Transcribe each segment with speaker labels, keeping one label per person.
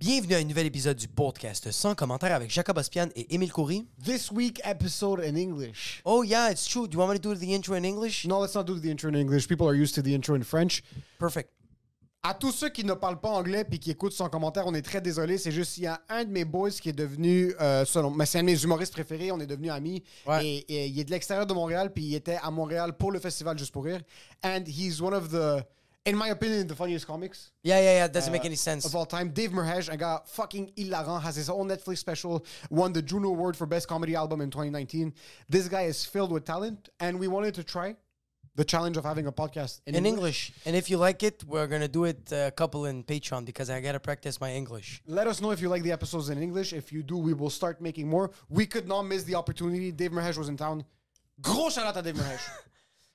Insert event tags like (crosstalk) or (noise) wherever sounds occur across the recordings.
Speaker 1: Bienvenue à un nouvel épisode du podcast sans commentaire avec Jacob Ospian et Émile Coury.
Speaker 2: This week episode in English.
Speaker 1: Oh yeah, it's true. Do you want me to do the intro in English?
Speaker 2: No, let's not do the intro in English. People are used to the intro in French.
Speaker 1: Perfect.
Speaker 2: À tous ceux qui ne parlent pas anglais puis qui écoutent son commentaire, on est très désolé. C'est juste il y a un de mes boys qui est devenu, euh, selon, mais c'est un de mes humoristes préférés. On est devenus amis.
Speaker 1: Ouais.
Speaker 2: Et, et il est de l'extérieur de Montréal puis il était à Montréal pour le festival Juste pour rire. And he's one of the, in my opinion, the funniest comics.
Speaker 1: Yeah, yeah, yeah. Doesn't
Speaker 2: uh,
Speaker 1: make any sense.
Speaker 2: Of all time, Dave Merheje, un gars fucking hilarant, has his own Netflix special, won the Juno Award for Best Comedy Album in 2019. This guy is filled with talent, and we wanted to try the challenge of having a podcast in,
Speaker 1: in English. And if you like it, we're gonna do it a couple in Patreon because I gotta practice my English.
Speaker 2: Let us know if you like the episodes in English. If you do, we will start making more. We could not miss the opportunity. Dave Merheje was in town. Gros shout out to Dave
Speaker 1: Merheje.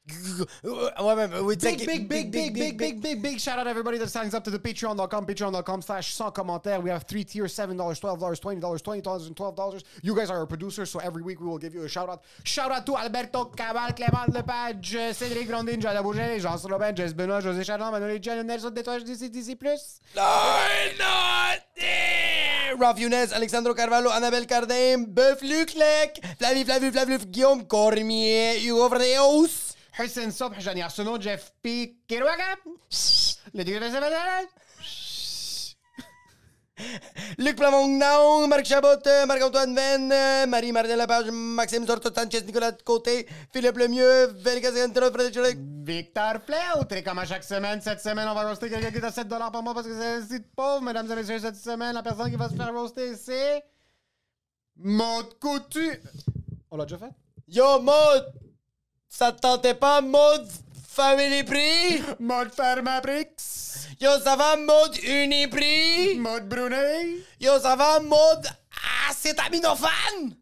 Speaker 2: Big, big, big, big, big, big, big, big shout out everybody that signs up to the patreon.com, patreon.com slash sans commentaire. We have three tiers, $7, $12, $20, $20, and $12. You guys are our producers, so every week we will give you a shout out. Shout out to Alberto Cabal, Clément Lepage, Cédric Grondin, Jada Bourget, Jean Robin, Jess Benoit, José Charland, Manuel Jen, Nelson Détoche, DC, DC+.
Speaker 1: Ralph Younes, Alexandro Carvalho, Annabelle Cardin, Beuf Leclerc, Flavie, Flavie, Flavie, Guillaume Cormier, Hugo Fredeus.
Speaker 2: Jeff P. Kirouaga, le Dieu de Sévère,
Speaker 1: Luc Plamondon, Marc Chabot, Marc-Antoine Venn, Marie-Martin Lepage, Maxime Zorto Sanchez, Nicolas Côté, Philippe Lemieux, Félix Gantero, Frédéric.
Speaker 2: Victor Pleutre. Et comme à chaque semaine, cette semaine, on va roaster quelqu'un qui est à 7 par mois parce que c'est un site pauvre. Mesdames et messieurs, cette semaine, la personne qui va se faire roaster, c'est. Maud Coutu. On l'a déjà fait?
Speaker 1: Yo, Maud! Ça te tentait pas, Maud Familiprix? (laughs)
Speaker 2: Maud Pharmaprix.
Speaker 1: Yo, ça va, Maud Uniprix?
Speaker 2: Maud Brunet.
Speaker 1: Yo, ça va, Maud Acétaminophène?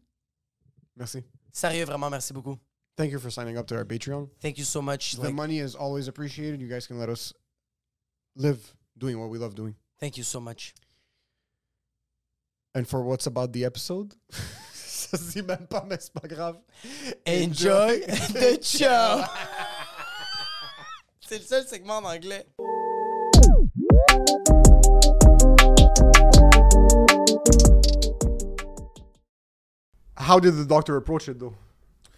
Speaker 2: Merci.
Speaker 1: Sérieux, vraiment, merci beaucoup.
Speaker 2: Thank you for signing up to our Patreon.
Speaker 1: Thank you so much.
Speaker 2: The
Speaker 1: Like,
Speaker 2: money is always appreciated. You guys can let us live doing what we love doing.
Speaker 1: thank you so much.
Speaker 2: And for what's about the episode? (laughs) Ça se dit même pas, mais c'est pas grave.
Speaker 1: Enjoy the (laughs) show! C'est le seul segment en anglais.
Speaker 2: How did the doctor approach it though?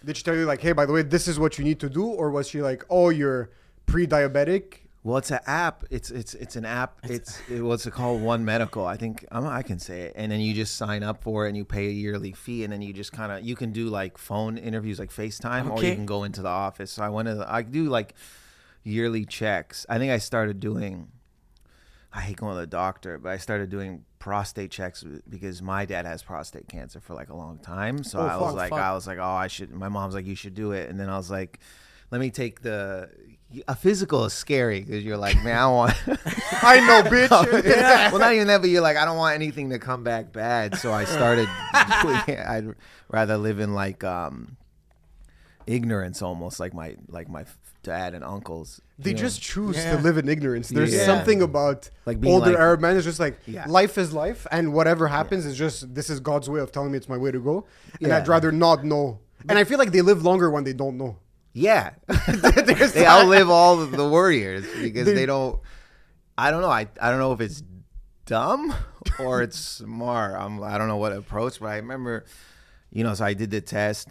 Speaker 2: Did she tell you like, hey, by the way, this is what you need to do, or was she like, oh, you're pre-diabetic?
Speaker 3: Well, it's an app. It's it's it's an app. It's it, what's it called? One Medical. I think I'm, I can say it. And then you just sign up for it, and you pay a yearly fee, and then you just kind of you can do like phone interviews, like FaceTime, or you can go into the office. So I went to the, I do like yearly checks. I think I started doing. I hate going to the doctor, but I started doing prostate checks because my dad has prostate cancer for like a long time. So
Speaker 2: Oh,
Speaker 3: I was
Speaker 2: fuck,
Speaker 3: like,
Speaker 2: fuck.
Speaker 3: I was like, oh, I should. My mom's like, you should do it, and then I was like, let me take the. A physical is scary because you're like, man, I don't want. (laughs)
Speaker 2: I know, bitch. (laughs)
Speaker 3: well, not even that, but you're like, I don't want anything to come back bad. So I started. (laughs) I'd rather live in like um, ignorance, almost like my like my dad and uncles.
Speaker 2: They
Speaker 3: know?
Speaker 2: just choose to live in ignorance. There's
Speaker 3: Yeah.
Speaker 2: something about
Speaker 3: Like being
Speaker 2: older
Speaker 3: like-
Speaker 2: Arab men. It's just like
Speaker 3: Yeah.
Speaker 2: life is life, and whatever happens is just this is God's way of telling me it's my way to go, and
Speaker 3: Yeah.
Speaker 2: I'd rather not know. And I feel like they live longer when they don't know.
Speaker 3: Yeah, (laughs) they outlive all of the warriors because they don't. I don't know. I I don't know if it's dumb or (laughs) it's smart. I'm I don't know what approach, but I remember, you know, so I did the test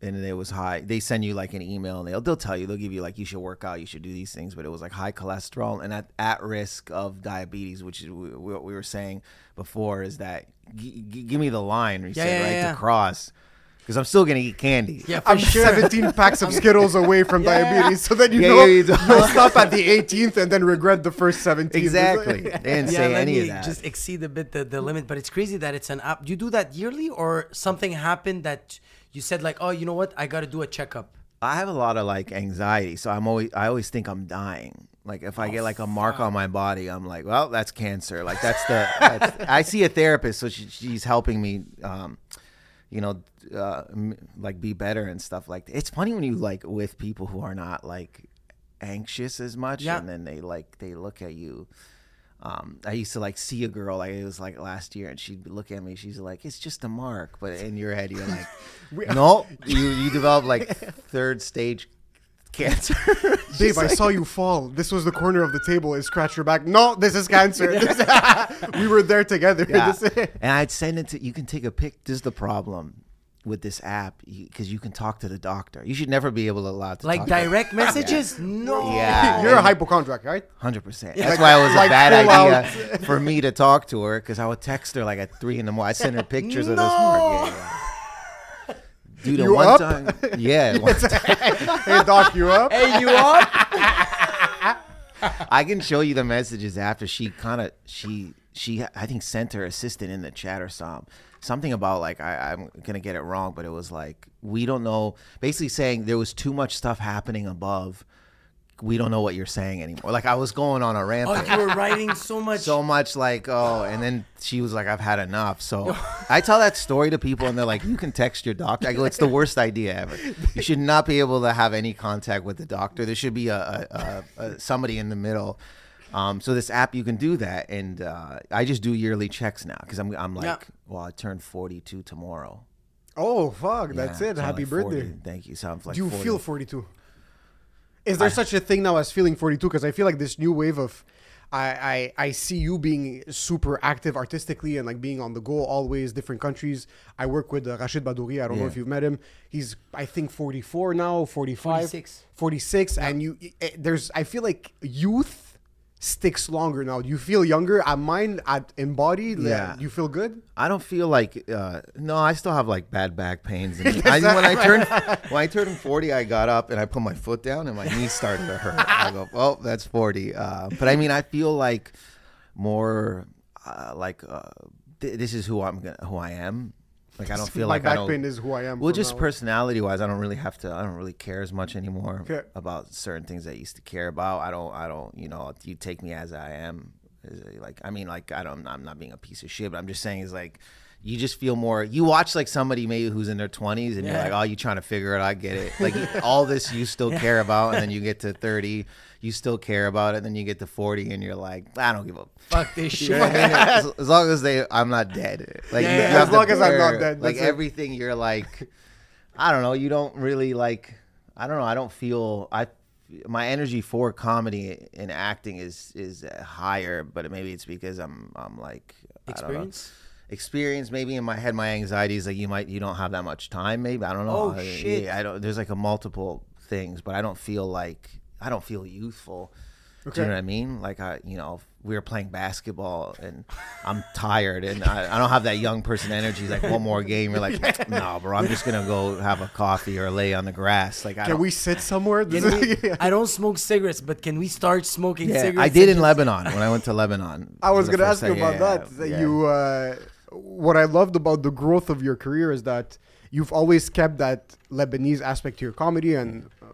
Speaker 3: and it was high. They send you like an email and they'll they'll tell you they'll give you like you should work out, you should do these things, but it was like high cholesterol and at at risk of diabetes, which is what we were saying before is that g- g- give me the line, you
Speaker 1: Yeah,
Speaker 3: said
Speaker 1: yeah,
Speaker 3: right
Speaker 1: yeah.
Speaker 3: to cross. Because I'm still gonna eat candy.
Speaker 1: Yeah, for
Speaker 2: I'm
Speaker 1: sure.
Speaker 2: 17 (laughs) packs of Skittles away from
Speaker 1: Yeah.
Speaker 2: diabetes, so then you
Speaker 3: yeah,
Speaker 2: know
Speaker 3: yeah, you
Speaker 2: you'll stop at the 18th and then regret the first 17.
Speaker 3: Exactly. They didn't
Speaker 1: yeah,
Speaker 3: say
Speaker 1: let
Speaker 3: any
Speaker 1: me
Speaker 3: of that.
Speaker 1: just exceed a bit the, the limit, but it's crazy that it's an app. Do you do that yearly or something happened that you said like, oh, you know what, I got to do a checkup.
Speaker 3: I have a lot of like anxiety, so I'm always I always think I'm dying. Like if I get like a mark on my body, I'm like, well, that's cancer. Like that's the. That's, I see a therapist, so she, she's helping me, um, you know, uh, m- like be better and stuff like. That. It's funny when you like with people who are not like anxious as much,
Speaker 1: Yeah.
Speaker 3: and then they like they look at you. Um, I used to like see a girl like it was like last year, and she'd look at me. She's like, "It's just a mark," but in your head, you're like, (laughs) "No, you you develop like third stage cancer." (laughs)
Speaker 2: Dave, I saw you fall. This was the corner of the table. It scratched your back. No, this is cancer. This- (laughs) we were there together.
Speaker 3: Yeah. And I'd send it to you can take a pic. This is the problem with this app because you, can talk to the doctor. You should never be able to allow to
Speaker 1: Like
Speaker 3: talk
Speaker 1: direct (laughs) messages? No.
Speaker 3: Yeah,
Speaker 2: You're a hypochondriac, right?
Speaker 3: Hundred percent. That's why it was
Speaker 2: Like
Speaker 3: a bad
Speaker 2: full
Speaker 3: idea for me to talk to her because I would text her like at three in the morning. I send her pictures of this mark. Dude, the
Speaker 2: You
Speaker 3: one
Speaker 2: up?
Speaker 3: time, (laughs) yeah, one time- (laughs)
Speaker 2: Hey, doc, you up?
Speaker 1: Hey, you up? (laughs)
Speaker 3: I can show you the messages after she kind of she she I think sent her assistant in the chat or something something about like I, I'm gonna get it wrong, but it was like we don't know. Basically saying there was too much stuff happening above. We don't know what you're saying anymore. Like I was going on a
Speaker 1: Oh,
Speaker 3: rampage.
Speaker 1: you were (laughs) writing so much.
Speaker 3: so much like oh and then she was like i've had enough so (laughs) i tell that story to people and they're like you can text your doctor i go it's the (laughs) worst idea ever you should not be able to have any contact with the doctor there should be a, a, a, a somebody in the middle um, so this app you can do that and uh, i just do yearly checks now because I'm, I'm like
Speaker 1: Yeah.
Speaker 3: well i turn 42 tomorrow
Speaker 2: Oh, fuck. That's it.
Speaker 3: so
Speaker 2: Happy
Speaker 3: like
Speaker 2: birthday.
Speaker 3: 40. thank you so i'm like
Speaker 2: Do you
Speaker 3: 40.
Speaker 2: feel 42? Is there such a thing now as feeling 42? Because I feel like this new wave of, I, I I see you being super active artistically and like being on the go always, different countries. I work with uh, Rachid Badouri. I don't know if you've met him. He's I think 44 now, 45,
Speaker 1: 46.
Speaker 2: 46, and you eh, there's I feel like youth sticks longer now. Do you feel younger? At mine, at in body,
Speaker 3: Yeah.
Speaker 2: you feel good?
Speaker 3: I don't feel like uh, no. I still have like bad back pains. And (laughs) I, when I turned when I turned forty, I got up and I put my foot down and my knees started to hurt. I go, (laughs) oh, that's forty. Uh, but I mean, I feel like more uh, like uh, th- this is who I'm gonna, who I am. Like I don't feel
Speaker 2: My
Speaker 3: like I
Speaker 2: back
Speaker 3: don't.
Speaker 2: pain is who I am.
Speaker 3: well, just personality wise, I don't really have to. I don't really care as much anymore
Speaker 2: Okay.
Speaker 3: about certain things I used to care about. I don't. I don't. You know, you take me as I am. Like I mean, like I don't. I'm not being a piece of shit, but I'm just saying is like. You just feel more. You watch like somebody maybe who's in their 20s, and you're like, "Oh, you trying to figure it? out. I get it." Like (laughs) all this, you still care about, and then you (laughs) get to 30, you still care about it, and then you get to 40, and you're like, "I don't give a
Speaker 1: Fuck this (laughs) shit.
Speaker 3: you know what I mean? as, as long as they, I'm not dead. Like
Speaker 1: Yeah, yeah,
Speaker 2: as long as I'm not dead,
Speaker 3: Like
Speaker 2: that's it.
Speaker 3: everything, you're like, I don't know. You don't really like. I don't know. I don't feel. I my energy for comedy and acting is is higher, but maybe it's because I'm I'm like I don't know.
Speaker 1: Experience?
Speaker 3: Experience maybe in my head, my anxiety is like you might you don't have that much time. Maybe I don't know.
Speaker 1: Oh,
Speaker 3: I-
Speaker 1: shit.
Speaker 3: yeah, I don't. There's like a multiple things, but I don't feel like I don't feel youthful. Do you know what I mean? Like I, you know, we were playing basketball and I'm tired and I, I don't have that young person energy. Like one more game, you're like, (laughs) no, bro, I'm just gonna go have a coffee or lay on the grass. Like I
Speaker 2: Can we sit somewhere?
Speaker 1: Can we- (laughs) I don't smoke cigarettes, but can we start smoking
Speaker 3: yeah,
Speaker 1: cigarettes?
Speaker 3: I did in
Speaker 1: just-
Speaker 3: Lebanon when I went to Lebanon.
Speaker 2: I was
Speaker 3: for
Speaker 2: gonna ask you about
Speaker 3: Yeah,
Speaker 2: that. that. You, uh, what I loved about the growth of your career is that you've always kept that Lebanese aspect to your comedy, and uh,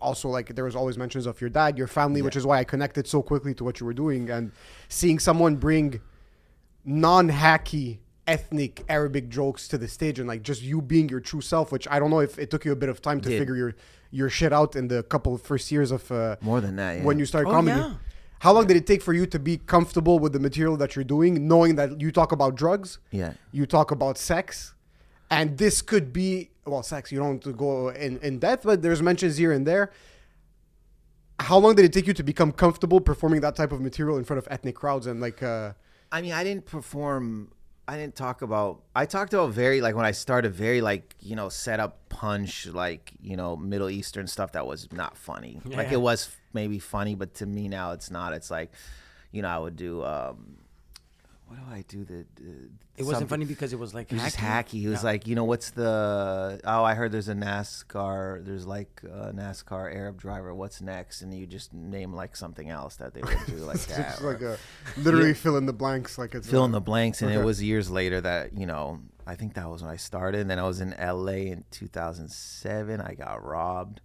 Speaker 2: also like there was always mentions of your dad, your family, which is why I connected so quickly to what you were doing, and seeing someone bring non-hacky ethnic Arabic jokes to the stage and like just you being your true self, which I don't know if it took you a bit of time to
Speaker 3: Did.
Speaker 2: figure your your shit out in the couple of first years of uh,
Speaker 3: More than that, yeah.
Speaker 2: when you started
Speaker 1: Oh,
Speaker 2: comedy.
Speaker 1: yeah.
Speaker 2: How long did it take for you to be comfortable with the material that you're doing, knowing that you talk about drugs,
Speaker 3: Yeah.
Speaker 2: you talk about sex, and this could be well, sex. You don't go in in depth, but there's mentions here and there. How long did it take you to become comfortable performing that type of material in front of ethnic crowds and like? uh
Speaker 3: I mean, I didn't perform. I didn't talk about. I talked about very like when I started very like you know set up punch like you know Middle Eastern stuff that was not funny. Like it was maybe funny, but to me now it's not. It's like, you know, I would do. um What do I do? The, the
Speaker 1: It wasn't
Speaker 3: something-
Speaker 1: funny because it was like
Speaker 3: It was just
Speaker 1: hacky?
Speaker 3: hacky. It was
Speaker 1: Yeah.
Speaker 3: like, you know, what's the? Oh, I heard there's a NASCAR. There's like a NASCAR Arab driver. What's next? And you just name like something else that they would do like (laughs) that.
Speaker 2: It's
Speaker 3: or-
Speaker 2: like a, literally fill in the blanks, like it's
Speaker 3: fill in the blanks and
Speaker 2: Okay.
Speaker 3: it was years later that you know i think that was when i started and then i was in la in 2007 i got robbed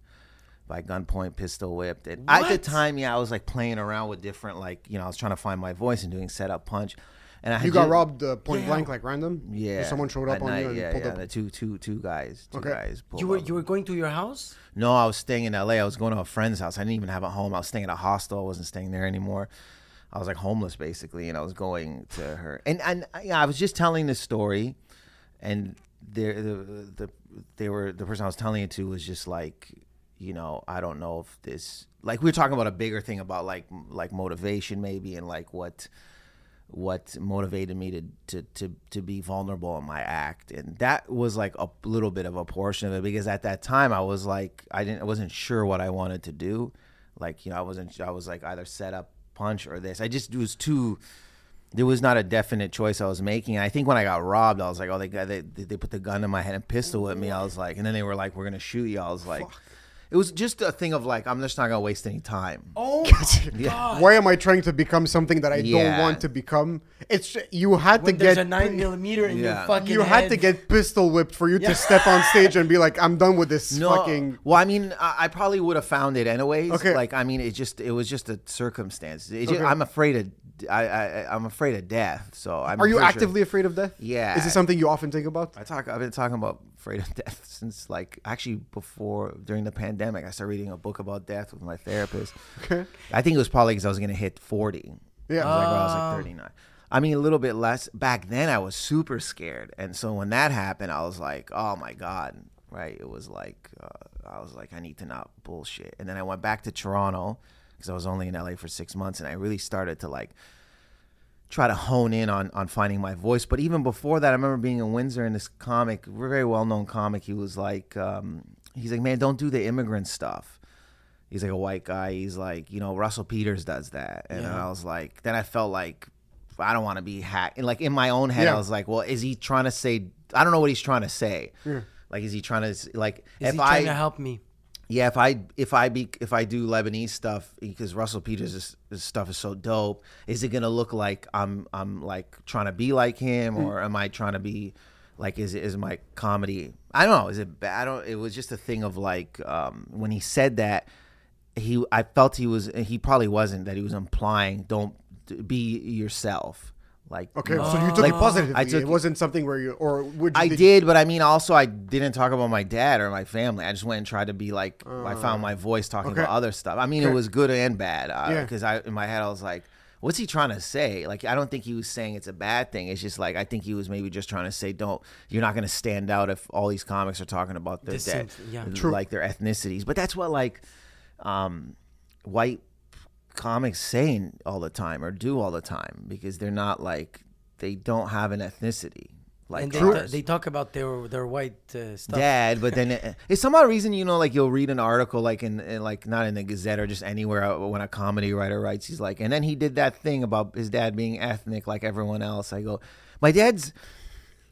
Speaker 3: by gunpoint pistol whipped and at the time yeah i was like playing around with different like you know i was trying to find my voice and doing setup punch and I had
Speaker 2: You got
Speaker 3: ju-
Speaker 2: robbed uh, point
Speaker 1: Yeah.
Speaker 2: blank, like random.
Speaker 3: yeah
Speaker 2: someone showed up
Speaker 3: at
Speaker 2: on
Speaker 3: night,
Speaker 2: you and
Speaker 3: yeah,
Speaker 2: pulled
Speaker 3: yeah,
Speaker 2: up.
Speaker 3: the two two two guys two
Speaker 2: Okay.
Speaker 3: guys
Speaker 1: You were
Speaker 3: up.
Speaker 1: you were going to your house?
Speaker 3: No, I was staying in LA. I was going to a friend's house. I didn't even have a home. I was staying at a hostel. I wasn't staying there anymore. I was like homeless basically, and I was going to her. And and yeah, I was just telling this story, and there the the they were the person I was telling it to was just like, you know, I don't know if this like we were talking about a bigger thing about like like motivation maybe and like what what motivated me to, to to to be vulnerable in my act and that was like a little bit of a portion of it because at that time I was like I didn't I wasn't sure what I wanted to do like you know I wasn't I was like either set up punch or this I just was too there was not a definite choice I was making. I think when I got robbed, I was like, "Oh, they got they they put the gun in my head and pistol at me." I was like, and then they were like, "We're gonna shoot you." I was like, it was just a thing of like, I'm just not gonna waste any time.
Speaker 1: Oh my (laughs) god!
Speaker 2: Why am I trying to become something that I don't want to become? It's you had
Speaker 1: When
Speaker 2: to
Speaker 1: there's
Speaker 2: get
Speaker 1: a nine millimeter in
Speaker 3: Yeah.
Speaker 1: your fucking
Speaker 2: you had to get pistol whipped for you to step on stage and be like, I'm done with this fucking.
Speaker 3: Well, I mean, I, I probably would have found it anyways.
Speaker 2: Okay.
Speaker 3: Like, I mean, it just it was just a circumstance. It ju-
Speaker 2: Okay.
Speaker 3: I'm afraid of I, I I'm afraid of death. So I'm.
Speaker 2: Are you
Speaker 3: pretty sure-
Speaker 2: actively afraid of death?
Speaker 3: Yeah.
Speaker 2: Is it something you often think about?
Speaker 3: I talk. I've been talking about afraid of death (laughs) since like actually before during the pandemic. I started reading a book about death with my therapist.
Speaker 2: Okay.
Speaker 3: I think it was probably because I was gonna hit 40.
Speaker 2: Yeah.
Speaker 3: I was like, well, I was like 39. I mean, a little bit less. Back then, I was super scared, and so when that happened, I was like, oh my god, right? It was like, uh, I was like, I need to not bullshit. And then I went back to Toronto because I was only in LA for six months, and I really started to like try to hone in on on finding my voice. But even before that, I remember being in Windsor and this comic, very well known comic. He was like, um, he's like, man, don't do the immigrant stuff. He's like a white guy. He's like, you know, Russell Peters does that, and
Speaker 1: Yeah.
Speaker 3: I was like, then I felt like I don't want to be hacked. And like in my own head,
Speaker 2: Yeah.
Speaker 3: I was like, well, is he trying to say? I don't know what he's trying to say. Like, is he trying to like?
Speaker 1: Is
Speaker 3: if
Speaker 1: he
Speaker 3: I
Speaker 1: trying to help me?
Speaker 3: Yeah, if I if I be if I do Lebanese stuff because Russell Peters' stuff is so dope, is it gonna look like I'm I'm like trying to be like him, or am I trying to be like is is my comedy? I don't know. Is it bad? I don't. It was just a thing of like um, when he said that he I felt he was he probably wasn't that he was implying don't be yourself. Like
Speaker 2: Okay,
Speaker 3: you know,
Speaker 2: so you took
Speaker 3: like,
Speaker 2: it positively.
Speaker 3: I took
Speaker 2: it wasn't something where you or would you,
Speaker 3: I did, but I mean, also I didn't talk about my dad or my family. I just went and tried to be like I found my voice talking
Speaker 2: okay.
Speaker 3: about other stuff. I mean, it was good and bad
Speaker 2: Yeah.
Speaker 3: because I in my head I was like, what's he trying to say? Like, I don't think he was saying it's a bad thing. It's just like I think he was maybe just trying to say, don't you're not going to stand out if all these comics are talking about their
Speaker 1: The
Speaker 3: dad,
Speaker 1: th- yeah.
Speaker 2: True.
Speaker 3: like their ethnicities. But that's what like um, white comics say all the time or do all the time because they're not like they don't have an ethnicity like
Speaker 1: and they, they talk about their their white uh, stuff.
Speaker 3: dad but then it, it's some odd reason you know like you'll read an article like in, in like not in the gazette or just anywhere uh, when a comedy writer writes he's like and then he did that thing about his dad being ethnic like everyone else. I go my dad's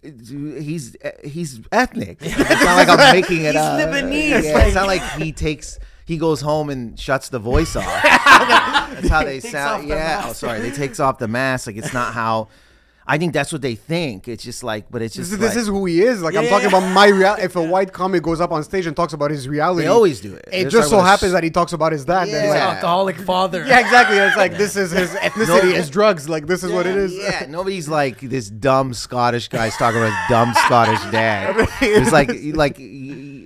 Speaker 3: he's he's ethnic. (laughs) It's not like i'm making it
Speaker 1: He's
Speaker 3: up.
Speaker 1: Lebanese,
Speaker 3: Yeah, it's not like he takes he goes home and shuts the voice off (laughs) that's how they sound
Speaker 1: off the
Speaker 3: yeah oh sorry they takes off the mask like it's not how I think that's what they think. It's just like, but it's just
Speaker 2: this
Speaker 3: like-
Speaker 2: is who he is. Like I'm talking
Speaker 1: yeah.
Speaker 2: about my reality. (laughs) If a white comic goes up on stage and talks about his reality,
Speaker 3: They always do it.
Speaker 2: It
Speaker 3: They're
Speaker 2: just so happens
Speaker 3: s-
Speaker 2: that he talks about his dad. then
Speaker 3: Yeah.
Speaker 2: it's
Speaker 1: His
Speaker 2: like,
Speaker 1: alcoholic father.
Speaker 2: yeah, exactly. It's like this is his (laughs) ethnicity, his drugs. Like this is what it is.
Speaker 3: Yeah, nobody's like this dumb Scottish guy's talking about his dumb Scottish dad. It's like like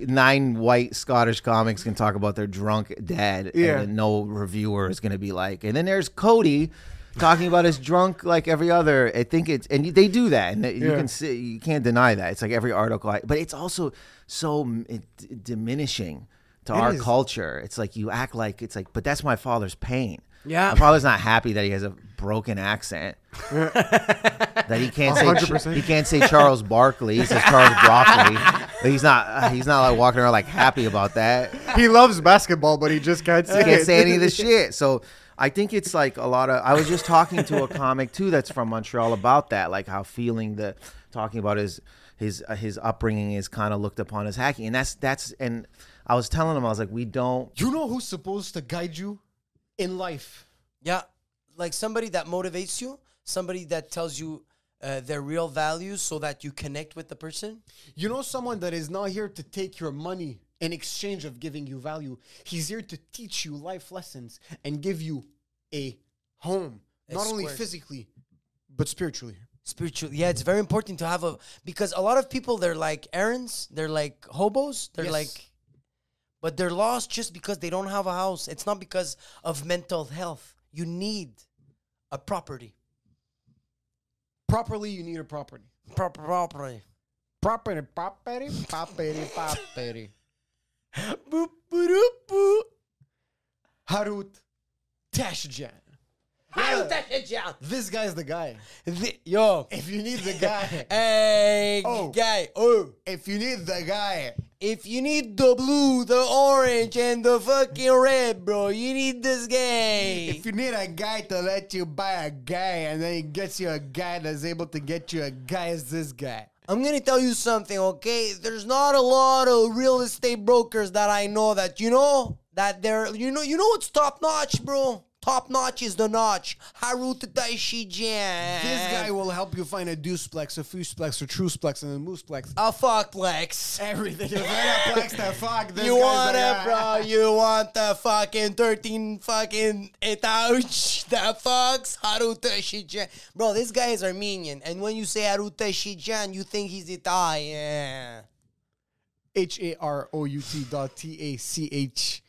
Speaker 3: nine white Scottish comics can talk about their drunk dad,
Speaker 2: Yeah.
Speaker 3: and no reviewer is gonna be like. And then there's Cody talking about his drunk like every other. I think it's and they do that, and you
Speaker 2: Yeah.
Speaker 3: can see you can't deny that. It's like every article, I, but it's also so it, diminishing to
Speaker 2: It
Speaker 3: our
Speaker 2: is.
Speaker 3: culture. It's like you act like it's like, but that's my father's pain.
Speaker 1: Yeah.
Speaker 3: my father's not happy that he has a broken accent. (laughs) that he can't say
Speaker 2: 100%.
Speaker 3: he can't say Charles Barkley. He says Charles Broccoli. But he's not uh, he's not like walking around like happy about that.
Speaker 2: He loves basketball, but he just can't say
Speaker 3: He can't
Speaker 2: it.
Speaker 3: say any of the (laughs) shit. So I think it's like a lot of. I was just talking to a comic too that's from Montreal about that, like how feeling the talking about his his uh, his upbringing is kind of looked upon as hacking, and that's that's and I was telling him I was like, we don't.
Speaker 2: You know who's supposed to guide you in life?
Speaker 1: Yeah, like somebody that motivates you, somebody that tells you uh, their real values so that you connect with the person.
Speaker 2: You know someone that is not here to take your money in exchange of giving you value. He's here to teach you life lessons and give you a home, not only physically, but spiritually.
Speaker 1: Spiritual, yeah, it's very important to have a because a lot of people they're like errands, they're like hobos, they're
Speaker 2: Yes.
Speaker 1: like, but they're lost just because they don't have a house. It's not because of mental health. You need a property,
Speaker 2: Properly, you need a property.
Speaker 1: proper property.
Speaker 2: Property, property, property, property. (laughs)
Speaker 1: Boop, boop, boop.
Speaker 2: Harout
Speaker 1: Tachejian. That shit down?
Speaker 2: This guy's the guy.
Speaker 1: The- Yo,
Speaker 2: If you need the guy, (laughs)
Speaker 1: hey,
Speaker 2: Oh.
Speaker 1: guy, oh.
Speaker 2: if you need the guy,
Speaker 1: If you need the blue, the orange, and the fucking red, bro, you need this guy.
Speaker 2: if you need a guy to let you buy a guy and then he gets you a guy that's able to get you a guy, is this guy.
Speaker 1: I'm gonna tell you something, okay? There's not a lot of real estate brokers that I know that you know that they're you know you know what's top notch, bro. Top notch is the notch. Harut Daishi Jan.
Speaker 2: This guy will help you find a deuceplex, a fuceplex, a truceplex, and a mooseplex.
Speaker 1: a fuckplex.
Speaker 2: Everything. You're a plex to fuck, this
Speaker 1: You want
Speaker 2: the
Speaker 1: it, bro? You want the fucking 13 fucking etouch. that fucks Harout Tachejian. Bro, this guy is Armenian. And when you say Harout Tachejian, you think he's Italian.
Speaker 2: H A R O U T dot T A C H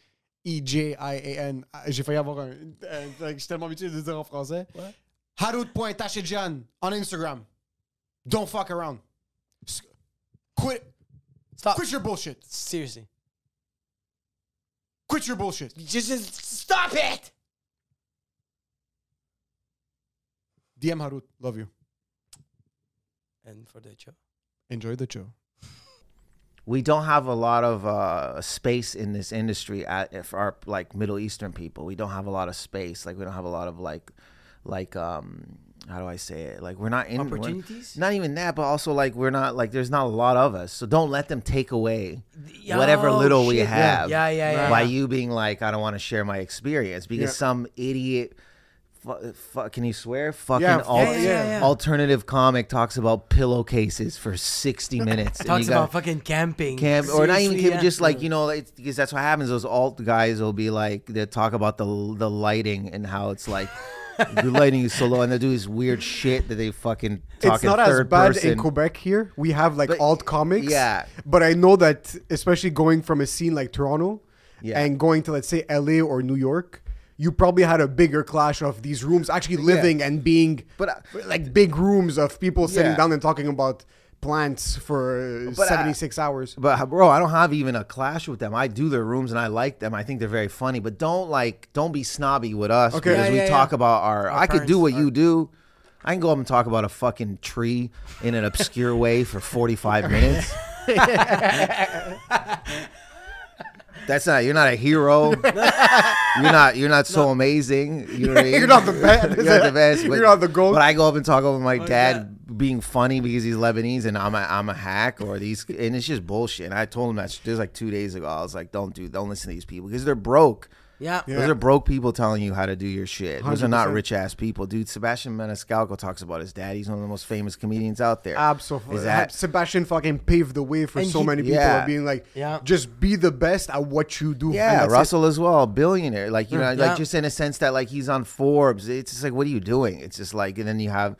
Speaker 2: E J I A N. Ah, J'ai failli avoir un. euh, Je suis tellement habitué de dire en français. Harut.tashidjan on Instagram. Don't fuck around. Quit.
Speaker 1: Stop.
Speaker 2: Quit your bullshit.
Speaker 1: Seriously.
Speaker 2: Quit your bullshit.
Speaker 1: Just, just stop it!
Speaker 2: DM Harut. Love you.
Speaker 1: And for the show.
Speaker 2: Enjoy the show.
Speaker 3: We don't have a lot of uh, space in this industry at, for our like Middle Eastern people. We don't have a lot of space. Like we don't have a lot of like, like um, how do I say it? Like we're not in
Speaker 1: Opportunities?
Speaker 3: not even that, but also like we're not like there's not a lot of us. So don't let them take away whatever
Speaker 1: Yo,
Speaker 3: little we
Speaker 1: shit.
Speaker 3: have.
Speaker 1: Yeah, yeah, yeah.
Speaker 3: By
Speaker 1: yeah.
Speaker 3: you being like, I don't want to share my experience because
Speaker 2: Yeah.
Speaker 3: some idiot. Fu- fu- can you swear? Fucking
Speaker 2: Yeah,
Speaker 3: al-
Speaker 2: yeah, yeah,
Speaker 1: yeah.
Speaker 3: alternative comic talks about pillowcases for sixty (laughs) minutes. and
Speaker 1: Talks
Speaker 3: you
Speaker 1: about fucking camping.
Speaker 3: camp or not even
Speaker 1: Seriously,
Speaker 3: camp,
Speaker 1: yeah.
Speaker 3: just like you know, it's, because that's what happens. Those alt guys will be like they talk about the the lighting and how it's like (laughs) the lighting is so low, and they do this weird shit that they fucking talk
Speaker 2: it's
Speaker 3: in
Speaker 2: not as
Speaker 3: third
Speaker 2: bad
Speaker 3: person.
Speaker 2: in Quebec here. We have like
Speaker 3: But-
Speaker 2: alt comics.
Speaker 3: yeah.
Speaker 2: But I know that especially going from a scene like Toronto
Speaker 3: Yeah.
Speaker 2: and going to let's say LA or New York, you probably had a bigger clash of these rooms actually living and being
Speaker 3: But, uh,
Speaker 2: like big rooms of people sitting
Speaker 3: Yeah.
Speaker 2: down and talking about plants for uh,
Speaker 3: But, uh,
Speaker 2: 76 hours.
Speaker 3: But bro, I don't have even a clash with them. I do their rooms and I like them. I think they're very funny. But don't like don't be snobby with us
Speaker 2: Okay.
Speaker 3: because
Speaker 2: Yeah,
Speaker 3: we
Speaker 1: yeah,
Speaker 3: talk
Speaker 1: yeah.
Speaker 3: about our. I could do
Speaker 1: parents
Speaker 3: what you do. I can go up and talk about a fucking tree in an obscure way for forty five minutes. (laughs) (laughs) That's not. You're not a hero. (laughs) You're not. You're not so amazing. You know (laughs) what I mean?
Speaker 2: You're not the best. (laughs)
Speaker 3: You're not the best.
Speaker 2: You're
Speaker 3: but-
Speaker 2: not the goat.
Speaker 3: But I go up and talk over my oh, dad being funny because he's Lebanese and I'm a I'm a hack or these and it's just bullshit. And I told him that just like two days ago. I was like, don't do, don't listen to these people because they're broke.
Speaker 1: Yeah.
Speaker 3: Those are broke people telling you how to do your shit. Those are not rich ass people, dude. Sebastian Maniscalco talks about his dad. He's one of the most famous comedians out there.
Speaker 2: Absolutely.
Speaker 3: Is that
Speaker 2: Sebastian fucking paved the way for
Speaker 1: And
Speaker 2: so
Speaker 1: he-
Speaker 2: many people
Speaker 3: Yeah.
Speaker 2: being like,
Speaker 1: Yeah.
Speaker 2: just be the best at what you do.
Speaker 3: Yeah,
Speaker 2: that's it.
Speaker 3: Russell as well, billionaire. Like you know,
Speaker 1: Yeah.
Speaker 3: like just in a sense that like he's on Forbes. It's just like, what are you doing? It's just like, and then you have,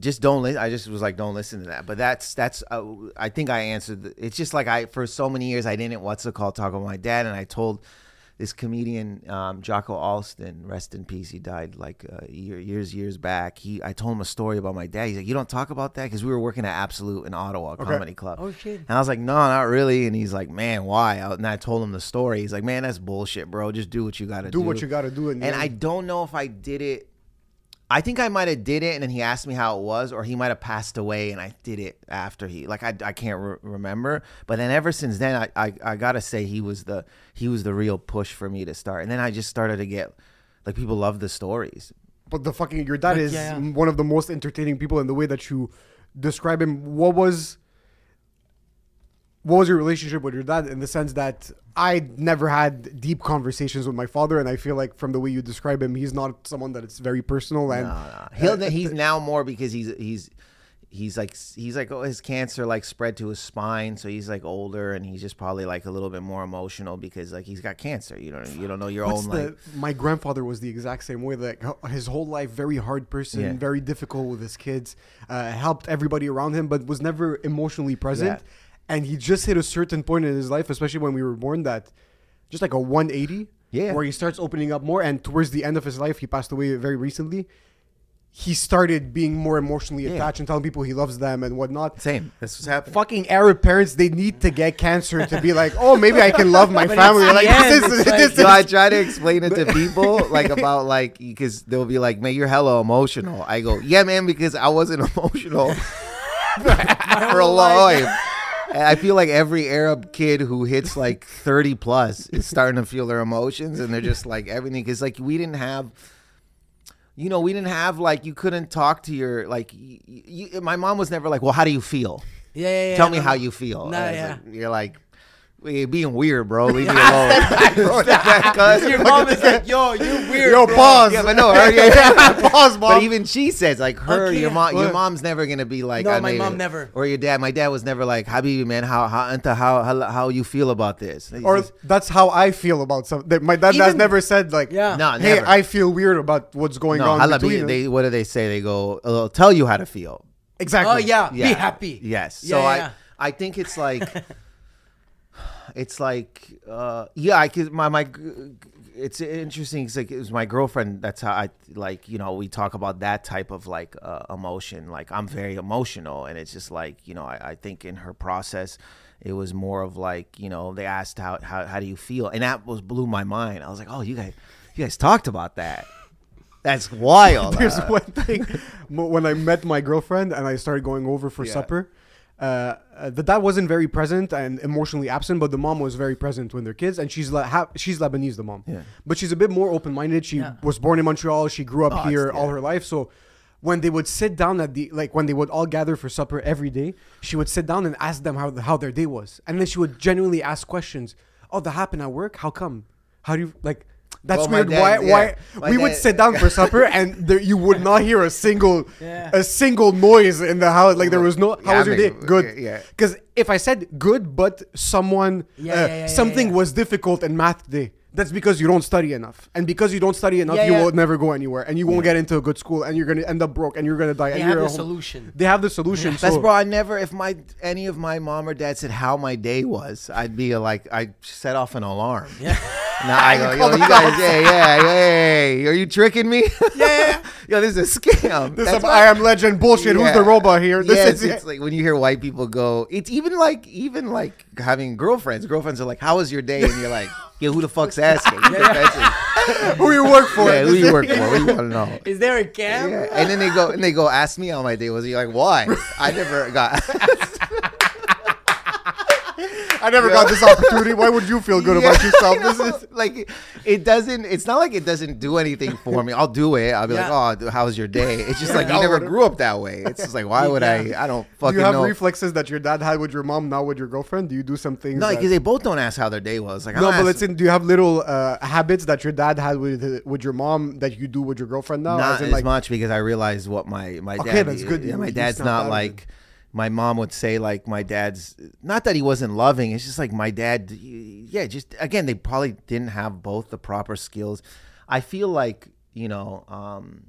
Speaker 3: just don't. Li- I just was like, don't listen to that. But that's that's. Uh, I think I answered. The, it's just like I for so many years I didn't what's it called talk about my dad, and I told this comedian um, Jocko Alston, rest in peace. He died like uh, year, years years back. He I told him a story about my dad. He's like, you don't talk about that because we were working at Absolute in Ottawa Comedy Club.
Speaker 1: Oh, shit.
Speaker 3: And I was like, no, not really. And he's like, man, why? And I told him the story. He's like, man, that's bullshit, bro. Just do what you got to do.
Speaker 2: Do what you gotta do in the
Speaker 3: And I don't know if I did it. I think I might have did it, and then he asked me how it was, or he might have passed away, and I did it after he. Like I, I can't re- remember. But then ever since then, I, I, I gotta say he was the he was the real push for me to start. And then I just started to get like people love the stories.
Speaker 2: But the fucking your dad
Speaker 1: But
Speaker 2: is
Speaker 1: yeah, yeah.
Speaker 2: one of the most entertaining people in the way that you describe him. What was what was your relationship with your dad in the sense that I never had deep conversations with my father, and I feel like from the way you describe him, he's not someone that it's very personal and
Speaker 3: No, no. He'll, he's now more because he's he's he's like he's like oh, his cancer like spread to his spine, so he's like older and he's just probably like a little bit more emotional because like he's got cancer. You don't you don't know your
Speaker 2: What's
Speaker 3: own
Speaker 2: the,
Speaker 3: like
Speaker 2: my grandfather was the exact same way. Like his whole life, very hard person,
Speaker 3: Yeah.
Speaker 2: very difficult with his kids. Uh, helped everybody around him, but was never emotionally present.
Speaker 3: Yeah.
Speaker 2: And he just hit a certain point in his life, especially when we were born, that just like a 180,
Speaker 3: Yeah.
Speaker 2: where he starts opening up more. And towards the end of his life, he passed away very recently. He started being more emotionally
Speaker 3: Yeah.
Speaker 2: attached and telling people he loves them and whatnot.
Speaker 3: same. That's what's happening.
Speaker 2: Fucking Arab parents, they need to get cancer to be like, oh, maybe I can love my (laughs) family. Like,
Speaker 1: end,
Speaker 2: this is,
Speaker 1: like-
Speaker 2: this
Speaker 3: So
Speaker 2: is
Speaker 3: I try to explain it to (laughs) people like about like because they'll be like, "Man, you're hella emotional." I go, "Yeah, man," because I wasn't (laughs) emotional for a long time. And I feel like every Arab kid who hits like 30 plus is starting to feel their emotions, and they're just like everything. Because like we didn't have, you know, we didn't have like you couldn't talk to your like. y y my mom was never like, "Well, how do you feel?"
Speaker 1: Yeah, yeah, yeah.
Speaker 3: Tell me
Speaker 1: no,
Speaker 3: how you feel. It's
Speaker 1: yeah.
Speaker 3: like- you're like, "Well, you're being weird, bro. Leave me (laughs) alone. (laughs) Cuz-
Speaker 1: Your mom is like, (laughs) yo, you're weird.
Speaker 2: Yo,
Speaker 1: bro.
Speaker 2: pause.
Speaker 3: yeah, but no, her, yeah, yeah.
Speaker 2: Pause, mom.
Speaker 3: But even she says like her,
Speaker 1: Okay,
Speaker 3: your mom, your mom's never gonna be like.
Speaker 1: No,
Speaker 3: I
Speaker 1: my
Speaker 3: mean,
Speaker 1: mom never.
Speaker 3: Or your dad. My dad was never like, Habibi, man, how how anta, how how how you feel about this? He's
Speaker 2: or
Speaker 3: just-
Speaker 2: that's how I feel about something. My dad has never said like,
Speaker 1: Yeah.
Speaker 3: No,
Speaker 2: hey,
Speaker 3: never.
Speaker 2: I feel weird about what's going
Speaker 3: no,
Speaker 2: on
Speaker 3: hala,
Speaker 2: between
Speaker 3: be- they what do they say? They go, "I'll tell you how to feel."
Speaker 2: exactly.
Speaker 1: Oh yeah,
Speaker 3: Yeah.
Speaker 1: be happy.
Speaker 3: Yes.
Speaker 1: Yeah,
Speaker 3: so
Speaker 1: yeah,
Speaker 3: I
Speaker 1: yeah.
Speaker 3: I think it's like it's like uh yeah, I could my my it's interesting. It's like it was my girlfriend. That's how I like you know we talk about that type of like uh, emotion. Like I'm very emotional, and it's just like you know I, I think in her process. It was more of like you know they asked how, how how do you feel and that was blew my mind. I was like oh you guys you guys talked about that. That's wild. (laughs)
Speaker 2: There's
Speaker 3: Uh,
Speaker 2: one thing when I met my girlfriend and I started going over for
Speaker 3: Yeah.
Speaker 2: supper. Uh, uh, the dad wasn't very present and emotionally absent, but the mom was very present with their kids, and she's Le- ha- she's Lebanese, the mom.
Speaker 3: Yeah.
Speaker 2: But she's a bit more open minded. She
Speaker 1: Yeah.
Speaker 2: was born in Montreal. She grew up
Speaker 3: Oh,
Speaker 2: here
Speaker 3: it's-
Speaker 2: all her life. So when they would sit down at the like when they would all gather for supper every day, she would sit down and ask them how how their day was, and then she would genuinely ask questions. Oh, that happened at work. How come? How do you like? That's
Speaker 3: Well,
Speaker 2: weird.
Speaker 3: dad-
Speaker 2: why?
Speaker 3: yeah.
Speaker 2: Why?
Speaker 3: My
Speaker 2: we would sit down for (laughs) supper, and there, you would not hear a single,
Speaker 1: Yeah.
Speaker 2: a single noise in the house. Like there was no. How
Speaker 3: Yeah,
Speaker 2: was your day? Good.
Speaker 3: yeah.
Speaker 2: Because if I said good, but someone,
Speaker 1: Yeah,
Speaker 2: uh,
Speaker 1: yeah, yeah, yeah,
Speaker 2: something
Speaker 1: yeah.
Speaker 2: was difficult in math day. That's because you don't study enough, and because you don't study enough,
Speaker 1: Yeah,
Speaker 2: you
Speaker 1: yeah.
Speaker 2: will never go anywhere, and you won't get into a good school, and you're gonna end up broke, and you're gonna die.
Speaker 1: They
Speaker 2: and
Speaker 1: have
Speaker 2: you're
Speaker 1: the solution.
Speaker 2: They have the solution.
Speaker 3: That's
Speaker 2: so
Speaker 3: bro. I never, if my any of my mom or dad said how my day was, I'd be like, I set off an alarm.
Speaker 1: Yeah. (laughs)
Speaker 3: Nah, I go, (laughs) yo, you guys, yeah, yeah, hey, are you tricking me? (laughs) Yeah, yo, this is a scam.
Speaker 2: This is
Speaker 3: why-
Speaker 2: I am legend bullshit. Who's the robot here? This
Speaker 3: yes,
Speaker 2: is
Speaker 3: it's like when you hear white people go. It's even like even like having girlfriends. Girlfriends are like, "How was your day?" And you're like, (laughs) "Yeah, who the fuck's asking?"
Speaker 2: who you work for.
Speaker 3: yeah, who you work for? What do you want to know?
Speaker 1: Is there a cam?
Speaker 3: Yeah. And then they go and they go ask me how my day was. You're like, why? I never got.
Speaker 2: I never got this opportunity. Why would you feel good about
Speaker 3: Yeah, (laughs)
Speaker 2: yourself?
Speaker 3: I
Speaker 2: This is
Speaker 3: like it doesn't. It's not like it doesn't do anything for me. I'll do it. I'll be
Speaker 1: Yeah.
Speaker 3: like, oh, how's your day? It's just like you never grew up that way. It's just like, why would I? I don't fucking
Speaker 2: you have
Speaker 3: know.
Speaker 2: reflexes that your dad had with your mom, now with your girlfriend? Do you do some things?
Speaker 3: no,
Speaker 2: that-
Speaker 3: because they both don't ask how their day was. Like,
Speaker 2: no, but
Speaker 3: ask-
Speaker 2: let's do you have little uh, habits that your dad had with with your mom that you do with your girlfriend now?
Speaker 3: not
Speaker 2: As in,
Speaker 3: as
Speaker 2: like,
Speaker 3: much because I realized what my my dad.
Speaker 2: Okay, that's good.
Speaker 3: Yeah,
Speaker 2: You-
Speaker 3: my dad's
Speaker 2: snapped
Speaker 3: not
Speaker 2: out of
Speaker 3: like. My mom would say like my dad's not that he wasn't loving. It's just like my dad. Yeah, just again they probably didn't have both the proper skills. I feel like you know um,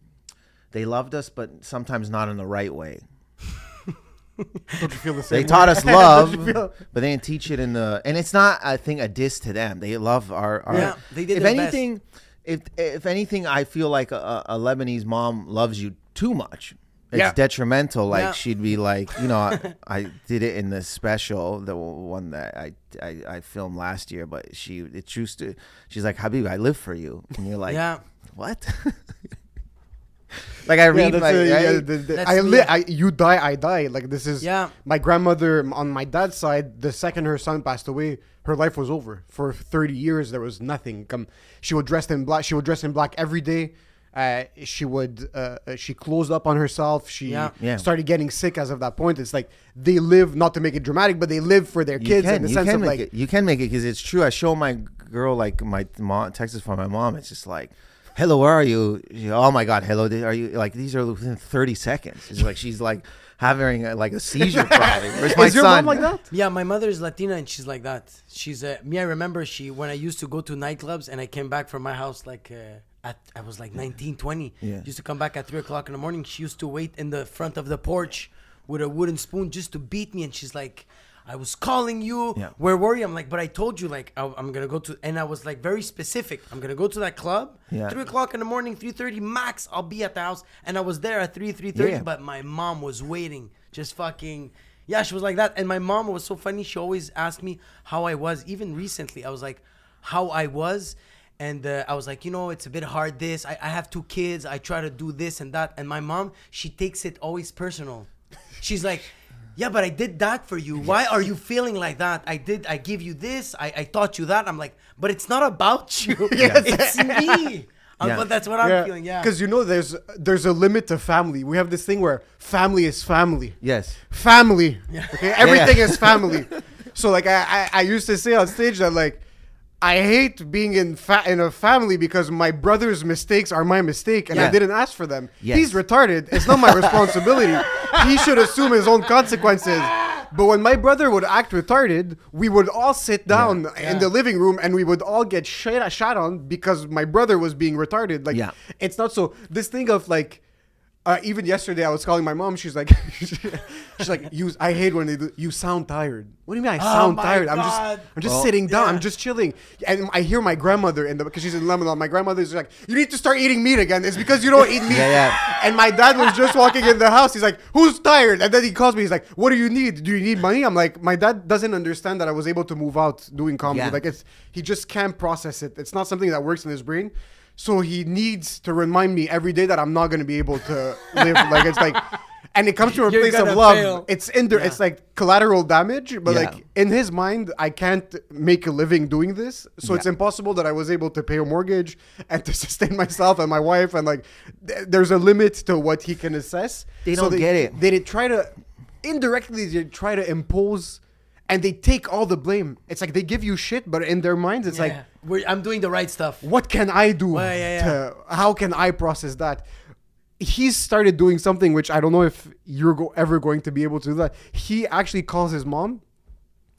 Speaker 3: they loved us, but sometimes not in the right way. (laughs)
Speaker 2: Don't you feel the same?
Speaker 3: They taught us (laughs) love,
Speaker 2: feel-
Speaker 3: but they didn't teach it in the. And it's not, I think, a diss to them. They love our. our
Speaker 1: Yeah, they did
Speaker 3: If
Speaker 1: their best.
Speaker 3: anything, if if anything, I feel like a, a Lebanese mom loves you too much. It's
Speaker 2: Yeah.
Speaker 3: detrimental. Like
Speaker 1: Yeah.
Speaker 3: she'd be like, you know, I, (laughs) I did it in the special, the one that I, I I filmed last year. But she, it's used to. She's like, Habib, I live for you, and you're like,
Speaker 1: Yeah.
Speaker 3: what? (laughs) like I read
Speaker 2: that's
Speaker 3: my.
Speaker 2: a- yeah, the- the- I, li- I you die, I die. Like this is
Speaker 1: Yeah.
Speaker 2: my grandmother on my dad's side. The second her son passed away, her life was over. For thirty years, there was nothing. Come, she would dress in black. She would dress in black every day. Uh, she would. Uh, uh, she closed up on herself. She
Speaker 1: Yeah.
Speaker 3: Yeah.
Speaker 2: started getting sick as of that point. It's like they live not to make it dramatic, but they live for their
Speaker 3: You
Speaker 2: kids
Speaker 3: can,
Speaker 2: in the
Speaker 3: you
Speaker 2: sense
Speaker 3: can
Speaker 2: of
Speaker 3: make
Speaker 2: like
Speaker 3: it. You can make it because it's true. I show my girl like my mom texts from my mom. It's just like, "Hello, where are you?" She, oh my God, hello. Are you like these are within thirty seconds? It's like she's like having a, like a seizure probably. (laughs) Where's my
Speaker 2: Is your
Speaker 3: son?
Speaker 2: mom like that?
Speaker 1: Yeah, my mother is Latina and she's like that. She's uh, me. I remember she when I used to go to nightclubs and I came back from my house like uh, at I was like 19, 20.
Speaker 3: Yeah.
Speaker 1: Used to come back at three o'clock in the morning. She used to wait in the front of the porch with a wooden spoon just to beat me. And she's like, "I was calling you.
Speaker 3: Yeah.
Speaker 1: Where were you?" I'm like, "But I told you like I, I'm gonna go to." And I was like very specific. I'm gonna go to that club.
Speaker 3: Yeah.
Speaker 1: Three o'clock in the morning, three thirty max. I'll be at the house. And I was there at three three thirty. But my mom was waiting, just fucking. Yeah, she was like that. And my mom was so funny. She always asked me how I was. Even recently, I was like, how I was. And uh, I was like, you know, it's a bit hard this. I, I have two kids. I try to do this and that. And my mom, she takes it always personal. She's like, yeah, but I did that for you. Why are you feeling like that? I did. I give you this. I, I taught you that. I'm like, but it's not about you. (laughs) It's me. (laughs)
Speaker 3: Yeah.
Speaker 1: But that's what I'm feeling. Yeah.
Speaker 2: Because you know, there's there's a limit to family. We have this thing where family is family.
Speaker 3: yes.
Speaker 2: family. Okay, everything
Speaker 3: Yeah.
Speaker 2: is family. (laughs) So like I, I I used to say on stage that like I hate being in fa- in a family because my brother's mistakes are my mistake and I didn't ask for them.
Speaker 3: Yes.
Speaker 2: He's retarded. It's not my (laughs) responsibility. he should assume his own consequences. But when my brother would act retarded, we would all sit down in the living room and we would all get shit shot on because my brother was being retarded. Like
Speaker 3: Yeah.
Speaker 2: it's not so this thing of like uh, even yesterday, I was calling my mom. She's like, (laughs) she's like, you. I hate when they do. You sound tired. What do you mean? I sound
Speaker 1: Oh my
Speaker 2: tired. I'm just, I'm just
Speaker 3: Well,
Speaker 2: sitting down. I'm just chilling. And I hear my grandmother in the because she's in Lebanon. My grandmother's like, you need to start eating meat again. It's because you don't eat (laughs) meat.
Speaker 3: Yeah, yeah.
Speaker 2: And my dad was just walking in the house. He's like, who's tired? And then he calls me. He's like, what do you need? Do you need money? I'm like, my dad doesn't understand that I was able to move out doing comedy.
Speaker 3: Yeah.
Speaker 2: Like it's he just can't process it. It's not something that works in his brain. So he needs to remind me every day that I'm not going to be able to live. like it's like, and it comes from a
Speaker 1: You're
Speaker 2: place of love.
Speaker 1: fail.
Speaker 2: It's in there. It's like collateral damage, but
Speaker 3: Yeah.
Speaker 2: like in his mind, I can't make a living doing this. So it's impossible that I was able to pay a mortgage and to (laughs) sustain myself and my wife. And like, th- there's a limit to what he can assess.
Speaker 3: They
Speaker 2: So
Speaker 3: don't get it.
Speaker 2: They did try to indirectly they try to impose. And they take all the blame. It's like they give you shit, but in their minds, it's like
Speaker 1: Yeah. We're, I'm doing the right stuff.
Speaker 2: what can I do?
Speaker 1: Well, yeah, yeah.
Speaker 2: To, how can I process that? He started doing something which I don't know if you're go- ever going to be able to do that. He actually calls his mom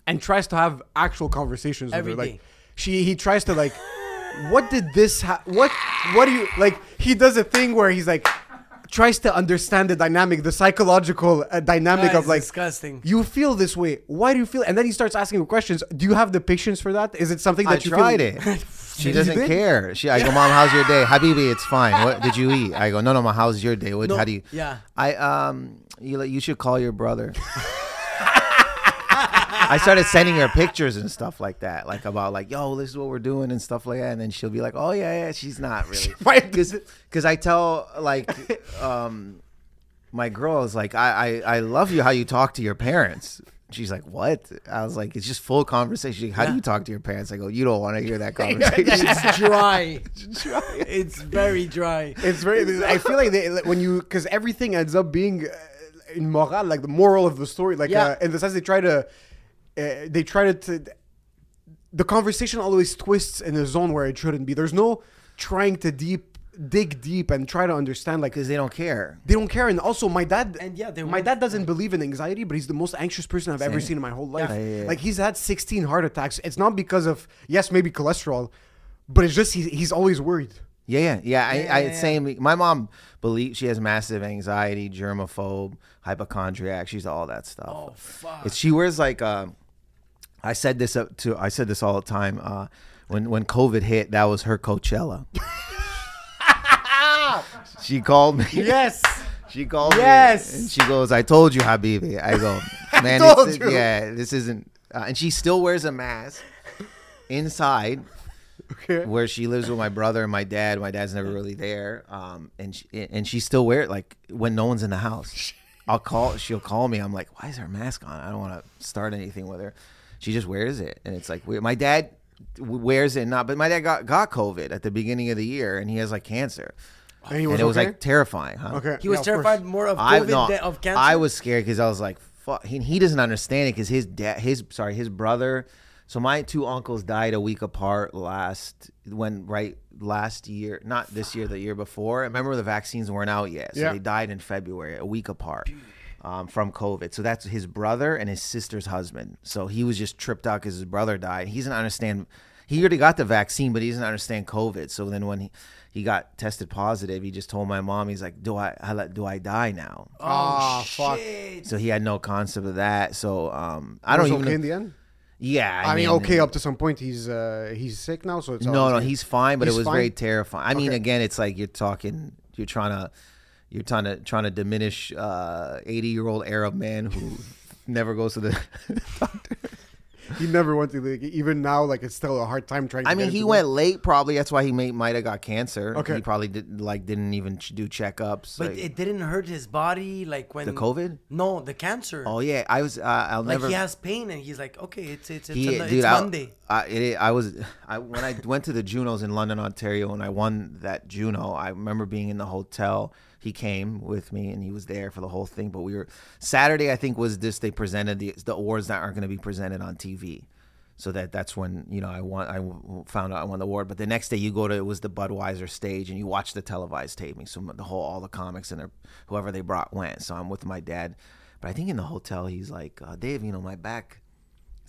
Speaker 2: and tries to have actual conversations
Speaker 1: Every
Speaker 2: with her.
Speaker 1: day.
Speaker 2: Like she, he tries to like, what did this? Ha- what? What do you like? He does a thing where he's like, tries to understand the dynamic, the psychological uh, dynamic
Speaker 1: That
Speaker 2: of
Speaker 1: is
Speaker 2: like,
Speaker 1: disgusting.
Speaker 2: you feel this way. Why do you feel? And then he starts asking questions. Do you have the patience for that? Is it something that
Speaker 3: I
Speaker 2: you
Speaker 3: tried
Speaker 2: feel?
Speaker 3: it. (laughs) She
Speaker 2: You
Speaker 3: doesn't care. She, I go, mom, how's your day? Habibi, it's fine. What did you eat? I go, no, no, mom, how's your day? What,
Speaker 1: No,
Speaker 3: how do you?
Speaker 1: yeah.
Speaker 3: I um, you you should call your brother. (laughs) I started sending her pictures and stuff like that, like about like, yo, this is what we're doing and stuff like that, and then she'll be like, oh yeah, yeah, she's not (laughs) really, because I tell like, um, my girl is like, I, I I love you how you talk to your parents. She's like, what? I was like, it's just full conversation. Like, How do you talk to your parents? I go, you don't want to hear that (laughs) conversation.
Speaker 1: It's (laughs) dry. It's very dry.
Speaker 2: It's very. I feel like they, when you because everything ends up being uh, in moral, like the moral of the story, like
Speaker 1: Yeah.
Speaker 2: uh, in the sense they try to, uh, they try to, to. The conversation always twists in a zone where it shouldn't be. There's no trying to deep dig deep and try to understand like
Speaker 3: because they don't care.
Speaker 2: they don't care and also my dad
Speaker 1: And yeah, they
Speaker 2: my dad doesn't believe in anxiety but he's the most anxious person i've ever seen in my whole life
Speaker 3: Yeah, yeah, yeah.
Speaker 2: like he's had 16 heart attacks it's not because of yes maybe cholesterol but it's just he's, he's always worried
Speaker 3: Yeah, yeah, yeah. I,
Speaker 1: Yeah,
Speaker 3: I
Speaker 1: yeah,
Speaker 3: same. My mom believes she has massive anxiety, germaphobe, hypochondriac. She's all that stuff.
Speaker 1: Oh fuck.
Speaker 3: It's, she wears like. Uh, I said this up to. I said this all the time. Uh, when when COVID hit, that was her Coachella. (laughs) she called me.
Speaker 2: Yes. (laughs)
Speaker 3: She called
Speaker 2: Yes.
Speaker 3: me and she goes, "I told you, Habibi." I go, (laughs) "Man,
Speaker 2: you."
Speaker 3: yeah, this isn't." Uh, and she still wears a mask inside
Speaker 2: Okay.
Speaker 3: where she lives with my brother and my dad. My dad's never really there, um, and she, and she still wear it like when no one's in the house. (laughs) I'll call. She'll call me. I'm like, "Why is her mask on?" I don't want to start anything with her. She just wears it, and it's like weird. My dad wears it not, but my dad got got COVID at the beginning of the year, and he has like cancer,
Speaker 2: And he
Speaker 3: and
Speaker 2: was,
Speaker 3: it was
Speaker 2: okay?
Speaker 3: like terrifying. Huh?
Speaker 2: okay.
Speaker 1: he was
Speaker 2: yeah,
Speaker 1: terrified
Speaker 2: course.
Speaker 1: more of
Speaker 3: I
Speaker 1: COVID
Speaker 3: no,
Speaker 1: than of cancer.
Speaker 3: I was scared because I was like, "Fuck." He, he doesn't understand it because his dad, his sorry, his brother. So my two uncles died a week apart last when right last year, not this year, the year before. I Remember the vaccines weren't out yet, so
Speaker 2: Yeah.
Speaker 3: they died in February, a week apart. Um, from COVID, so that's his brother and his sister's husband. So he was just tripped out because his brother died. He doesn't understand. He already got the vaccine, but he doesn't understand COVID. So then when he, he got tested positive, he just told my mom, he's like, "Do I, I do I die now?"
Speaker 2: Oh, fuck.
Speaker 1: Shit.
Speaker 3: So he had no concept of that. So um, I
Speaker 2: I
Speaker 3: don't
Speaker 2: was
Speaker 3: even.
Speaker 2: okay in the end.
Speaker 3: Yeah,
Speaker 2: I, mean, okay, up to some point, he's uh, he's sick now, so it's
Speaker 3: No, no, he's fine, but
Speaker 2: He's
Speaker 3: it was
Speaker 2: fine?
Speaker 3: very terrifying. I mean, again, it's like you're talking, you're trying to, you're trying to trying to diminish uh, 80 year old Arab man who (laughs) never goes to the (laughs) doctor.
Speaker 2: He never went to the even now. Like it's still a hard time trying. to
Speaker 3: I mean,
Speaker 2: him
Speaker 3: he
Speaker 2: to
Speaker 3: went late. Probably that's why he may, might have got cancer.
Speaker 2: Okay.
Speaker 3: he probably did like didn't even do checkups.
Speaker 1: But
Speaker 3: like-
Speaker 1: it didn't hurt his body like when
Speaker 3: the COVID.
Speaker 1: No, the cancer.
Speaker 3: Oh yeah, I was. Uh, I'll
Speaker 1: like
Speaker 3: never.
Speaker 1: he has pain and he's like, okay, it's it's it's,
Speaker 3: He,
Speaker 1: an-
Speaker 3: dude,
Speaker 1: it's
Speaker 3: I,
Speaker 1: Monday.
Speaker 3: I, it, I was (laughs) I when I went to the Junos in London, Ontario, and I won that Juno. I remember being in the hotel. He came with me, and he was there for the whole thing. But we were Saturday. I think was this. They presented the the awards that aren't going to be presented on TV. So that that's when you know I won. I found out I won the award. But the next day you go to it was the Budweiser stage, and you watch the televised taping. So the whole all the comics and their, whoever they brought went. So I'm with my dad. But I think in the hotel he's like, uh, Dave, you know my back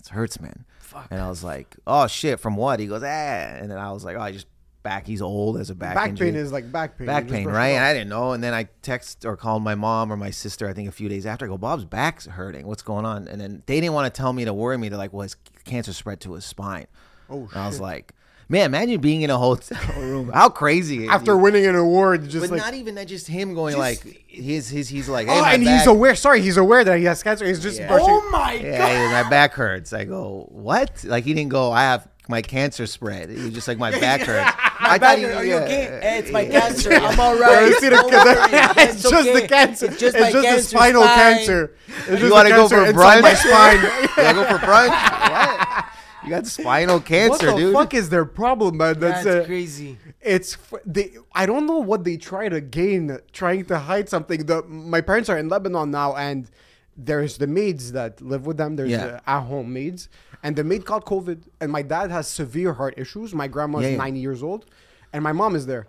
Speaker 3: it hurts, man. Fuck. And I was like, oh shit, from what? He goes, ah. And then I was like, oh, I just back. He's old as a back.
Speaker 2: back
Speaker 3: injury.
Speaker 2: pain is like back pain.
Speaker 3: back pain, right? And I didn't know. And then I text or called my mom or my sister. I think a few days after, I go, Bob's back's hurting. What's going on? And then they didn't want to tell me to worry me. They're like, well, his cancer spread to his spine.
Speaker 2: Oh,
Speaker 3: And I was like, man, imagine being in a hotel (laughs) room. How crazy!
Speaker 2: After
Speaker 3: you-
Speaker 2: winning an award, just
Speaker 3: but
Speaker 2: like
Speaker 3: not even that. Just him going
Speaker 1: Just-
Speaker 3: like his his. He's like, hey,
Speaker 2: oh,
Speaker 3: my
Speaker 2: and
Speaker 3: back.
Speaker 2: he's aware. Sorry, he's aware that he has cancer. He's just
Speaker 3: Yeah.
Speaker 2: brushing.
Speaker 1: oh my
Speaker 3: Yeah,
Speaker 1: god!
Speaker 3: hey, my back hurts. I go, what? Like he didn't go. I have my cancer spread. He was just like my (laughs) back hurts. I thought he-
Speaker 1: are you okay? Hey, it's my cancer. I'm (laughs) all right.
Speaker 2: You see the-
Speaker 1: Don't worry. (laughs)
Speaker 2: it's just the cancer.
Speaker 1: It's just
Speaker 2: It's
Speaker 1: my
Speaker 2: just the
Speaker 1: cancer
Speaker 2: spinal
Speaker 1: spine.
Speaker 2: cancer. It's
Speaker 3: You
Speaker 2: the (laughs)
Speaker 3: want to go for brunch?
Speaker 2: My spine.
Speaker 3: you go for brunch? What? You got spinal cancer, dude.
Speaker 2: what the
Speaker 3: dude.
Speaker 2: fuck is their problem, man? That's,
Speaker 1: That's
Speaker 2: uh,
Speaker 1: crazy.
Speaker 2: It's they. I don't know what they try to gain, trying to hide something. The my parents are in Lebanon now, and there's the maids that live with them. There's
Speaker 3: Yeah.
Speaker 2: uh, at-home maids, and the maid caught COVID. And my dad has severe heart issues. My grandma's
Speaker 3: Yeah, yeah.
Speaker 2: 90 years old, and my mom is there.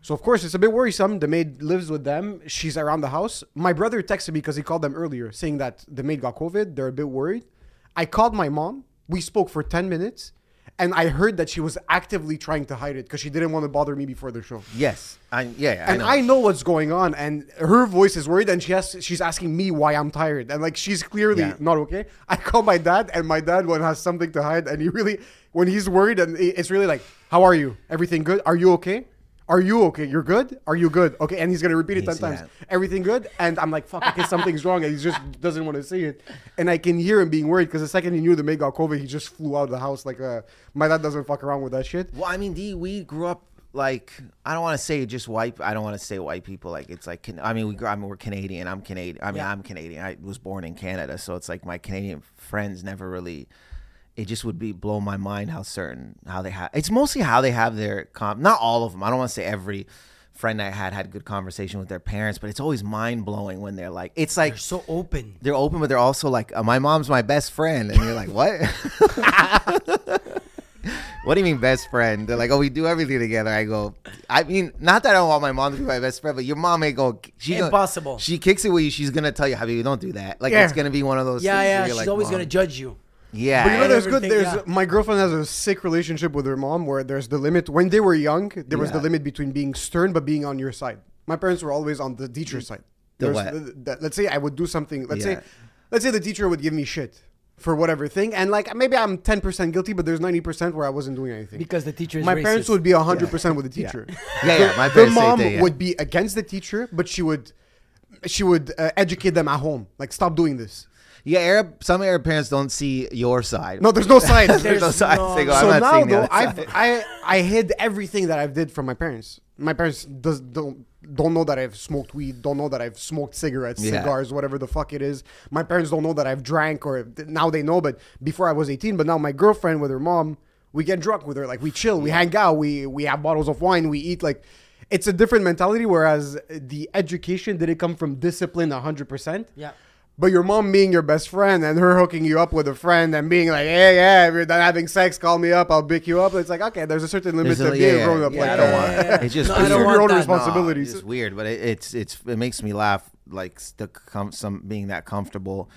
Speaker 2: So of course it's a bit worrisome. The maid lives with them. She's around the house. My brother texted me because he called them earlier, saying that the maid got COVID. They're a bit worried. I called my mom. We spoke for 10 minutes, and I heard that she was actively trying to hide it because she didn't want to bother me before the show.
Speaker 3: Yes, I, yeah, I
Speaker 2: And
Speaker 3: know.
Speaker 2: I know what's going on, and her voice is worried, and she has she's asking me why I'm tired, and like she's clearly
Speaker 3: Yeah.
Speaker 2: not okay. I call my dad, and my dad when has something to hide, and he really when he's worried, and it's really like, "How are you? Everything good? Are you okay? Are you okay? You're good? Are you good? Okay." And he's gonna repeat it ten times.
Speaker 3: yeah.
Speaker 2: Everything good? And I'm like, "Fuck, okay, something's wrong," and he just doesn't want to say it, and I can hear him being worried because the second he knew the maid got COVID, he just flew out of the house like, uh, "My dad doesn't fuck around with that shit."
Speaker 3: Well, I mean, D, we grew up like I don't want to say just white. I don't want to say white people. Like it's like I mean, we I mean we're Canadian. I'm Canadian. I mean,
Speaker 1: Yeah.
Speaker 3: I'm Canadian. I was born in Canada, so it's like my Canadian friends never really. It just would be blow my mind how certain how they have. It's mostly how they have their com. Not all of them. I don't want to say every friend I had had good conversation with their parents, but it's always mind blowing when they're like, it's like
Speaker 1: They're so open.
Speaker 3: they're open, but they're also like, uh, my mom's my best friend, and you're like, what? (laughs) what do you mean best friend? They're like, oh, we do everything together. I go, I mean, not that I don't want my mom to be my best friend, but your mom ain't go. She gonna-
Speaker 1: Impossible.
Speaker 3: she kicks it with you. She's gonna tell you, how you don't do that. Like
Speaker 2: Yeah.
Speaker 3: it's gonna be one of those.
Speaker 1: Yeah, yeah. She's
Speaker 3: like,
Speaker 1: always gonna judge you.
Speaker 3: Yeah.
Speaker 2: But you know, there's good. There's
Speaker 1: yeah.
Speaker 2: my girlfriend has a sick relationship with her mom, where there's the limit. When they were young, there was the limit between being stern but being on your side. My parents were always on the teacher's side.
Speaker 3: The what?
Speaker 2: the- the- let's say I would do something. Let's
Speaker 3: Yeah.
Speaker 2: say, let's say the teacher would give me shit for whatever thing, and like maybe I'm 10% guilty, but there's 90% where I wasn't doing anything.
Speaker 1: because the teacher
Speaker 2: my
Speaker 1: racist.
Speaker 2: parents would be 100% with the teacher.
Speaker 3: Yeah, yeah. My
Speaker 2: Their
Speaker 3: parents say
Speaker 2: mom
Speaker 3: they, yeah.
Speaker 2: would be against the teacher, but she would she would uh, educate them at home. Like, stop doing this.
Speaker 3: Yeah, Arab. Some Arab parents don't see your side.
Speaker 2: No, there's no sides. (laughs)
Speaker 3: there's no side.
Speaker 1: no-
Speaker 3: They go,
Speaker 2: so
Speaker 3: I'm not
Speaker 2: now though, I've. I I hid everything that I've did from my parents. My parents does don't don't know that I've smoked weed. Don't know that I've smoked cigarettes,
Speaker 3: Yeah.
Speaker 2: cigars, whatever the fuck it is. My parents don't know that I've drank or now they know. But before I was 18, but now my girlfriend with her mom, we get drunk with her. Like we chill, we hang out, we we have bottles of wine, we eat. Like it's a different mentality. Whereas the education didn't come from discipline 100. percent
Speaker 1: Yeah.
Speaker 2: But your mom being your best friend and her hooking you up with a friend and being like, hey, yeah, if you're done having sex, call me up, I'll pick you up. It's like, okay, there's a certain limit
Speaker 3: There's
Speaker 2: to
Speaker 3: a-
Speaker 2: being
Speaker 3: yeah,
Speaker 2: grown up
Speaker 3: yeah,
Speaker 2: like
Speaker 3: I
Speaker 2: that.
Speaker 3: don't want. (laughs)
Speaker 1: Yeah.
Speaker 3: It's just
Speaker 1: No, I
Speaker 3: weird.
Speaker 1: don't
Speaker 2: Assume
Speaker 1: want
Speaker 2: your own
Speaker 1: that, no.
Speaker 2: responsibilities.
Speaker 3: It's weird, but it, it's it's it makes me laugh. Like the com- some being that comfortable.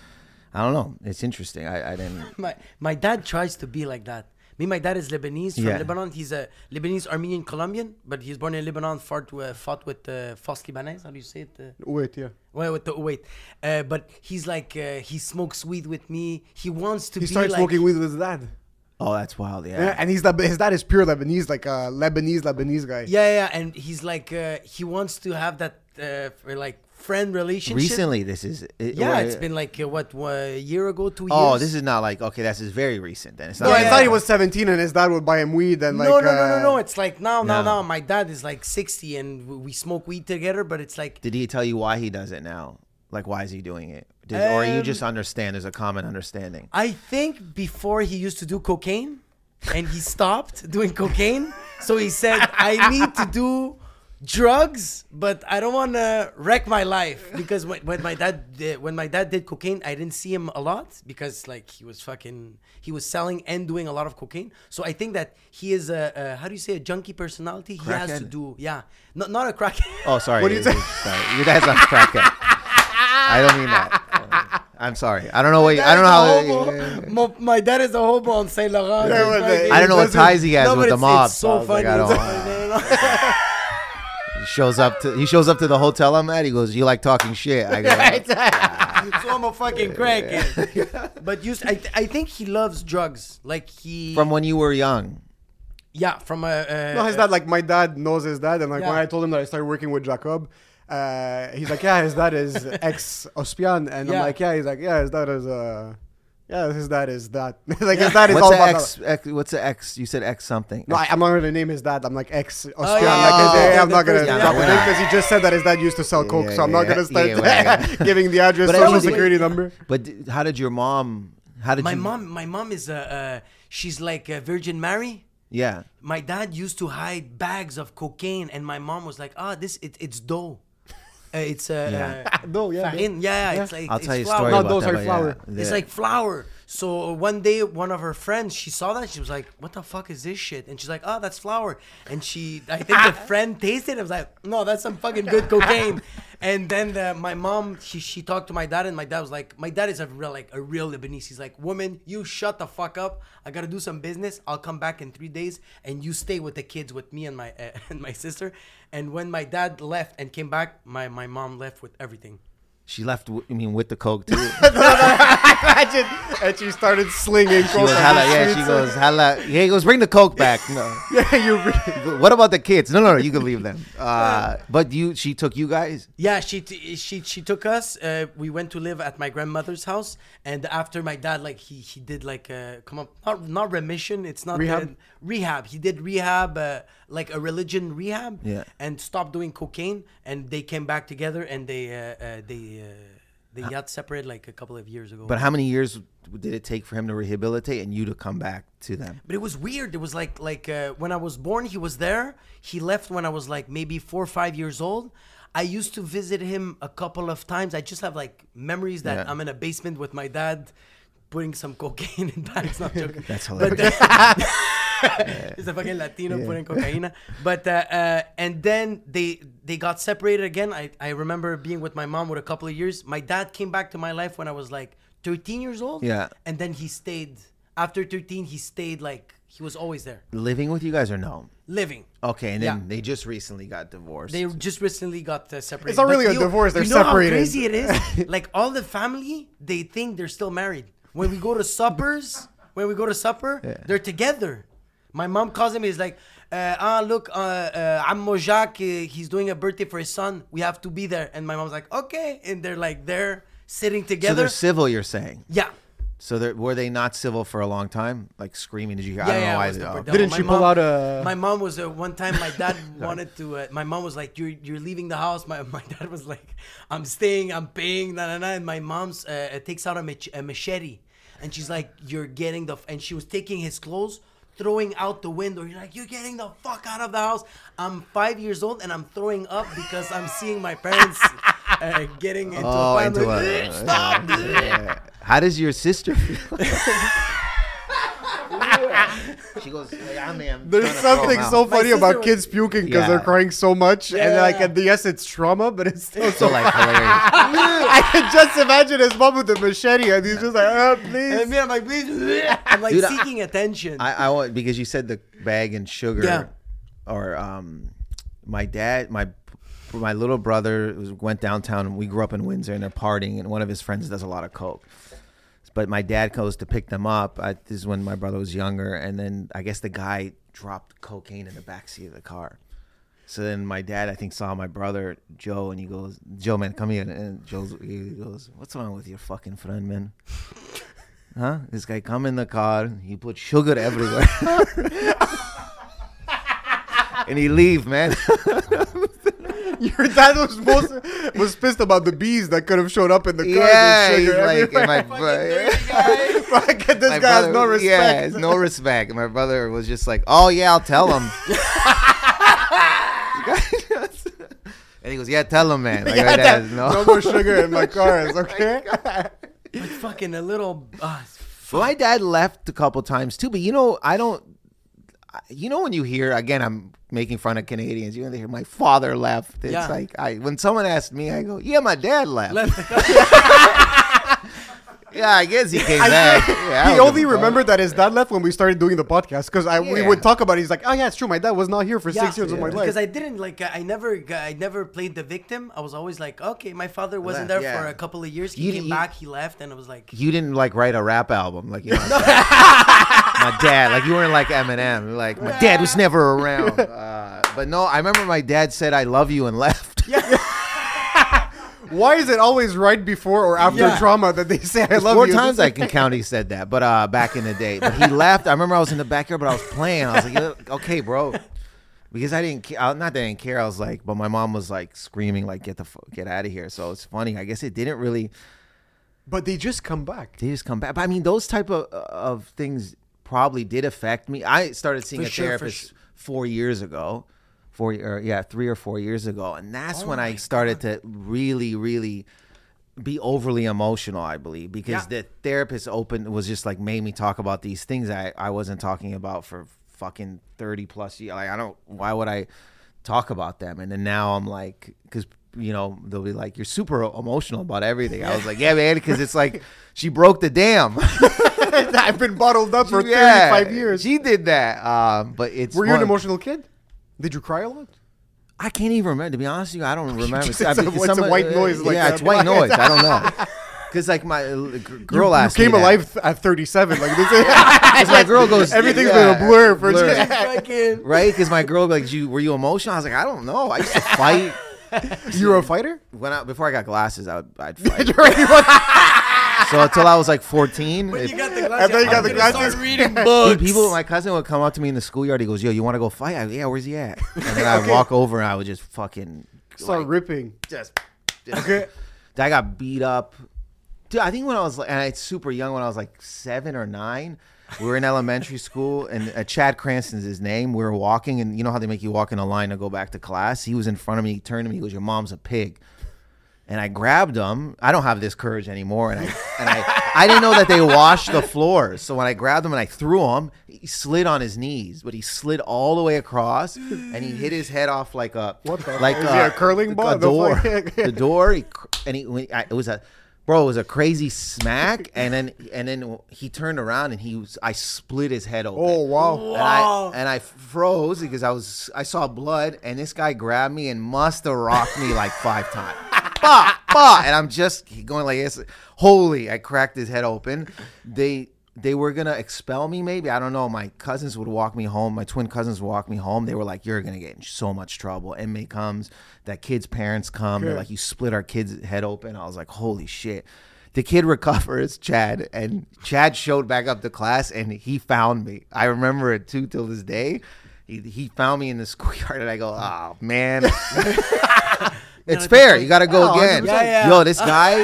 Speaker 3: I don't know. It's interesting. I, I didn't. (laughs)
Speaker 1: My my dad tries to be like that. Me, my dad is Lebanese from
Speaker 3: Yeah.
Speaker 1: Lebanon. He's a Lebanese Armenian Colombian, but he's born in Lebanon. Fought, uh, fought with uh, Force Libanese. How do you say it? Uh,
Speaker 2: Wait, yeah.
Speaker 1: well, with the wait, uh, but he's like uh, he smokes weed with me. He wants to
Speaker 2: He
Speaker 1: be
Speaker 2: started
Speaker 1: like,
Speaker 2: smoking weed with his dad.
Speaker 3: Oh, that's wild. Yeah.
Speaker 2: Yeah, and he's the, his dad is pure Lebanese, like a Lebanese Lebanese guy.
Speaker 1: Yeah, yeah, and he's like uh, he wants to have that uh, like friend relationship.
Speaker 3: Recently, this is. It,
Speaker 1: Yeah,
Speaker 3: what-
Speaker 1: it's been like uh, what a year ago, two years.
Speaker 3: Oh, this is not like okay. This is very recent. Then it's not.
Speaker 2: No,
Speaker 3: like
Speaker 2: I thought he was 17 and his dad would buy him weed and like.
Speaker 1: no, no, no, no,
Speaker 2: uh,
Speaker 1: no. It's like now, now,
Speaker 3: No.
Speaker 1: now. My dad is like sixty, and we smoke weed together. But it's like
Speaker 3: Did he tell you why he does it now? Like, why is he doing it? Did, or you
Speaker 1: Um,
Speaker 3: just understand? There's a common understanding.
Speaker 1: I think before he used to do cocaine, and he stopped doing cocaine. So he said, "I need to do drugs, but I don't want to wreck my life (laughs) because when, when my dad did, when my dad did cocaine, I didn't see him a lot because like he was fucking he was selling and doing a lot of cocaine. So I think that he is a, a how do you say a junkie personality? He has to do yeah, not not a crackhead. (laughs)
Speaker 3: Oh, sorry.
Speaker 2: What do you
Speaker 3: it-
Speaker 2: say?
Speaker 3: it- Sorry, your dad's not crackhead. I don't mean that. I'm sorry. I don't know what. You, I don't know how.
Speaker 1: my, my dad is a hobo on Saint Laurent.
Speaker 2: Yeah, but
Speaker 3: I don't know what ties he has
Speaker 1: No,
Speaker 3: with
Speaker 1: but
Speaker 3: the
Speaker 1: it's-
Speaker 3: mob.
Speaker 1: it's so
Speaker 3: I was (laughs) like, He shows up to he shows up to the hotel I'm at. He goes, "You like talking shit?" I go, (laughs)
Speaker 1: so I'm a fucking crackhead. (laughs) but you, I, I think he loves drugs. Like he,
Speaker 3: "From when you were young."
Speaker 1: yeah, from a. Uh,
Speaker 2: No, his dad, like my dad knows his dad, and like when I told him that I started working with Jacob, uh, he's like, yeah, his dad is ex Ospian, and I'm like, yeah, he's like, yeah, his dad is uh, yeah, his dad is that, (laughs) like his dad is
Speaker 3: What's
Speaker 2: all
Speaker 3: the
Speaker 2: about
Speaker 3: X, X? What's the X? You said X something.
Speaker 2: No, I, I'm not gonna name his dad. I'm like ex Ospian.
Speaker 1: Oh, yeah,
Speaker 2: like,
Speaker 3: yeah,
Speaker 2: yeah,
Speaker 3: yeah,
Speaker 2: I'm not gonna
Speaker 1: first- yeah,
Speaker 2: drop
Speaker 3: we're
Speaker 2: name because he just said that his dad used to sell coke,
Speaker 3: Yeah,
Speaker 2: so I'm not gonna start
Speaker 3: yeah, yeah. (laughs)
Speaker 2: giving the address,
Speaker 3: But
Speaker 2: social
Speaker 3: anyway-
Speaker 2: security number.
Speaker 3: But how did your mom? How did
Speaker 1: my
Speaker 3: you?
Speaker 1: mom, my mom is a. Uh, she's like a Virgin Mary.
Speaker 3: Yeah.
Speaker 1: My dad used to hide bags of cocaine, and my mom was like, "Ah, this it, it's dough. Uh, it's uh,
Speaker 3: Yeah.
Speaker 1: uh, (laughs)
Speaker 2: Dough, yeah,
Speaker 1: farin. Yeah, yeah, it's like
Speaker 3: I'll
Speaker 1: it's
Speaker 3: tell you a story
Speaker 2: No,
Speaker 3: about
Speaker 2: those
Speaker 3: that.
Speaker 2: are
Speaker 3: but
Speaker 2: flour.
Speaker 3: Yeah.
Speaker 1: It's
Speaker 3: Yeah.
Speaker 1: like flour. So one day, one of her friends, she saw that. She was like, "What the fuck is this shit?" And she's like, "Oh, that's flour." And she, I think the (laughs) friend tasted. it and was like, "No, that's some fucking good cocaine." And then the, my mom, she she talked to my dad, and my dad was like, "My dad is a real like a real Lebanese. He's like, woman, you shut the fuck up. I gotta do some business. I'll come back in three days, and you stay with the kids with me and my uh, (laughs) and my sister." And when my dad left and came back, my my mom left with everything.
Speaker 3: She left. w- I mean, with the coke too. (laughs)
Speaker 2: Imagine, and she started slinging
Speaker 3: She
Speaker 2: coke.
Speaker 3: goes,
Speaker 2: on
Speaker 3: "Hala," yeah, she
Speaker 2: streets.
Speaker 3: goes, "Hala." Yeah, he goes, "Bring the coke back." No. (laughs)
Speaker 2: yeah, you. Really,
Speaker 3: what about the kids? No, no, no. You can leave them. Uh, but you, she took you guys.
Speaker 1: Yeah, she t- she she took us. Uh, we went to live at my grandmother's house, and after my dad, like he he did like uh, come up not not remission. It's not
Speaker 2: Rehab?
Speaker 1: uh, rehab. He did rehab, uh, like a religion rehab,
Speaker 3: Yeah.
Speaker 1: and stopped doing cocaine. And they came back together, and they uh, uh, they uh, they got separated like a couple of years ago.
Speaker 3: But how many years did it take for him to rehabilitate and you to come back to them?
Speaker 1: But it was weird. It was like like uh, when I was born, he was there. He left when I was like maybe four or five years old. I used to visit him a couple of times. I just have like memories that
Speaker 3: Yeah.
Speaker 1: I'm in a basement with my dad, putting some cocaine in bags. Not joking. (laughs)
Speaker 3: That's
Speaker 1: But,
Speaker 3: hilarious.
Speaker 1: uh, (laughs) (laughs) it's a fucking Latino putting cocaine. But uh, uh, and then they they got separated again. I I remember being with my mom for a couple of years. My dad came back to my life when I was like 13 years old.
Speaker 3: Yeah.
Speaker 1: And then he stayed. After 13, he stayed like he was always there,
Speaker 3: Living with you guys or no?
Speaker 1: living.
Speaker 3: Okay, and then
Speaker 1: Yeah.
Speaker 3: they just recently got divorced.
Speaker 1: They just recently got uh, separated.
Speaker 2: It's not
Speaker 1: But
Speaker 2: really a
Speaker 1: you-
Speaker 2: divorce, they're
Speaker 1: you know
Speaker 2: separated.
Speaker 1: How crazy it is. (laughs) like all the family, they think they're still married. When we go to suppers, when we go to supper, they're together. My mom calls him. He's like, uh, "Ah, look, uh, uh, Ammo Jacques, uh, he's doing a birthday for his son. We have to be there." And my mom's like, "Okay," and they're like, they're sitting together.
Speaker 3: so they're civil, you're saying?
Speaker 1: yeah.
Speaker 3: So they're, were they not civil for a long time? Like screaming? Did you? I
Speaker 1: Yeah, I
Speaker 3: don't know why.
Speaker 1: it
Speaker 3: they- oh.
Speaker 2: Didn't
Speaker 1: My
Speaker 2: she pull out a-
Speaker 1: My mom was uh, one time. My dad (laughs) wanted to. Uh, my mom was like, "You're you're leaving the house." My my dad was like, "I'm staying. I'm paying." Nah, nah, nah. And my mom's uh, uh, takes out a, mach- a machete, and she's like, "You're getting the." F-, and she was taking his clothes, throwing out the window. You're like, "You're getting the fuck out of the house." I'm five years old and I'm throwing up because I'm seeing my parents uh, getting into
Speaker 3: Oh,
Speaker 1: a
Speaker 3: into
Speaker 1: family.
Speaker 3: a.
Speaker 1: Stop.
Speaker 3: Yeah. How does your sister feel? (laughs) (laughs) she goes, "I mean, I'm
Speaker 2: There's
Speaker 3: trying to throw 'em
Speaker 2: something so funny about
Speaker 1: was-
Speaker 2: kids puking because they're crying so much, and
Speaker 1: Yeah.
Speaker 2: like, and yes, it's trauma, but it's still
Speaker 3: So
Speaker 2: so.
Speaker 3: like hilarious. (laughs)
Speaker 2: I can just imagine his mom with the machete, and he's just like, "Ah,
Speaker 1: And
Speaker 2: please."
Speaker 1: me, I'm like, please. I'm like
Speaker 3: Dude, I-
Speaker 1: seeking attention.
Speaker 3: I, I want because you said the bag and sugar,
Speaker 1: Yeah.
Speaker 3: or um, my dad, my my little brother was, went downtown and we grew up in Windsor and they're partying and one of his friends does a lot of coke. But my dad goes to pick them up. I, this is when my brother was younger, and then I guess the guy dropped cocaine in the backseat of the car. So then my dad, I think, saw my brother Joe, and he goes, "Joe, man, come here." And Joe's, he goes, "What's wrong with your fucking friend, man?" (laughs) Huh? This guy come in the car. He put sugar everywhere. (laughs) (laughs) and he leave, man. (laughs)
Speaker 2: Your dad was most was pissed about the bees that could have showed up in the car.
Speaker 3: yeah, he's
Speaker 2: sugar
Speaker 3: like,
Speaker 2: everywhere.
Speaker 3: and my brother.
Speaker 2: Fuck, this
Speaker 3: my
Speaker 2: guy has no respect.
Speaker 3: Yeah, has no respect. And my brother was just like, "Oh yeah, I'll tell him." (laughs) and he goes, "Yeah, tell him, man." Like,
Speaker 2: Yeah,
Speaker 3: my dad
Speaker 2: Dad,
Speaker 3: has
Speaker 2: no.
Speaker 3: no.
Speaker 2: more sugar in my (laughs) cars, okay?
Speaker 1: Like fucking a little. Uh,
Speaker 3: Well, my dad left a couple times too, but you know, I don't. I- You know, when you hear again, I'm making fun of Canadians. You know, they hear my father left. It's
Speaker 1: Yeah.
Speaker 3: like I when someone asked me, I go, "Yeah, my dad left." (laughs) yeah, I guess he (laughs) came back. (laughs) Yeah,
Speaker 2: he only
Speaker 3: give a fuck.
Speaker 2: remembered that his dad left when we started doing the podcast because I we would talk about it. He's like, "Oh yeah, it's true. My dad was not here for
Speaker 1: yeah,
Speaker 2: six years of my life."
Speaker 1: because I didn't like. I never. I never played the victim. I was always like, okay, my father wasn't there
Speaker 3: yeah.
Speaker 1: for a couple of years. He
Speaker 3: You-
Speaker 1: came
Speaker 3: you-
Speaker 1: back. He left, and it was like.
Speaker 3: You didn't like write a rap album, like you know. My dad, like you weren't like Eminem. Like my dad was never around. (laughs) Uh, but no, I remember my dad said, "I love you" and left. (laughs)
Speaker 2: Why is it always right before or after
Speaker 1: Yeah.
Speaker 2: trauma that they say I love
Speaker 3: Four
Speaker 2: you?
Speaker 3: times I can (laughs) count he said that, but uh, back in the day. But he left. I remember I was in the backyard, but I was playing. I was like, okay, bro. Because I didn't care. Not that I didn't care. I was like, but my mom was like screaming, like, get the get out of here. So it's funny. I guess it didn't really.
Speaker 2: But they just come back.
Speaker 3: They just come back. But I mean, those type of of things probably did affect me. I started seeing
Speaker 1: For
Speaker 3: a
Speaker 1: sure,
Speaker 3: therapist
Speaker 1: su-
Speaker 3: four years ago, four or yeah, three or four years ago, and that's
Speaker 1: Oh
Speaker 3: when I started to really, really be overly emotional. I believe because
Speaker 1: Yeah.
Speaker 3: the therapist opened was just like made me talk about these things I I wasn't talking about for fucking thirty plus years. Like I don't. Why would I talk about them? And then now I'm like, because you know they'll be like, you're super emotional about everything. I was like, yeah, man, because it's like (laughs) she broke the dam. (laughs)
Speaker 2: I've been bottled up for
Speaker 3: Yeah,
Speaker 2: 35 years.
Speaker 3: She did that. Um, but it's
Speaker 2: Were you an emotional kid? Did you cry a lot?
Speaker 3: I can't even remember. To be honest with you, I don't (laughs) remember. I
Speaker 2: it's a-
Speaker 3: mean,
Speaker 2: it's a
Speaker 3: someone-
Speaker 2: white noise like
Speaker 3: yeah,
Speaker 2: that.
Speaker 3: it's white noise. I don't know. Because like my uh, g- girl
Speaker 2: you,
Speaker 3: asked
Speaker 2: you came
Speaker 3: me that.
Speaker 2: alive th- at 37. Like this. (laughs)
Speaker 3: 'Cause my girl goes, (laughs)
Speaker 2: Everything's
Speaker 3: yeah,
Speaker 2: been a blur for
Speaker 3: blur. (laughs)
Speaker 1: Fucking.
Speaker 3: right? Because my girl like, you were you emotional? I was like, I don't know. I used to fight
Speaker 2: you were a fighter.
Speaker 3: when I before I got glasses. I would I'd fight.
Speaker 2: You're right,
Speaker 3: so until I was like 14,
Speaker 1: When
Speaker 3: if-
Speaker 1: you got the
Speaker 2: And
Speaker 1: glasses,
Speaker 2: then you got the glasses.
Speaker 1: Start reading
Speaker 3: Dude,
Speaker 1: books.
Speaker 3: people, my cousin would come up to me in the schoolyard. He goes, "Yo, you want to go fight?" I "Yeah, where's he at?" And then I would walk over and I would just fucking
Speaker 2: Start
Speaker 3: like,
Speaker 2: ripping.
Speaker 3: just, just
Speaker 2: Okay.
Speaker 3: I got beat up. Dude, I think when I was like, and I super young, when I was like seven or nine, we were in (laughs) elementary school, and uh, Chad Cranston's his name. We were walking, and you know how they make you walk in a line to go back to class. He was in front of me. He turned to me. He goes, "Your mom's a pig." And I grabbed him. I don't have this courage anymore, and I and I I didn't know that they washed the floors. So when I grabbed him and I threw him, he slid on his knees, but he slid all the way across, and he hit his head off like a
Speaker 2: What the-
Speaker 3: like
Speaker 2: he a curling ball?
Speaker 3: A (laughs)
Speaker 2: The
Speaker 3: door.
Speaker 2: fuck?
Speaker 3: the door. He, and he when I, it was a bro, it was a crazy smack, and then and then he turned around and he was I split his head open.
Speaker 2: Oh wow.
Speaker 3: And I and I froze because I was I saw blood, and this guy grabbed me and must have rocked me like five times. (laughs) bah, bah, and I'm just going like this. Holy! I cracked his head open. They they were gonna expel me. Maybe I don't know. My cousins would walk me home. My twin cousins would walk me home. They were like, "You're gonna get in so much trouble." Inmate comes. That kid's parents come. They're like, "You split our kid's head open." I was like, "Holy shit!" The kid (laughs) recovers, Chad, and Chad showed back up to class, and he found me. I remember it too till this day. He, he found me in the (laughs) schoolyard, and I go, "Oh man." (laughs) It's fair. You got to go again.
Speaker 2: Yeah,
Speaker 4: yeah.
Speaker 3: Yo, this (laughs) guy,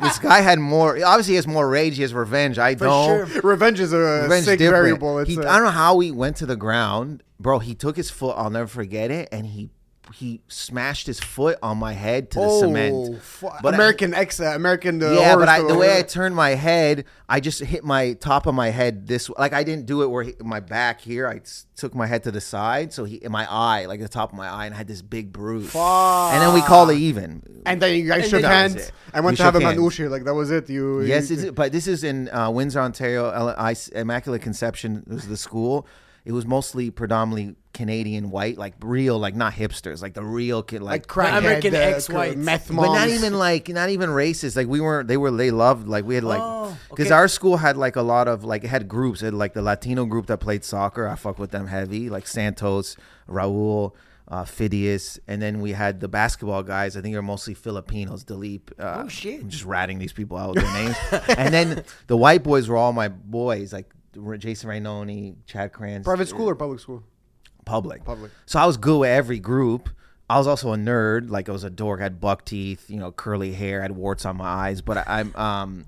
Speaker 3: this guy had more. Obviously, he has more rage. He has revenge. I don't.
Speaker 4: sure.
Speaker 2: Revenge is a
Speaker 3: Revenge
Speaker 2: sick
Speaker 3: different.
Speaker 2: variable. It's
Speaker 3: He,
Speaker 2: uh,
Speaker 3: I don't know how he went to the ground, bro. He took his foot. I'll never forget it, and he he smashed his foot on my head to the
Speaker 2: oh,
Speaker 3: cement.
Speaker 2: fu-
Speaker 3: But
Speaker 2: American X, uh, American. Uh,
Speaker 3: yeah, but I, the way I turned my head, I just hit my top of my head this like I didn't do it where he, my back here. I took my head to the side, so he in my eye, like the top of my eye, and I had this big bruise. And then we called it even.
Speaker 2: And then you guys
Speaker 4: And
Speaker 2: shook
Speaker 4: then-
Speaker 2: hands
Speaker 3: it.
Speaker 2: and went
Speaker 3: We
Speaker 2: to have a
Speaker 3: shook hands.
Speaker 2: manushi. Like that was it. You
Speaker 3: Yes,
Speaker 2: you,
Speaker 3: it's, but this is in uh, Windsor, Ontario. L- I- Immaculate Conception was the school. It was mostly predominantly Canadian white, like real, like not hipsters, like the real kid, like,
Speaker 2: like crackhead,
Speaker 4: American
Speaker 2: uh,
Speaker 4: ex-whites.
Speaker 2: meth
Speaker 3: but not even like not even racist. Like we weren't. They were. They loved. Like we had like
Speaker 4: Oh,
Speaker 3: because
Speaker 4: okay.
Speaker 3: our school had like a lot of like it had groups. It had like the Latino group that played soccer. I fuck with them heavy. Like Santos, Raul. Uh, Phidias, and then we had the basketball guys. I think they're mostly Filipinos. Dilip. Uh,
Speaker 4: Oh, shit.
Speaker 3: I'm just ratting these people out with their names. and then the white boys were all my boys, like Jason Rainoni, Chad Kranz.
Speaker 2: private school or public school.
Speaker 3: public.
Speaker 2: Public.
Speaker 3: So I was good with every group. I was also a nerd. Like I was a dork. I had buck teeth, you know, curly hair. I had warts on my eyes. But I, I'm, um,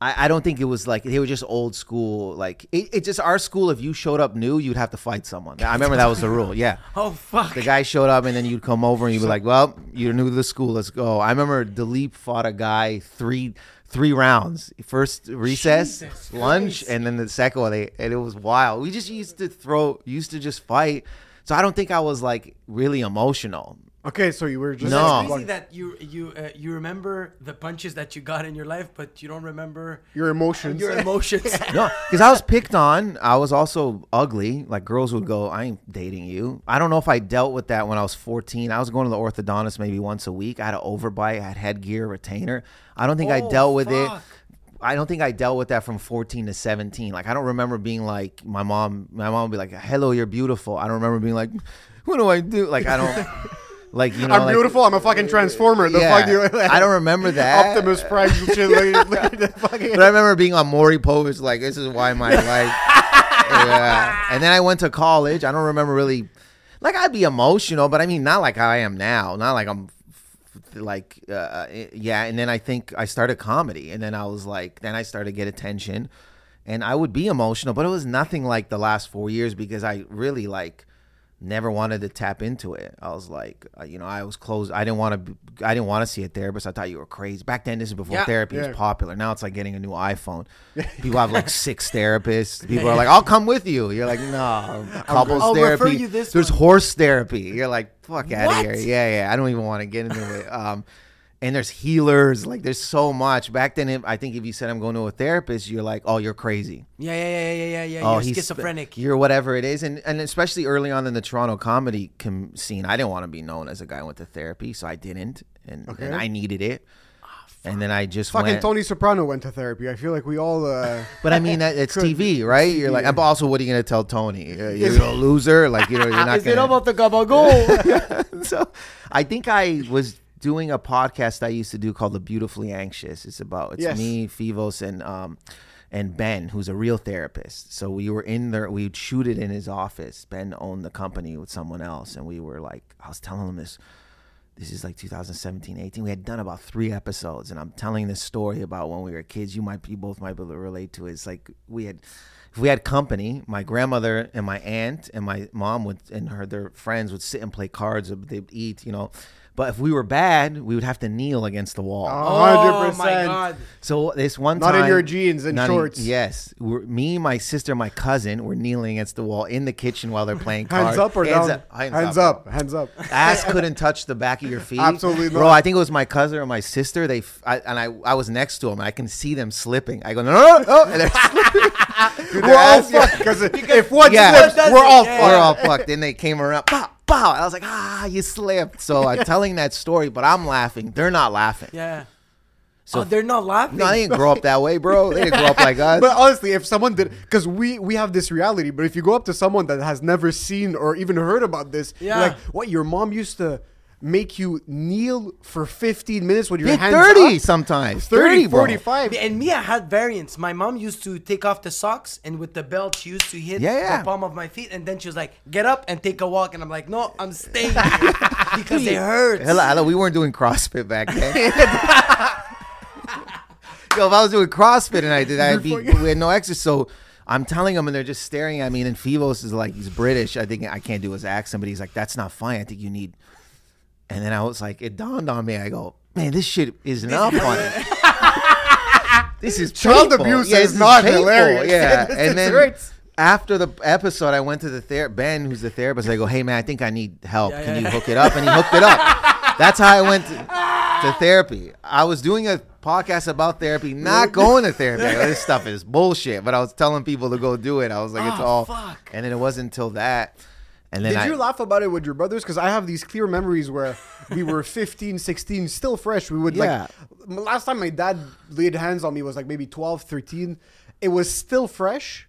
Speaker 3: I, I don't think it was like they were just old school. Like it, it just our school. If you showed up new, you'd have to fight someone. I remember that was the rule. Yeah. (laughs)
Speaker 4: Oh fuck.
Speaker 3: The guy showed up, and then you'd come over, and you'd be like, "Well, you're new to the school. Let's go." I remember Dilip fought a guy three three rounds. First recess,
Speaker 4: Jesus
Speaker 3: lunch,
Speaker 4: Christ.
Speaker 3: and then the second one. They, and it was wild. We just used to throw, used to just fight. So I don't think I was like really emotional.
Speaker 2: Okay, so you were just
Speaker 3: No.
Speaker 4: It's crazy that you you uh, you remember the punches that you got in your life, but you don't remember
Speaker 2: your emotions.
Speaker 4: your emotions. (laughs)
Speaker 3: No, because I was picked on. I was also ugly. Like girls would go, "I ain't dating you." I don't know if I dealt with that when I was 14. I was going to the orthodontist maybe once a week. I had an overbite. I had headgear, retainer. I don't think I
Speaker 4: Oh,
Speaker 3: dealt with it. I don't think I dealt with that from 14 to 17. Like I don't remember being like my mom. My mom would be like, "Hello, you're beautiful." I don't remember being like, "What do I do?" Like I don't. (laughs) Like you know,
Speaker 2: I'm
Speaker 3: like-
Speaker 2: beautiful. I'm a fucking transformer. The
Speaker 3: Yeah,
Speaker 2: fuck you? (laughs)
Speaker 3: I don't remember that.
Speaker 2: Optimus Prime shit. Like, like (laughs)
Speaker 3: But I remember being on Maury Povich, like, this is why my (laughs) life. yeah. And then I went to college. I don't remember really, like, I'd be emotional, but I mean, not like I am now. Not like I'm, like, uh, yeah. And then I think I started comedy. And then I was like, then I started to get attention. And I would be emotional, but it was nothing like the last four years because I really, like, never wanted to tap into it. I was like, uh, you know, I was closed. I didn't want to. I didn't want to see a therapist. I thought you were crazy. Back then, this is before
Speaker 4: Yeah.
Speaker 3: therapy
Speaker 2: Yeah.
Speaker 3: was popular. Now it's like getting a new iPhone. (laughs) People have like six therapists. People are like, "I'll come with you." You're like, "No, (laughs) couples
Speaker 4: I'll
Speaker 3: therapy."
Speaker 4: you this
Speaker 3: There's
Speaker 4: one.
Speaker 3: horse therapy. You're like, "Fuck out of here." Yeah, yeah. I don't even want to get into it. Um, and there's healers. Like, there's so much. Back then, if, I think if you said I'm going to a therapist, you're like, "Oh, you're crazy."
Speaker 4: yeah, yeah, yeah, yeah, yeah, yeah.
Speaker 3: oh,
Speaker 4: You're
Speaker 3: he's
Speaker 4: schizophrenic.
Speaker 3: You're whatever it is, and and especially early on in the Toronto comedy com- scene, I didn't want to be known as a guy who went to therapy, so I didn't, and,
Speaker 2: Okay.
Speaker 3: and I needed it, and then I just
Speaker 2: fucking
Speaker 3: went.
Speaker 2: Tony Soprano went to therapy. I feel like we all. Uh, (laughs)
Speaker 3: But I mean, that, it's (laughs)
Speaker 2: Could-
Speaker 3: TV, right? You're like, but also, what are you gonna tell Tony? (laughs) Uh, You're a loser, like you know, you're not
Speaker 4: Is it
Speaker 3: gonna.
Speaker 4: about the gabago?
Speaker 3: so, I think I was doing a podcast I used to do called The Beautifully Anxious. It's about it's
Speaker 2: Yes.
Speaker 3: me, Fivos, and um, and Ben, who's a real therapist. So we were in there. We'd shoot it in his office. Ben owned the company with someone else, and we were like, I was telling him this. This is like 2017, 18. We had done about three episodes, and I'm telling this story about when we were kids. You might, you both might be able to relate to it. It's like we had, if we had company, my grandmother and my aunt and my mom would and her their friends would sit and play cards. They'd eat, you know. But if we were bad, we would have to kneel against the wall.
Speaker 4: Oh
Speaker 2: 100%.
Speaker 4: my god.
Speaker 3: So this one
Speaker 2: Not
Speaker 3: time,
Speaker 2: in your jeans and
Speaker 3: not in-
Speaker 2: shorts.
Speaker 3: yes, we're, me, my sister, my cousin were kneeling against the wall in the kitchen while they're playing (laughs) cards.
Speaker 2: Hands up or
Speaker 3: hands
Speaker 2: down?
Speaker 3: Up, hands,
Speaker 2: hands
Speaker 3: up.
Speaker 2: up. Hands up.
Speaker 3: Ass (laughs) couldn't touch the back of your feet.
Speaker 2: Absolutely not. bro.
Speaker 3: I think it was my cousin or my sister. They f- I, and I, I was next to them. And I can see them slipping. I go no, no, no, no. and they're slipping. (laughs) Dude,
Speaker 2: We're all
Speaker 3: ass- yeah.
Speaker 2: fucked because if one
Speaker 3: Yeah.
Speaker 2: slips, we're all fucked.
Speaker 3: We're all fucked. Then they came around. Pow, pow. I was like, ah, you slipped. So I'm (laughs) telling that story, but I'm laughing. They're not laughing.
Speaker 4: Yeah.
Speaker 3: So-
Speaker 4: oh, they're not laughing.
Speaker 3: No, they didn't grow up that way, bro. They didn't grow up like (laughs) us.
Speaker 2: But honestly, if someone did, because we we have this reality, but if you go up to someone that has never seen or even heard about this, you're
Speaker 4: Yeah.
Speaker 2: like, what? Your mom used to make you kneel for 15 minutes with your
Speaker 3: Yeah,
Speaker 2: hands
Speaker 3: 30
Speaker 2: up?
Speaker 3: sometimes.
Speaker 2: 30,
Speaker 3: 30, bro.
Speaker 2: 45.
Speaker 4: And me, I had variants. My mom used to take off the socks, and with the belt, she used to hit
Speaker 3: Yeah, yeah.
Speaker 4: the palm of my feet, and then she was like, "Get up and take a walk." And I'm like, "No, I'm staying (laughs) here because it hurts."
Speaker 3: Hello, hello, we weren't doing CrossFit back then. (laughs) Yo, if I was doing CrossFit and I did, I'd be we had no exercise. So I'm telling them, and they're just staring at me. And then Fivos is like, he's British. I think I can't do his accent, but he's like, that's not fine. I think you need. And then I was like, it dawned on me. I go, man, this shit is not funny. (laughs) this is
Speaker 2: Child
Speaker 3: painful.
Speaker 2: abuse
Speaker 3: Yeah,
Speaker 2: is not
Speaker 3: painful.
Speaker 2: hilarious.
Speaker 3: Yeah, (laughs) and then
Speaker 2: hurts.
Speaker 3: after the episode, I went to the ther- Ben, who's the therapist. I go, hey man, I think I need help.
Speaker 4: Yeah,
Speaker 3: Can
Speaker 4: yeah,
Speaker 3: you hook it up? And he hooked it up. (laughs) That's how I went to, to therapy. I was doing a podcast about therapy, not going to therapy. Like, this stuff is bullshit. But I was telling people to go do it. I was like, it's
Speaker 4: Oh,
Speaker 3: all.
Speaker 4: fuck.
Speaker 3: And then it wasn't until that. And then
Speaker 2: Did
Speaker 3: I,
Speaker 2: you laugh about it with your brothers? Because I have these clear memories where we were (laughs) 15, 16, still fresh. We would
Speaker 3: Yeah.
Speaker 2: like, last time my dad laid hands on me was like maybe 12, 13. It was still fresh.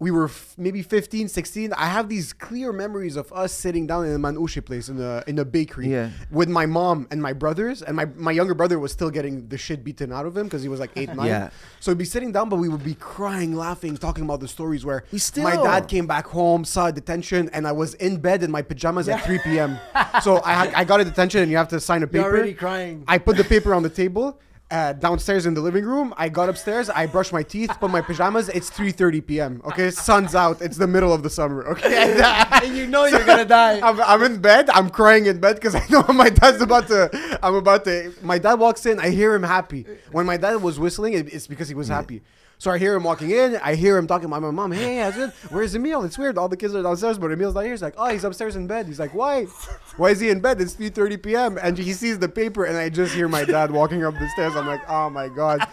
Speaker 2: We were f- maybe 15, 16. I have these clear memories of us sitting down in a manouche place in a in a bakery
Speaker 3: Yeah.
Speaker 2: with my mom and my brothers. And my, my younger brother was still getting the shit beaten out of him because he was like eight, (laughs) nine.
Speaker 3: Yeah.
Speaker 2: So we'd be sitting down, but we would be crying, laughing, talking about the stories where
Speaker 3: still-
Speaker 2: my dad came back home, saw detention, and I was in bed in my pajamas at 3 p.m. so I, I got a detention, and you have to sign a paper.
Speaker 4: You're already crying.
Speaker 2: I put the paper on the table. Uh, downstairs in the living room, I got upstairs. I brushed my teeth, put my pajamas. It's 3:30 p.m. Okay, sun's out. It's the middle of the summer. Okay, (laughs)
Speaker 4: and you know you're gonna die. (laughs)
Speaker 2: I'm, I'm in bed. I'm crying in bed because I know (laughs) my dad's about to. I'm about to. My dad walks in. I hear him happy. When my dad was whistling, it's because he was happy. So I hear him walking in. I hear him talking to my mom. Hey, how's it? Where's Émile? It's weird. All the kids are downstairs, but Émile's not here. He's like, oh, he's upstairs in bed. He's like, why? Why is he in bed? It's 3:30 p.m. And he sees the paper, and I just hear my dad walking up the stairs. I'm like, oh my god.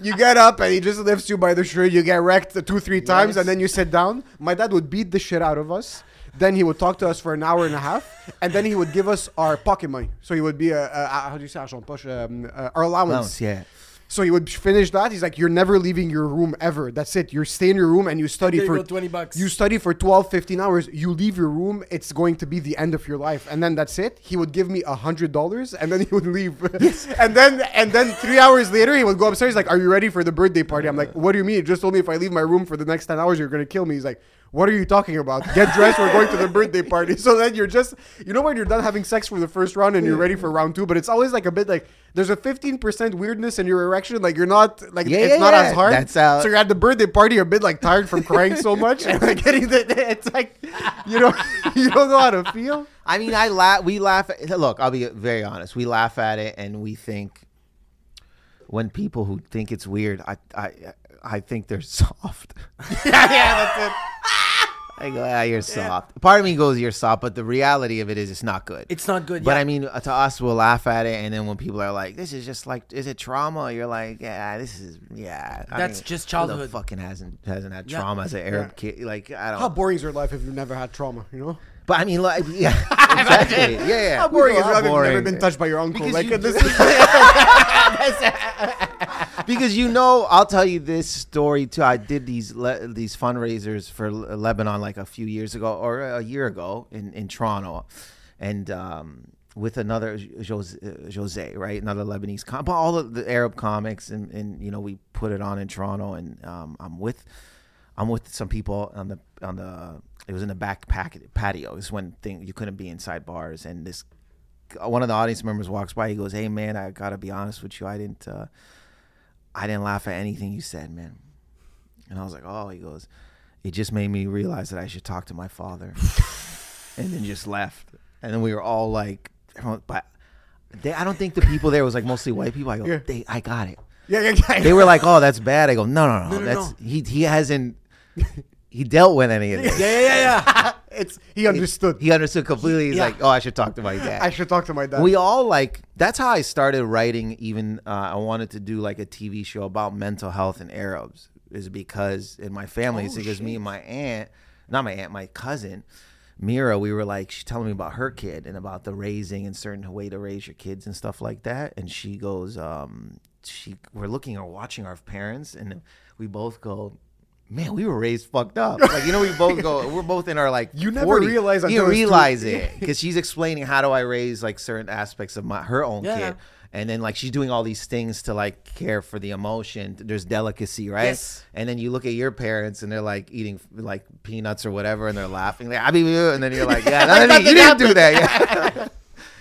Speaker 2: You get up and he just lifts you by the shirt. You get wrecked two, three times, and then you sit down. My dad would beat the shit out of us. Then he would talk to us for an hour and a half, and then he would give us our pocket money. So he would be a, a, how do you say argent de poche? Um, uh, our allowance.
Speaker 3: Allowance, yeah.
Speaker 2: So he would finish that. He's like, "You're never leaving your room ever. That's it. You stay in your room and you study
Speaker 4: There
Speaker 2: for
Speaker 4: go, 20 bucks.
Speaker 2: You study for 12, 15 hours. You leave your room. It's going to be the end of your life, and then that's it. He would give me a hundred dollars, and then he would leave. (laughs) and then and then three hours later, he would go upstairs. He's like, "Are you ready for the birthday party?" I'm like, "What do you mean? You just told me if I leave my room for the next ten hours, you're gonna kill me." He's like. What are you talking about? Get dressed. We're going to the birthday party. (laughs) So then you're just, you know, when you're done having sex for the first round and you're ready for round two, but it's always like a bit like there's a 15% weirdness in your erection. Like you're not, like
Speaker 3: Yeah,
Speaker 2: it's
Speaker 3: yeah,
Speaker 2: not
Speaker 3: yeah.
Speaker 2: as hard.
Speaker 3: That's how-
Speaker 2: So you're at the birthday party, you're a bit like tired from crying so much, and (laughs) like (laughs) getting the, it's like you don't, you don't know how to feel.
Speaker 3: I mean, I laugh. We laugh. At, look, I'll be very honest. We laugh at it, and we think when people who think it's weird, I, I, I think they're (laughs) soft. (laughs)
Speaker 2: yeah, yeah, that's it. (laughs)
Speaker 3: I go, ah, you're soft. Part of me goes, you're soft, but the reality of it is, it's not good.
Speaker 4: It's not good.
Speaker 3: But
Speaker 4: yeah.
Speaker 3: I mean, uh, to us, we'll laugh at it, and then when people are like, "This is just like, is it trauma?" You're like, "Yeah, this is, yeah." I
Speaker 4: That's
Speaker 3: mean,
Speaker 4: just
Speaker 3: who the
Speaker 4: childhood.
Speaker 3: fucking hasn't hasn't had
Speaker 4: Yeah.
Speaker 3: trauma as an Arab kid. Like, I don't.
Speaker 2: How boring is your life if you've never had trauma? You know,
Speaker 3: but I mean, like, yeah, exactly. Yeah, yeah.
Speaker 2: how boring
Speaker 3: We
Speaker 2: is
Speaker 3: go,
Speaker 2: your
Speaker 3: how
Speaker 2: life if you've never been touched by your uncle?
Speaker 3: Because
Speaker 2: like
Speaker 3: you
Speaker 2: this is
Speaker 3: because you know, I'll tell you this story too. I did these le- these fundraisers for Le- Lebanon like a few years ago or a year ago in in Toronto, and um, with another Jose, Jose, right, another Lebanese com, but all of the Arab comics, and and you know we put it on in Toronto, and um, I'm with I'm with some people on the on the it was in the back patio. It's when thing you couldn't be inside bars, and this one of the audience members walks by. He goes, "Hey man, I gotta be honest with you. I didn't, uh, I didn't laugh at anything you said, man." And I was like, "Oh," he goes, "It just made me realize that I should talk to my father," (laughs) and then just left. And then we were all like everyone, but they, I don't think the people there was like mostly white people. I go,
Speaker 2: Yeah.
Speaker 3: they, I got it.
Speaker 2: Yeah, yeah, yeah.
Speaker 3: They were like, oh, that's bad. I go, no, no, no,
Speaker 1: No, no,
Speaker 3: that's
Speaker 1: no.
Speaker 3: he he hasn't he dealt with any of (laughs) this.
Speaker 1: Yeah, yeah, yeah, yeah.
Speaker 2: It's he understood.
Speaker 3: He understood completely. He's
Speaker 1: Yeah.
Speaker 3: like, oh, I should talk to my dad. (laughs)
Speaker 2: I should talk to my dad.
Speaker 3: we all like that's how I started writing. Even uh, I wanted to do like a TV show about mental health in Arabs, is because in my family, it's because me and my aunt, not my aunt, my cousin, Mira, we were like, she's telling me about her kid and about the raising and certain way to raise your kids and stuff like that. And she goes, um, she we're looking or watching our parents, and we both go. Man, we were raised fucked up. Like you know, we both go. We're both in our like. (laughs)
Speaker 2: You never
Speaker 3: 40s.
Speaker 2: realize
Speaker 3: You
Speaker 2: until it's too-
Speaker 3: realize it (laughs) because she's explaining how do I raise like certain aspects of my her own
Speaker 1: Yeah.
Speaker 3: kid, and then like she's doing all these things to like care for the emotion. There's delicacy, right?
Speaker 1: Yes.
Speaker 3: And then you look at your parents and they're like eating like peanuts or whatever, and they're laughing like I mean, and then you're like, yeah, (laughs) no, no, no, you didn't do that. Yeah.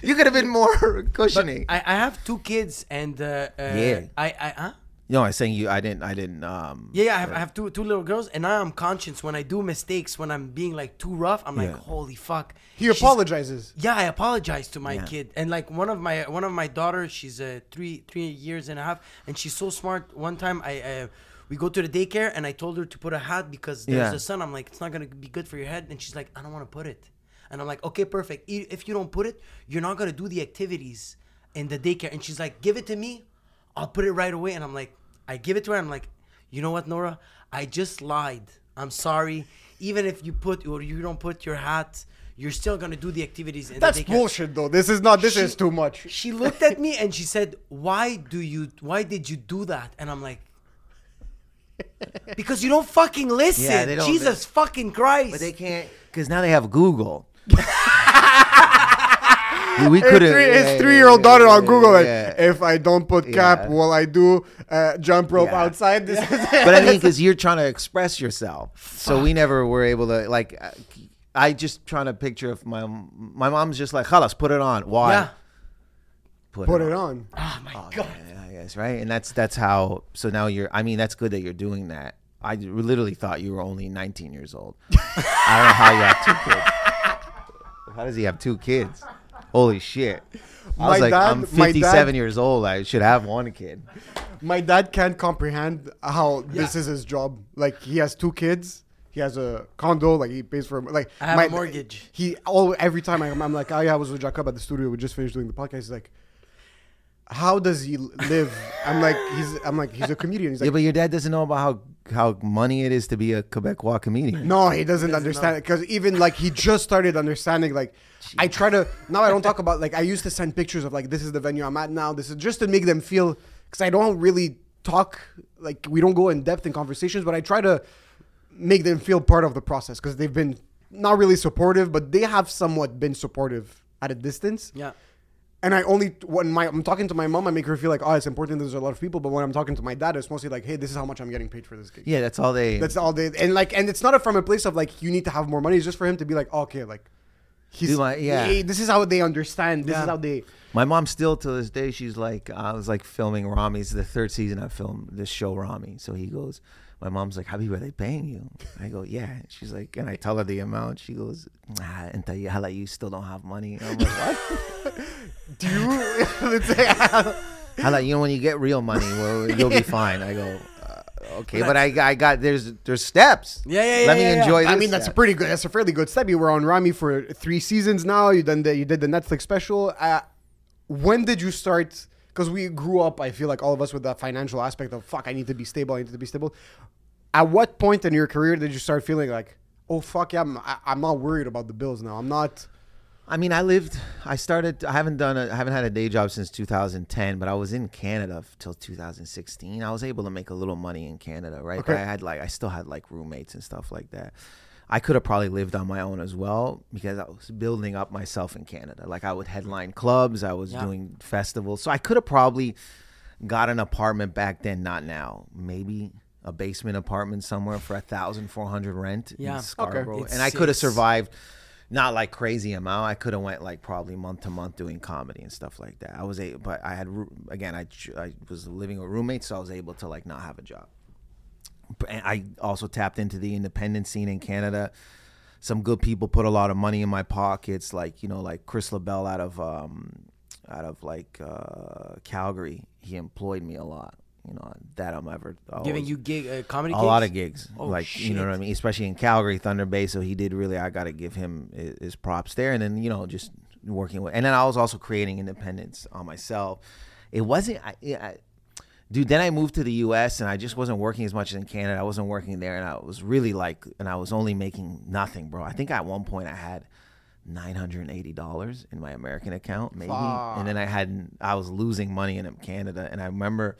Speaker 3: you could have been more cushioning.
Speaker 1: I, I have two kids, and uh, uh,
Speaker 3: Yeah.
Speaker 1: I, I, huh?
Speaker 3: No, I'm saying you. I didn't. I didn't. Um.
Speaker 1: Yeah, yeah, I have, I have two two little girls, and now I'm conscious when I do mistakes, when I'm being like too rough. I'm like,
Speaker 3: Yeah.
Speaker 1: holy fuck.
Speaker 2: he
Speaker 1: She's-
Speaker 2: apologizes.
Speaker 1: Yeah, I apologize to my
Speaker 3: Yeah.
Speaker 1: kid, and like one of my one of my daughters, she's uh, three three years and a half, and she's so smart. One time, I uh, we go to the daycare, and I told her to put a hat because there's
Speaker 3: Yeah.
Speaker 1: a sun. I'm like, it's not gonna be good for your head, and she's like, I don't want to put it, and I'm like, okay, perfect. I- If you don't put it, you're not gonna do the activities in the daycare, and she's like, give it to me, I'll put it right away, and I'm like, I give it to her, I'm like, you know what, Nora, I just lied. I'm sorry. Even if you put or you don't put your hat. You're still gonna do the activities in
Speaker 2: That's
Speaker 1: the daycare.
Speaker 2: bullshit, though. This is not. This
Speaker 1: She-
Speaker 2: is too much.
Speaker 1: She looked at me and she said, "Why do you? Why did you do that?" And I'm like, "Because you don't fucking listen."
Speaker 3: Yeah, they don't-
Speaker 1: Jesus fucking Christ!
Speaker 3: But they can't because now they have Google. (laughs) we
Speaker 2: His
Speaker 3: could
Speaker 2: three, his three-year-old daughter on Google. Like, if I don't put cap,
Speaker 3: Yeah.
Speaker 2: will I do uh, jump rope
Speaker 3: Yeah.
Speaker 2: outside? This is (laughs)
Speaker 3: but I mean, because you're trying to express yourself, so we never were able to like. uh, I just trying to picture if my my mom's just like, "Halas, put it on." Why?
Speaker 1: yeah.
Speaker 2: put it on.
Speaker 1: Oh my god.
Speaker 3: Yeah, I guess right, and that's that's how. So now you're. I mean, that's good that you're doing that. I literally thought you were only 19 years old. I don't know how you have two kids. How does he have two kids? Holy shit! I was
Speaker 2: My
Speaker 3: like,
Speaker 2: dad-
Speaker 3: I'm 57
Speaker 2: dad-
Speaker 3: years old. I should have one kid.
Speaker 2: My dad can't comprehend how this is his job. Like he has two kids. He has a condo. Like he pays for like
Speaker 1: I have a mortgage.
Speaker 2: He all every time I'm, I'm like, oh yeah, I was with Jacob at the studio. We just finished doing the podcast. He's like, how does he live? I'm like, he's I'm like, he's a comedian. He's
Speaker 3: Yeah, but your dad doesn't know about how how money it is to be a Quebecois comedian.
Speaker 2: No, he doesn't understand it because even like he just started understanding. Like, I try to now. I don't talk about like I used to send pictures of like this is the venue I'm at now. This is just to make them feel because I don't really talk like we don't go in depth in conversations, but I try to make them feel part of the process because they've been not really supportive, but they have somewhat been supportive at a distance.
Speaker 1: Yeah.
Speaker 2: And I only when my I'm talking to my mom, I make her feel like oh, it's important. There's a lot of people, but when I'm talking to my dad, it's mostly like, hey, this is how much I'm getting paid for this gig.
Speaker 3: Yeah, that's all they.
Speaker 2: That's all they and like and it's not from a place of like you need to have more money. It's just for him to be like, oh, okay, like he's
Speaker 3: Do my- yeah.
Speaker 2: hey, this is how they understand. This
Speaker 1: Yeah.
Speaker 2: is how they
Speaker 3: My mom still to this day, she's like, I was like filming Ramy's the third season I filmed this show Rami. So he goes, my mom's like, Habib, are they paying you? I go, yeah. She's like, and I tell her the amount. She goes, ah, and tell you how like you still don't have money. I'm like, what? (laughs)
Speaker 2: do you (laughs)
Speaker 3: How like you know when you get real money, well, (laughs) you'll be fine. I go, uh, okay, but I, I got there's there's steps.
Speaker 1: Yeah, yeah, yeah.
Speaker 3: Let me
Speaker 1: yeah,
Speaker 3: enjoy.
Speaker 1: yeah.
Speaker 2: I mean that's a pretty good that's a fairly good step. You were on Ramy for three seasons now. You done the you did the Netflix special. Uh, when did you start because we grew up, I feel like all of us with that financial aspect of fuck, I need to be stable, I need to be stable. At what point in your career did you start feeling like, oh fuck yeah, I'm, I, I'm not worried about the bills now. I'm not.
Speaker 3: I mean, I lived. I started. I haven't done. A, I haven't had a day job since 2010, but I was in Canada till 2016. I was able to make a little money in Canada, right?
Speaker 2: Okay.
Speaker 3: But I had like, I still had like roommates and stuff like that. I could have probably lived on my own as well because I was building up myself in Canada. Like I would headline clubs, I was
Speaker 1: Yeah.
Speaker 3: doing festivals, so I could have probably got an apartment back then. Not now, maybe. A basement apartment somewhere for a thousand four hundred rent
Speaker 1: Yeah.
Speaker 3: in Scarborough,
Speaker 1: It's
Speaker 3: and I could have survived not like crazy amount. I could have went like probably month to month doing comedy and stuff like that. I was a, but I had again I I was living with roommates, so I was able to like not have a job. I also tapped into the independent scene in Canada. some good people put a lot of money in my pockets, like you know, like Chris LaBelle out of um, out of like uh, Calgary. He employed me a lot. You know, that I'm ever
Speaker 4: Giving you gig uh, comedy
Speaker 3: a
Speaker 4: gigs?
Speaker 3: lot of gigs.
Speaker 4: Oh,
Speaker 3: like you know what I mean, especially in Calgary, Thunder Bay. So he did really. I got to give him his, his props there. And then you know just working with, and then I was also creating independence on myself. It wasn't. I, I, Dude, then I moved to the U.S. and I just wasn't working as much as in Canada. I wasn't working there, and I was really like, and I was only making nothing, bro. I think at one point I had nine hundred and eighty dollars in my American account, maybe, and then I had I was losing money in Canada, and I remember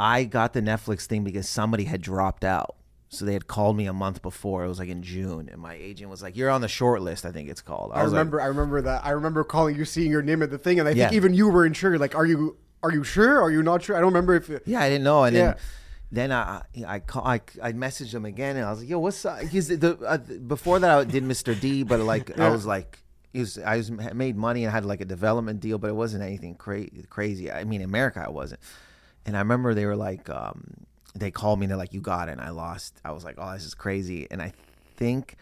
Speaker 3: I got the Netflix thing because somebody had dropped out. So they had called me a month before. It was like in June, and my agent was like, "You're on the short list." I think it's called.
Speaker 2: I
Speaker 3: like,
Speaker 2: remember. I remember that. I remember calling you, seeing your name at the thing, and I think even you were unsure. Like, are you are you sure? Are you not sure? I don't remember if.
Speaker 3: Yeah, I didn't know, and
Speaker 2: Yeah.
Speaker 3: then then I I call, I I messaged him again, and I was like, "Yo, what's up?" Because the uh, before that I did Mr. D, but like I was like, was I was made money and had like a development deal, but it wasn't anything cra- crazy. I mean, in America, I wasn't. And I remember they were like, um, they called me and they're like, "You got it," and I lost. I was like, "Oh, this is crazy," and I think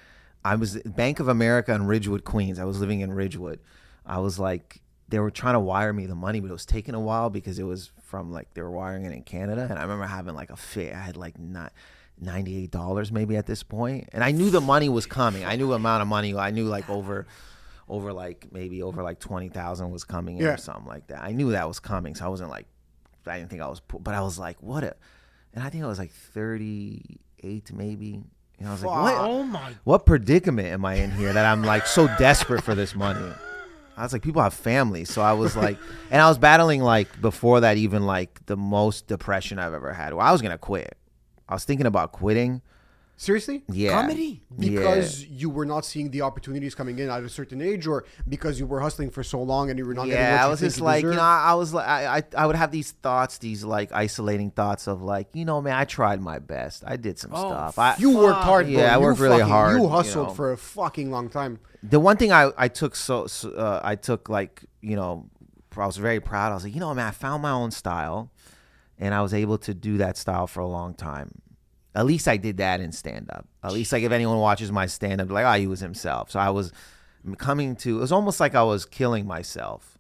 Speaker 3: I was Bank of America in Ridgewood, Queens. I was living in Ridgewood. I was like, they were trying to wire me the money, but it was taking a while because it was from like they were wiring it in Canada. And I remember having like a fit. I had like not ninety eight dollars maybe at this point, and I knew the money was coming. I knew the amount of money. I knew like over. Over like maybe over like twenty thousand was coming in
Speaker 2: Yeah.
Speaker 3: or something like that. I knew that was coming, so I wasn't like, I didn't think I was, po- but I was like, what a, and I think I was like thirty eight maybe, and I was like, what?
Speaker 4: Oh my
Speaker 3: what predicament am I in here that I'm like so desperate for this money? I was like, people have families, so I was like, (laughs) and I was battling like before that, even like the most depression I've ever had. Well, I was gonna quit. I was thinking about quitting.
Speaker 2: Seriously?
Speaker 3: Yeah,
Speaker 4: Comedy?
Speaker 3: Yeah.
Speaker 2: Because you were not seeing the opportunities coming in at a certain age, or because you were hustling for so long and you were not getting what
Speaker 3: yeah, I was just
Speaker 2: you
Speaker 3: like, you know, I, I was like, I, I, I would have these thoughts, these like isolating thoughts of like, you know, man, I tried my best, I did some
Speaker 4: Oh,
Speaker 3: stuff. I,
Speaker 2: you worked hard, bro.
Speaker 3: Yeah, I
Speaker 2: You
Speaker 3: worked really
Speaker 2: fucking-
Speaker 3: hard,
Speaker 2: You
Speaker 3: you
Speaker 2: hustled
Speaker 3: know.
Speaker 2: for a fucking long time.
Speaker 3: the one thing I, I took so, so uh, I took like you know I was very proud. I was like, you know, man, I found my own style, and I was able to do that style for a long time. At least I did that in stand up. At least like if anyone watches my stand up, like, oh, he was himself. So I was coming to. It was almost like I was killing myself.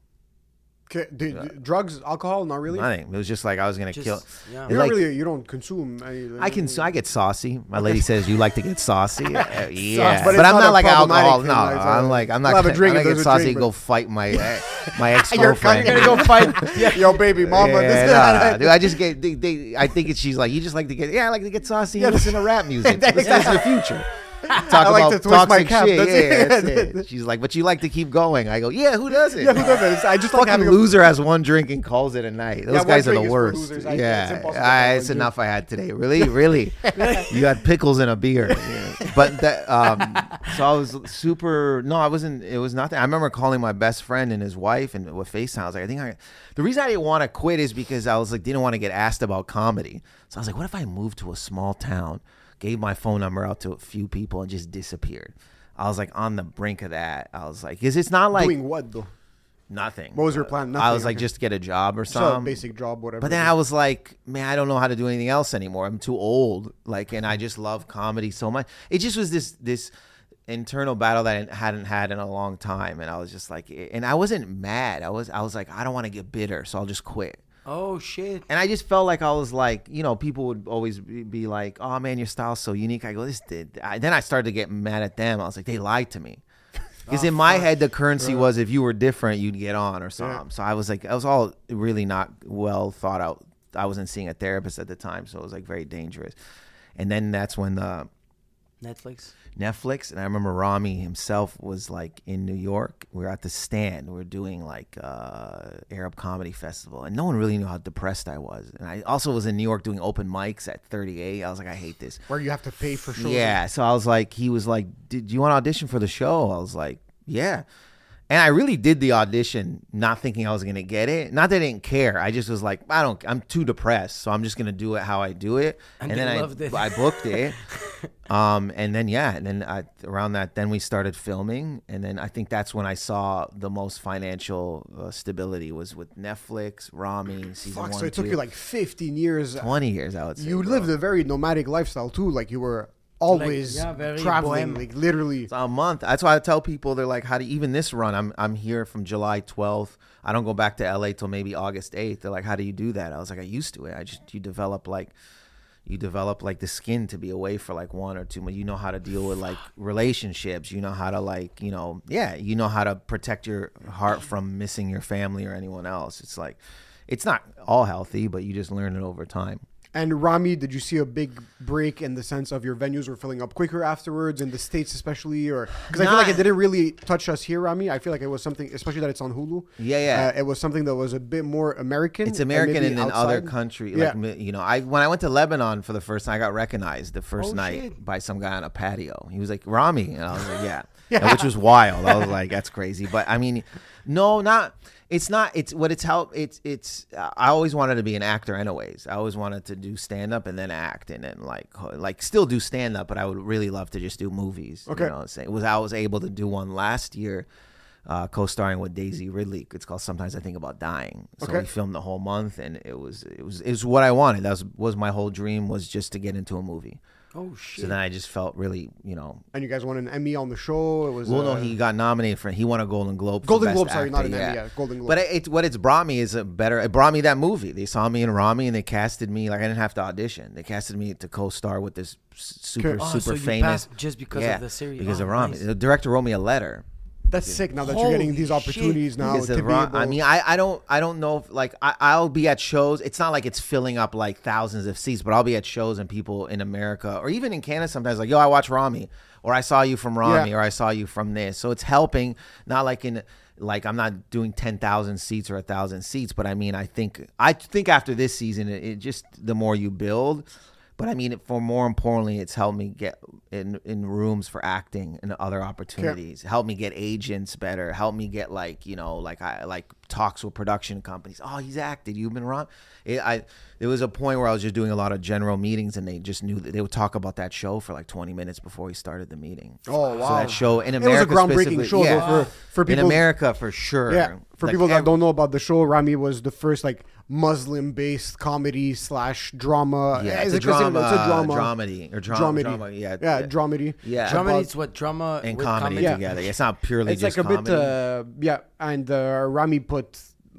Speaker 2: Okay, d- d- drugs, alcohol, not really.
Speaker 3: Nothing. It was just like I was gonna
Speaker 4: Just-
Speaker 3: kill.
Speaker 4: yeah.
Speaker 2: You're
Speaker 3: like-
Speaker 2: not really. You don't consume. Any,
Speaker 3: I can. I get saucy. My lady says you like to get saucy. (laughs) Uh, yeah,
Speaker 2: but
Speaker 3: but, I'm
Speaker 2: not
Speaker 3: not, like alcohol. No, I'm like I'm not.
Speaker 2: we'll have a
Speaker 3: gonna-
Speaker 2: drink
Speaker 3: I'm gonna get saucy
Speaker 2: drink,
Speaker 3: and go fight my (laughs) uh, my ex girlfriend.
Speaker 2: You're kind of gonna go fight. (laughs) Yo, baby mama.
Speaker 3: Yeah,
Speaker 2: this
Speaker 3: nah, nah, dude, I just get. They, they, I think it's, she's like, you just like to get. Yeah, I like to get saucy and listen to rap music. Listen to the future. Talk
Speaker 2: I like
Speaker 3: about
Speaker 2: to twist my
Speaker 3: toxic
Speaker 2: cap,
Speaker 3: shit.
Speaker 2: that's
Speaker 3: yeah,
Speaker 2: it.
Speaker 3: that's it. (laughs) She's like, but you like to keep going. I go, yeah. Who doesn't?
Speaker 2: Yeah, who does that? I just like
Speaker 3: Fucking
Speaker 2: a-
Speaker 3: loser has one drink and calls it a night. Those
Speaker 2: one
Speaker 3: guys are the
Speaker 2: drink is for
Speaker 3: worst.
Speaker 2: losers. I-
Speaker 3: yeah,
Speaker 2: to
Speaker 3: Ah, it's enough I had today. Really, really. (laughs) you got pickles in a beer. Yeah. But that, um, so I was super. No, I wasn't. It was nothing. I remember calling my best friend and his wife and with FaceTime. I was like, I think I. The reason I didn't want to quit is because I was like, didn't want to get asked about comedy. So I was like, what if I moved to a small town, gave my phone number out to a few people, and just disappeared. I was like on the brink of that. I was like, because it's not like
Speaker 2: Doing what though?
Speaker 3: nothing.
Speaker 2: What was your plan?
Speaker 3: I was
Speaker 2: Nothing,
Speaker 3: like,
Speaker 2: okay.
Speaker 3: just get a job or
Speaker 2: So
Speaker 3: something.
Speaker 2: basic job, whatever.
Speaker 3: But then I was like, man, I don't know how to do anything else anymore. I'm too old. Like, and I just love comedy so much. It just was this this internal battle that I hadn't had in a long time, and I was just like, and I wasn't mad. I was I was like, I don't want to get bitter, so I'll just quit.
Speaker 4: Oh shit.
Speaker 3: And I just felt like I was like, you know, people would always be, like, "Oh man, your style's so unique." I go, "This did." I, then I started to get mad at them. I was like, "They lied to me," (laughs) because in my oh, head, the currency was if you were different, you'd get on or something. So I was like, I was all really not well thought out. I wasn't seeing a therapist at the time, so it was like very dangerous. And then that's when the
Speaker 4: Netflix.
Speaker 3: Netflix, and I remember Ramy himself was like in New York. We were at the stand. We were doing like uh, Arab Comedy Festival, and no one really knew how depressed I was. And I also was in New York doing open mics at 38. I was like, I hate this.
Speaker 2: where you have to pay for shows.
Speaker 3: Yeah. So I was like, he was like, Did you want to audition for the show? I was like, Yeah. And I really did the audition, not thinking I was gonna get it. Not that I didn't care. I just was like, I don't. I'm too depressed, so I'm just gonna do it how I do it.
Speaker 4: And
Speaker 3: And, then
Speaker 4: loved
Speaker 3: I,
Speaker 4: it.
Speaker 3: I booked it. (laughs) um, and then yeah, and then I, around that, then we started filming, and then I think that's when I saw the most financial uh, stability was with Netflix, Ramy, season
Speaker 2: Fuck,
Speaker 3: one.
Speaker 2: so it took you like 15 years.
Speaker 3: twenty years, I would say.
Speaker 2: You
Speaker 3: bro.
Speaker 2: lived a very nomadic lifestyle too. Like you were always
Speaker 4: yeah,
Speaker 2: traveling,
Speaker 4: bohem.
Speaker 2: like literally.
Speaker 3: It's a month. That's why I tell people they're like, how do you, even this run? I'm I'm here from July 12th. I don't go back to LA till maybe August 8th. They're like, how do you do that? I was like, I used to it. I just you develop like you develop like the skin to be away for like one or two months. You know how to deal with like relationships. You know how to like you know yeah. You know how to protect your heart from missing your family or anyone else. It's like it's not all healthy, but you just learn it over time.
Speaker 2: And Ramy, did you see a big break in the sense of your venues were filling up quicker afterwards in the states, especially, or because I feel like it didn't really touch us here, Ramy. I feel like it was something, especially that it's on Hulu.
Speaker 3: Yeah, yeah.
Speaker 2: Uh, it was something that was a bit more American.
Speaker 3: It's American in other
Speaker 2: outside.
Speaker 3: country.
Speaker 2: Yeah.
Speaker 3: Like mi- you know, I when I went to Lebanon for the first time, I got recognized the first
Speaker 4: Oh,
Speaker 3: night
Speaker 4: shit.
Speaker 3: by some guy on a patio. He was like Ramy, and I was like, yeah, (laughs)
Speaker 2: Yeah.
Speaker 3: Which was wild. I was like, that's crazy. But I mean, no, not. It's not. It's what it's help. It's it's. I always wanted to be an actor, anyways. I always wanted to do stand up and then act, and then like like still do stand up. But I would really love to just do movies.
Speaker 2: Okay.
Speaker 3: You know, say, was I was able to do one last year. Uh, co-starring with Daisy Ridley. It's called "Sometimes I Think About Dying." So
Speaker 2: Okay.
Speaker 3: we filmed the whole month, and it was it was it was what I wanted. That was was my whole dream was just to get into a movie.
Speaker 4: Oh shit.
Speaker 3: So then I just felt really, you know.
Speaker 2: And you guys won an Emmy on the show. It was
Speaker 3: Well,
Speaker 2: uh,
Speaker 3: no, he got nominated for. He won a Golden Globe. for
Speaker 2: Golden
Speaker 3: Best
Speaker 2: Globe, sorry, not
Speaker 3: Actor,
Speaker 2: an Emmy, yeah, Golden Globe.
Speaker 3: But it, it, what it's brought me is a better. It brought me that movie. They saw me in Ramy, and they casted me like I didn't have to audition. They casted me to co-star with this super
Speaker 4: Oh,
Speaker 3: super
Speaker 4: so you
Speaker 3: famous.
Speaker 4: just because of the series.
Speaker 3: Because
Speaker 4: Oh,
Speaker 3: of Ramy.
Speaker 4: nice.
Speaker 3: The director wrote me a letter.
Speaker 2: That's sick. Now that you're getting
Speaker 4: Holy
Speaker 2: these
Speaker 4: shit.
Speaker 2: opportunities now
Speaker 3: Because
Speaker 2: to
Speaker 3: of
Speaker 2: be
Speaker 3: Ron-
Speaker 2: able,
Speaker 3: I mean, I, I don't I don't know if like I, I'll be at shows. It's not like it's filling up like thousands of seats, but I'll be at shows and people in America or even in Canada sometimes like, yo, I watch Ramy or I saw you from Ramy
Speaker 2: Yeah.
Speaker 3: or I saw you from this. So it's helping. Not like in like I'm not doing ten thousand seats or a thousand seats, but I mean I think I think after this season, it, it just the more you build. But I mean, for more importantly, it's helped me get in in rooms for acting and other opportunities. Help me get agents better. Help me get like you know like I like talks with production companies. Oh, he's acted. You've been wrong. It, I there was a point where I was just doing a lot of general meetings, and they just knew that they would talk about that show for like twenty minutes before we started the meeting.
Speaker 2: Oh,
Speaker 3: So
Speaker 2: wow.
Speaker 3: that show in
Speaker 2: It was a groundbreaking
Speaker 3: specifically-
Speaker 2: show, though,
Speaker 3: yeah.
Speaker 2: for- for
Speaker 3: in America for sure.
Speaker 2: Yeah, for
Speaker 3: Like,
Speaker 2: people that
Speaker 3: ev-
Speaker 2: don't know about the show, Ramy was the first like Muslim-based comedy slash drama.
Speaker 3: Yeah,
Speaker 2: Is
Speaker 3: it's a
Speaker 2: it
Speaker 3: drama,
Speaker 2: It's a drama.
Speaker 3: dramedy or drama,
Speaker 2: dramedy.
Speaker 3: drama, yeah,
Speaker 2: yeah,
Speaker 3: yeah.
Speaker 2: dramedy.
Speaker 3: Yeah.
Speaker 4: Drama
Speaker 2: About-
Speaker 4: is what drama
Speaker 3: and
Speaker 4: with
Speaker 3: comedy,
Speaker 2: Yeah.
Speaker 3: together. It's not purely
Speaker 2: It's
Speaker 3: just
Speaker 2: like a
Speaker 3: comedy.
Speaker 2: bit, uh, yeah. And uh, Ramy put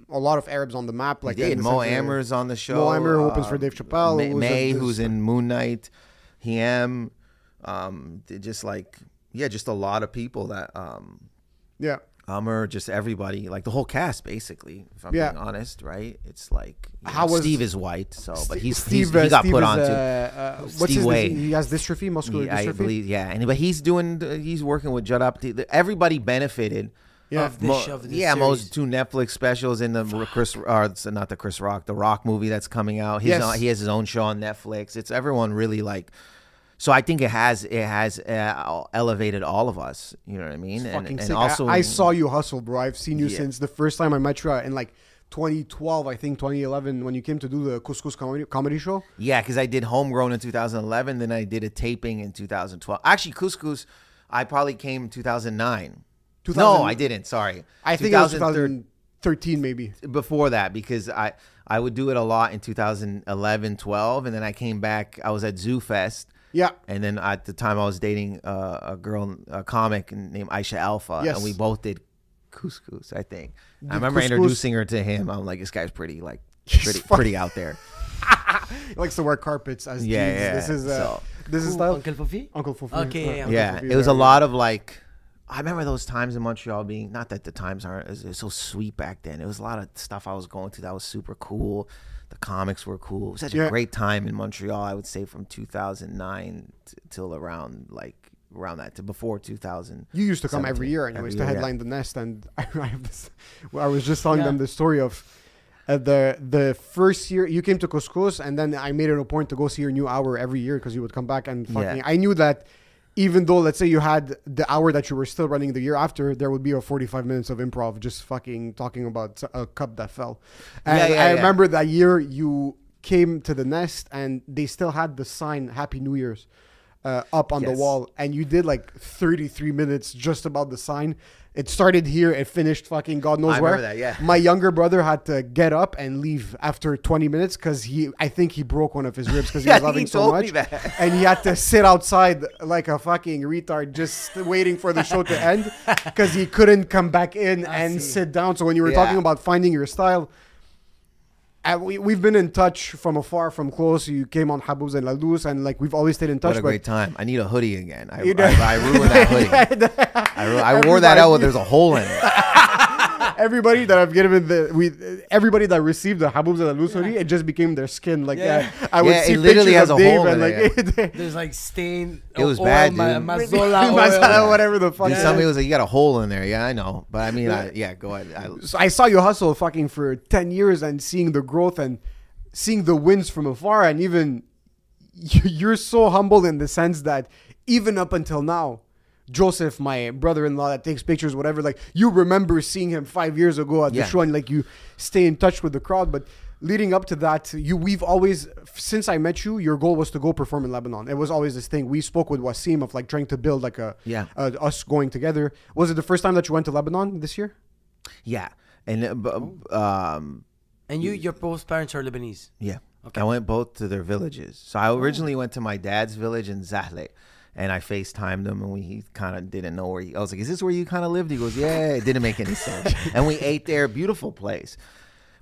Speaker 2: a lot of Arabs on the map. Like
Speaker 3: He did. Mo Amer's on the show.
Speaker 2: Mo Ammer, who opens for Dave Chappelle.
Speaker 3: May,
Speaker 2: who's
Speaker 3: May,
Speaker 2: just-
Speaker 3: who's in Moon Knight. Him. Um, just like yeah, just a lot of people that um,
Speaker 2: Yeah,
Speaker 3: Ummer, just everybody, like the whole cast, basically. If I'm
Speaker 2: Yeah.
Speaker 3: being honest, right? It's like
Speaker 2: How
Speaker 3: know,
Speaker 2: was-
Speaker 3: Steve is white, so but he's,
Speaker 2: Steve.
Speaker 3: he's
Speaker 2: uh,
Speaker 3: he got
Speaker 2: Steve
Speaker 3: put on
Speaker 2: uh, uh, what's
Speaker 3: Steve
Speaker 2: his?
Speaker 3: Way.
Speaker 2: He has dystrophy, muscular
Speaker 3: Yeah, I
Speaker 2: dystrophy.
Speaker 3: believe, yeah, and but he's doing, he's working with Judd Apatow. Everybody benefited.
Speaker 2: Yeah.
Speaker 4: of this,
Speaker 3: Mo-
Speaker 4: of this
Speaker 3: yeah,
Speaker 4: series.
Speaker 3: most two Netflix specials in the Chris, or it's not the Chris Rock, the Rock movie that's coming out. He's
Speaker 2: Yes.
Speaker 3: on, he has his own show on Netflix. It's everyone really like. So I think it has it has uh, elevated all of us. You know what I mean? And, and
Speaker 2: sick.
Speaker 3: also,
Speaker 2: I, I saw you hustle, bro. I've seen you
Speaker 3: Yeah.
Speaker 2: since the first time I met you in like 2012, I think 2011, when you came to do the Couscous comedy, comedy show.
Speaker 3: Yeah, because I did Homegrown in 2011, then I did a taping in 2012. Actually, Couscous, I probably came in 2009.
Speaker 2: 2000
Speaker 3: no, I didn't. Sorry,
Speaker 2: I think it was
Speaker 3: 2013
Speaker 2: 2013, maybe.
Speaker 3: before that because I I would do it a lot in 2011, 12, and then I came back. I was at Zoo Fest.
Speaker 2: Yeah.
Speaker 3: And then at the time I was dating uh, a girl, a comic named Aisha Alfa,
Speaker 2: Yes.
Speaker 3: and we both did couscous. I think
Speaker 2: Did
Speaker 3: I remember
Speaker 2: couscous-
Speaker 3: introducing her to him. I'm like, this guy's pretty, like, (laughs) pretty, pretty out there. (laughs)
Speaker 2: He likes to wear carpets as
Speaker 3: Yeah,
Speaker 2: jeans.
Speaker 3: yeah,
Speaker 2: This is uh,
Speaker 3: so-
Speaker 2: this is
Speaker 4: Who,
Speaker 2: style.
Speaker 4: Uncle Fofi?
Speaker 2: Uncle Fufu.
Speaker 4: Okay, yeah,
Speaker 2: Uncle
Speaker 3: yeah,
Speaker 2: Fufu,
Speaker 3: it was
Speaker 2: yeah,
Speaker 3: a lot of like. I remember those times in Montreal being not that the times aren't as, as so sweet back then. It was a lot of stuff I was going to that was super cool. The comics were cool. It was such
Speaker 2: Yeah.
Speaker 3: a great time in Montreal. I would say from 2009 t- till around like around that to before 2000.
Speaker 2: You used to come every
Speaker 3: 17,
Speaker 2: year, anyways,
Speaker 3: every
Speaker 2: to
Speaker 3: year, yeah.
Speaker 2: headline the nest, and (laughs) I, have this. Well, I was just telling
Speaker 4: Yeah.
Speaker 2: them the story of uh, the the first year you came to Couscous, and then I made it a point to go see your new hour every year because you would come back and fucking.
Speaker 3: Yeah.
Speaker 2: I knew that even though, let's say, you had the hour that you were still running the year after, there would be a forty-five minutes of improv, just fucking talking about a cup that fell. And
Speaker 3: Yeah, yeah,
Speaker 2: I
Speaker 3: yeah.
Speaker 2: remember that year you came to the nest, and they still had the sign "Happy New Year's." uh, up on the wall, and you did like 33 minutes just about the sign. It started here, it finished fucking God knows
Speaker 3: I
Speaker 2: where.
Speaker 3: remember that, yeah.
Speaker 2: My younger brother had to get up and leave after 20 minutes because he, I think he broke one of his ribs because he (laughs)
Speaker 3: Yeah,
Speaker 2: was laughing
Speaker 3: he
Speaker 2: so
Speaker 3: told
Speaker 2: much,
Speaker 3: me that.
Speaker 2: and he had to sit outside like a fucking retard, just waiting for the show to end because he couldn't come back in (laughs) and sit down. So when you were
Speaker 3: Yeah.
Speaker 2: talking about finding your style. Uh, we, we've been in touch from afar, from close. You came on Habubs and La Luz, and like we've always stayed in touch.
Speaker 3: What a great time. I need a hoodie again. I,
Speaker 2: You know-
Speaker 3: I, I ruined that (laughs) hoodie. I, ru- I wore that out with there's a hole in it. (laughs)
Speaker 2: everybody that I've given the we everybody that received the Habubs and La Luz hoodie, it just became their skin. Like
Speaker 4: Yeah.
Speaker 2: yeah, I would
Speaker 3: Yeah,
Speaker 2: see
Speaker 3: it literally has
Speaker 2: of
Speaker 3: a
Speaker 2: Dave
Speaker 3: hole
Speaker 2: and
Speaker 3: in
Speaker 2: like (laughs)
Speaker 4: There's like stain.
Speaker 3: It was
Speaker 4: oil,
Speaker 3: bad,
Speaker 4: ma-
Speaker 3: dude.
Speaker 4: Mazola (laughs) oil.
Speaker 2: Masala, whatever the fuck.
Speaker 3: Dude, Somebody was like, "You got a hole in there." Yeah, I know, but I mean, I, yeah, go ahead. I,
Speaker 2: So I saw you hustle fucking for 10 years and seeing the growth and seeing the wins from afar and even (laughs) you're so humble in the sense that even up until now Joseph, my brother-in-law that takes pictures, whatever, like you remember seeing him five years ago at
Speaker 3: Yeah.
Speaker 2: the show and like you stay in touch with the crowd. But leading up to that, you we've always since I met you, your goal was to go perform in Lebanon. It was always this thing. We spoke with Wasim of like trying to build like a
Speaker 3: Yeah.
Speaker 2: uh, us going together. Was it the first time that you went to Lebanon this year?
Speaker 3: yeah, and uh, bu- um,
Speaker 4: And you, your both parents are Lebanese.
Speaker 3: Yeah. Okay. I went both to their villages. So I originally went to my dad's village in Zahle. And I FaceTimed him and we he kind of didn't know where he I was like, Is this where you kind of lived? He goes, Yeah, it didn't make any (laughs) sense. and we ate there, beautiful place.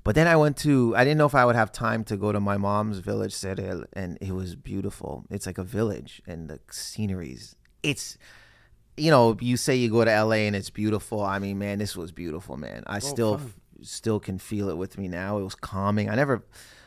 Speaker 3: But then I went to I didn't know if I would have time to go to my mom's village, Serel, and it was beautiful. It's like a village and the sceneries. It's you know, you say you go to LA and it's beautiful. I mean, man, this was beautiful, man. I still still can feel it with me now. It was calming. I never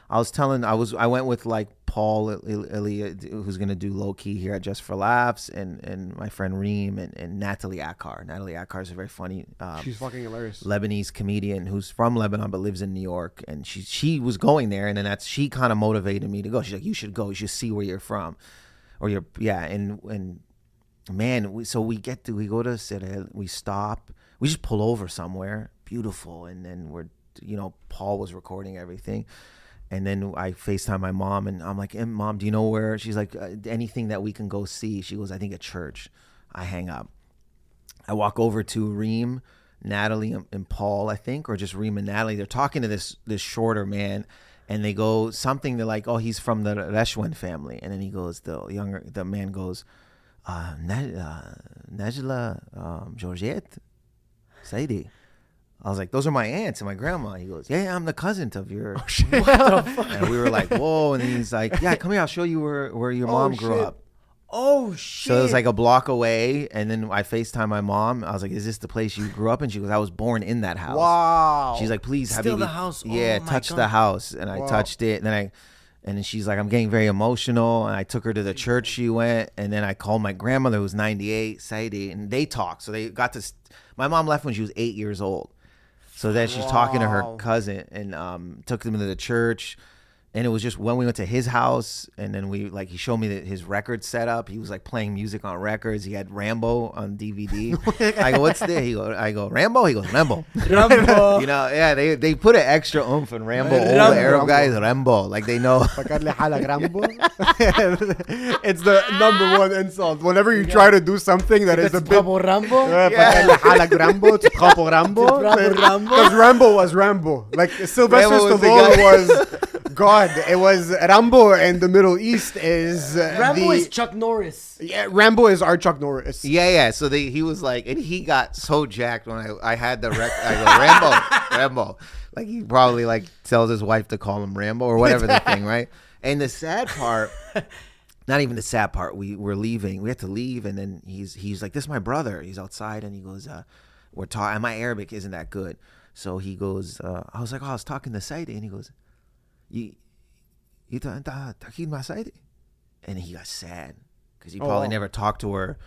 Speaker 3: I was telling I was I went with like Paul Il- Elia who's going to do low key here at Just for Laughs and and my friend Reem and, and Natalie Akar. Natalie Akar is a very funny um,
Speaker 2: She's fucking hilarious.
Speaker 3: Lebanese comedian who's from Lebanon but lives in New York, and she she was going there, and then that's she kind of motivated me to go. She's like, "You should go. You should see where you're from, or you're yeah." And and man, we, so we get to we go to Sirel, we stop, we just pull over somewhere, beautiful, and then we're you know Paul was recording everything. And then I FaceTime my mom, and I'm like, "Eh, "Mom, do you know where?" She's like, uh, "Anything that we can go see." She goes, "I think a church." I hang up. I walk over to Reem, Natalie, and- Paul, I think, or just Reem and Natalie. They're talking to this this shorter man, and they go something. They're like, "Oh, he's from the Reshwan family," and then he goes, the younger the man goes, uh, "Ne- uh, "Najla, um, Georgette, Sadie." I was like, "Those are my aunts and my grandma." He goes, "Yeah, I'm the cousin of your." Oh, shit. (laughs) and we were like, "Whoa!" And he's like, "Yeah, come here. I'll show you where where your oh, mom grew
Speaker 2: shit.
Speaker 3: up."
Speaker 4: Oh shit!
Speaker 3: So it was like a block away, and then I FaceTime my mom. I was like, "Is this the place you grew up in?" She goes, "I was born in that house."
Speaker 2: Wow.
Speaker 3: She's like, "Please,
Speaker 4: Still
Speaker 3: Habibi."
Speaker 4: the house? Oh
Speaker 3: Yeah,
Speaker 4: my
Speaker 3: touch
Speaker 4: God.
Speaker 3: the house, and I
Speaker 2: Wow.
Speaker 3: touched it, and then I, and then she's like, "I'm getting very emotional," and I took her to the church. She went, and then I called my grandmother, who was 98, Saidi, and they talked. So they got to. My mom left when she was eight years old, so then she's talking to her
Speaker 2: Wow.
Speaker 3: cousin, and um, took them to the church. And it was just when we went to his house, and then we like he showed me that his record setup. He was like playing music on records. He had Rambo on DVD. (laughs) I go, "What's this?" He go, "I go Rambo." He goes, "Rambo."
Speaker 4: Rambo. (laughs)
Speaker 3: you know, yeah, they they put an extra oomph in Rambo. All the
Speaker 4: Rambo.
Speaker 3: Arab guys, Rambo, like they know.
Speaker 2: Pakat le halak Rambo. (laughs) it's the number one insult. Whenever you try to do something that is a bit.
Speaker 4: Rambo Rambo.
Speaker 2: Pakat le halak Rambo, tu prends pour Rambo.
Speaker 4: prends pour Rambo.
Speaker 2: Because Rambo was Rambo. Like Sylvester
Speaker 3: Rambo was the
Speaker 2: Stallone
Speaker 3: guy.
Speaker 2: was God. It was Rambo in the Middle East is uh,
Speaker 4: Rambo
Speaker 2: the,
Speaker 4: is Chuck Norris.
Speaker 2: yeah, Rambo is our Chuck Norris.
Speaker 3: Yeah, yeah. So they, he was like, and he got so jacked when I, I had the rec. I go Rambo, (laughs) Rambo. Like he probably like tells his wife to call him Rambo or whatever the thing, right? And the sad part, (laughs) not even the sad part. We were leaving. We had to leave, and then he's he's like, "This is my brother." He's outside, and he goes, uh, "We're talking." My Arabic isn't that good, so he goes. Uh, I was like, "Oh, I was talking to Saidi," and he goes, "You, you ta- ta- talking my Saidi?" And he got sad because he oh, probably
Speaker 2: wow.
Speaker 3: never talked to her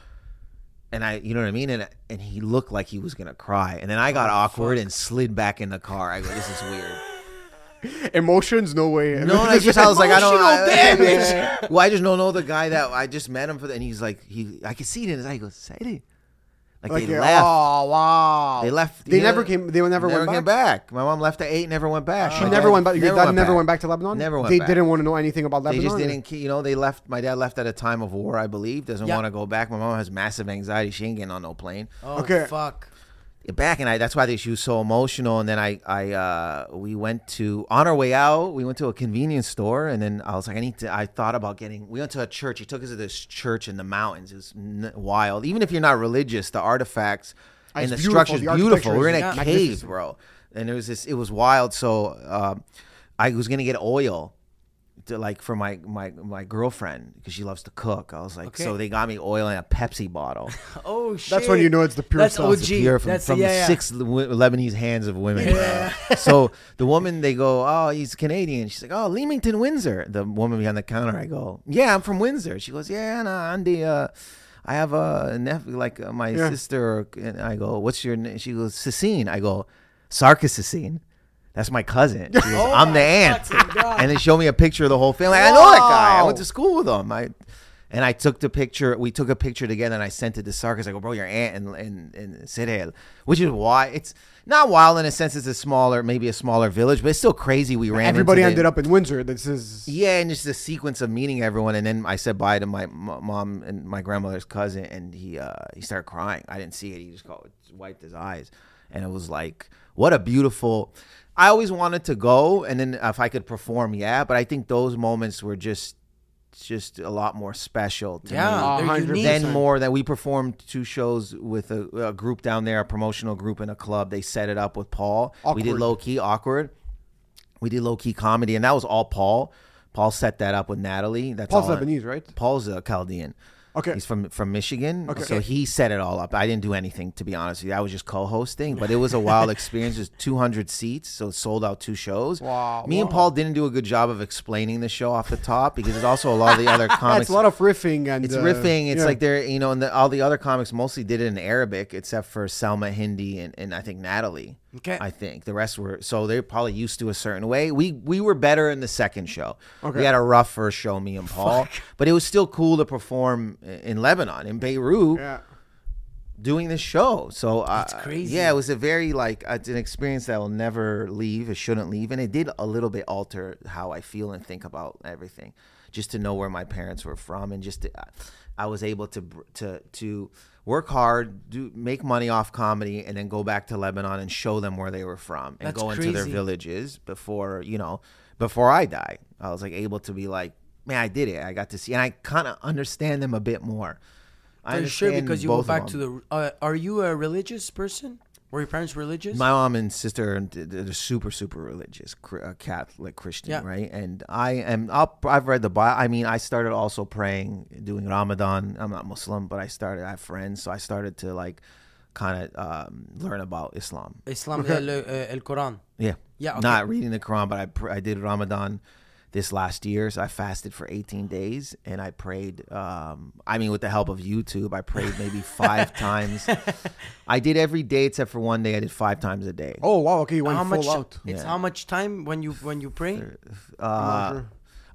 Speaker 3: and I, you know what I mean, and and he looked like he was gonna cry, and then I got oh, awkward and slid back in the car. I go, this is weird. (laughs)
Speaker 2: Emotions, no way.
Speaker 3: No, I just I was like, I don't. (laughs) I,
Speaker 4: damage.
Speaker 3: well, I just don't know the guy that I just met him for, the, and he's like, he, I can see it in his eye. He goes, Sadie, Like,
Speaker 2: Like,
Speaker 3: they left.
Speaker 2: Oh wow.
Speaker 3: They left.
Speaker 2: They
Speaker 3: yeah,
Speaker 2: never came. They never,
Speaker 3: never
Speaker 2: went
Speaker 3: came
Speaker 2: back.
Speaker 3: back. My mom left at eight. Never went back.
Speaker 2: She
Speaker 3: My
Speaker 2: never
Speaker 3: dad
Speaker 2: went back. Your dad never went back to Lebanon.
Speaker 3: Never went
Speaker 2: They
Speaker 3: back.
Speaker 2: didn't want to know anything about Lebanon.
Speaker 3: They
Speaker 2: just
Speaker 3: didn't. You know, they left. My dad left at a time of war, I believe. Doesn't
Speaker 4: Yeah.
Speaker 3: want to go back. My mom has massive anxiety. She ain't getting on no plane.
Speaker 4: Oh,
Speaker 2: Okay.
Speaker 4: fuck.
Speaker 3: Back and I that's why they, she was so emotional and then I I uh we went to on our way out we went to a convenience store and then I was like I need to I thought about getting we went to a church he took us to this church in the mountains it was n- wild even if you're not religious the artifacts
Speaker 2: Ah,
Speaker 3: and
Speaker 2: it's
Speaker 3: the
Speaker 2: beautiful.
Speaker 3: structure's
Speaker 2: The
Speaker 3: beautiful we're in a
Speaker 2: yeah.
Speaker 3: cave bro and it was this it was wild so um I was gonna get oil like for my my my girlfriend because she loves to cook I was like
Speaker 4: Okay.
Speaker 3: so they got me oil in a Pepsi bottle (laughs)
Speaker 4: Oh shit.
Speaker 2: That's when you know it's the pure
Speaker 4: That's
Speaker 2: stuff.
Speaker 4: OG.
Speaker 2: It's
Speaker 3: pure from,
Speaker 4: That's
Speaker 3: from
Speaker 4: yeah,
Speaker 3: the
Speaker 4: yeah.
Speaker 3: six Lebanese hands of women. bro. (laughs) so the woman, they go, "Oh, he's Canadian." She's like, "Oh, Leamington, Windsor." The woman behind the counter, I go, "Yeah, I'm from Windsor." She goes, "Yeah, no, Andy, uh, I have a nephew, like uh, my
Speaker 2: Yeah.
Speaker 3: sister." And I go, "What's your name?" She goes, "Cecine." I go, "Sarkis That's my cousin. Goes, (laughs)
Speaker 4: Oh
Speaker 3: I'm the aunt. And they show me a picture of the whole family. I know that guy. I went to school with him. I and I took the picture. We took a picture together, and I sent it to Sarkis. I go, bro, your aunt and and and Sirel, which is why it's not wild in a sense. It's a smaller, maybe a smaller village, but it's still crazy. We ran.
Speaker 2: Everybody ended
Speaker 3: the,
Speaker 2: up in Windsor. This is
Speaker 3: Yeah, and just the sequence of meeting everyone, and then I said bye to my m- mom and my grandmother's cousin, and he uh, he started crying. I didn't see it. He just go, wiped his eyes, and it was like, what a beautiful. I always wanted to go, and then if I could perform, yeah. But I think those moments were just just a lot more special to me
Speaker 4: Yeah, they're
Speaker 2: 100%.
Speaker 3: then more that we performed two shows with a, a group down there, a promotional group in a club. They set it up with Paul. We did low key awkward. We did low key comedy, and that was all Paul. Paul set that up with Natalie. That's
Speaker 2: Paul's
Speaker 3: all
Speaker 2: Lebanese, right?
Speaker 3: Paul's a Chaldean.
Speaker 2: Okay.
Speaker 3: He's from from Michigan.
Speaker 2: Okay.
Speaker 3: So he set it all up. I didn't do anything to be honest with you. I was just co-hosting, but it was a (laughs) wild experience. There's 200 seats, so it sold out two shows.
Speaker 2: Wow,
Speaker 3: Me and. Paul didn't do a good job of explaining the show off the top because there's also a lot of the other (laughs) comics.
Speaker 2: it's a lot of riffing and
Speaker 3: It's
Speaker 2: uh,
Speaker 3: riffing. It's
Speaker 2: yeah.
Speaker 3: like they're you know, and the, all the other comics mostly did it in Arabic, except for Salma Hindy and, and I think Natalie.
Speaker 4: Okay.
Speaker 3: I think the rest were so they're probably used to a certain way. We we were better in the second show.
Speaker 2: Okay.
Speaker 3: We had a rough first show, me and Paul, but it was still cool to perform in Lebanon, in Beirut,
Speaker 2: yeah.
Speaker 3: doing this show. So uh,
Speaker 4: crazy.
Speaker 3: Yeah, it was a very like uh, it's an experience that will never leave. It shouldn't leave, and it did a little bit alter how I feel and think about everything. Just to know where my parents were from, and just to, I was able to to to work hard, do make money off comedy, and then go back to Lebanon and show them where they were from, and
Speaker 4: That's
Speaker 3: go into their villages before you know before I die. I was like able to be like, man, I did it. I got to see, and I kind of understand them a bit more. I
Speaker 4: For sure, because you go back to the. Uh, are you a religious person? Were your parents religious?
Speaker 3: My mom and sister are they're super super religious, uh, Catholic Christian,
Speaker 4: Yeah.
Speaker 3: right? And I am. I'll, I've read the Bible. I mean, I started also praying, doing Ramadan. I'm not Muslim, but I started. I have friends, so I started to like kind of um, learn about Islam.
Speaker 4: Islam, (laughs) el, el Quran.
Speaker 3: Yeah,
Speaker 4: Yeah, okay.
Speaker 3: Not reading the Quran, but I pr- I did Ramadan this last year. So I fasted for 18 days and I prayed. Um, I mean, with the help of YouTube, I prayed maybe five (laughs) times. I did every day except for one day. I did five times a day.
Speaker 2: Oh wow, okay, you went
Speaker 4: How
Speaker 2: full
Speaker 4: much?
Speaker 2: out.
Speaker 4: It's
Speaker 3: Yeah.
Speaker 4: how much time when you when you pray?
Speaker 3: Uh,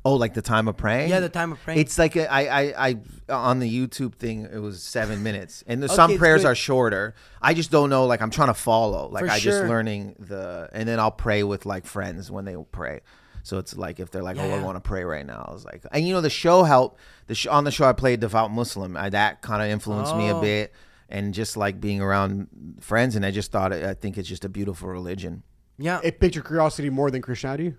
Speaker 3: oh, like the time of praying?
Speaker 4: Yeah, the time of praying.
Speaker 3: It's like a, I, I, I on the YouTube thing. It was seven (laughs) minutes, and there's some prayers
Speaker 4: good.
Speaker 3: are shorter. I just don't know. Like I'm trying to follow. Like
Speaker 4: For
Speaker 3: I just learning the, and then I'll pray with like friends when they pray. So it's like if they're like, oh, I want to pray right now. I was like, and you know, the show helped. The sh- on the show, I played devout Muslim. I, that kind of influenced me a
Speaker 4: Oh.
Speaker 3: bit, and just like being around friends. And I just thought, I think it's just a beautiful religion.
Speaker 4: yeah.
Speaker 2: It piqued your curiosity more than Christianity.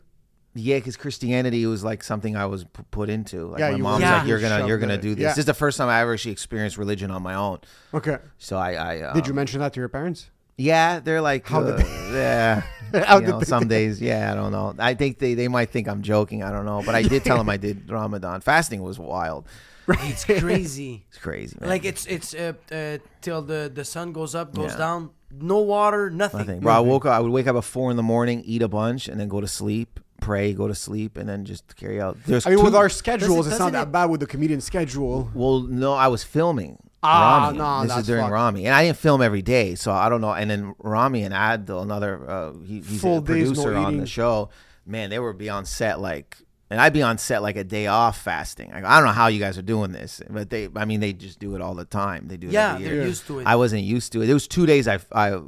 Speaker 3: Yeah, because Christianity was like something I was p- put into. Like
Speaker 2: Yeah,
Speaker 3: my mom's
Speaker 2: were
Speaker 3: like, "You're gonna, you're gonna
Speaker 2: it.
Speaker 3: do this."
Speaker 2: Yeah.
Speaker 3: This is the first time I ever actually experienced religion on my own.
Speaker 2: Okay.
Speaker 3: So I, I uh,
Speaker 2: Did you mention that to your parents?
Speaker 3: Yeah, they're like,
Speaker 2: How did
Speaker 3: uh, yeah. (laughs) (laughs) (laughs)
Speaker 2: How
Speaker 3: you know, some days, yeah, I don't know. I think they, they might think I'm joking. I don't know, but I did tell them I did (laughs) Ramadan. Fasting was wild.
Speaker 4: It's crazy. (laughs)
Speaker 3: It's crazy, man.
Speaker 4: like it's it's uh, uh, till the the sun goes up, goes
Speaker 3: Yeah.
Speaker 4: down. No water, nothing.
Speaker 3: Nothing. Bro, I woke up. I would wake up at four in the morning, eat a bunch, and then go to sleep, pray, go to sleep, and then just carry out. There's
Speaker 2: I mean,
Speaker 3: two-
Speaker 2: with our schedules,
Speaker 4: Doesn't-
Speaker 2: it's not
Speaker 4: doesn't
Speaker 2: that
Speaker 4: it-
Speaker 2: bad with the comedian schedule.
Speaker 3: Well, no, I was filming.
Speaker 2: Ah,
Speaker 3: Ramy.
Speaker 2: no,
Speaker 3: this
Speaker 2: that's
Speaker 3: is during
Speaker 2: fucked.
Speaker 3: Ramy, and I didn't film every day, so I don't know. And then Ramy and Adil, another, uh, he, he's
Speaker 2: Full
Speaker 3: a
Speaker 2: days, no
Speaker 3: producer on the show. Man, they were beyond set like, and I'd be on set like a day off fasting. I, go, I don't know how you guys are doing this, but they, I mean, they just do it all the time. They do it
Speaker 1: Yeah,
Speaker 3: every
Speaker 1: they're
Speaker 3: year.
Speaker 1: used to it.
Speaker 3: I wasn't used to it. It was two days. I, I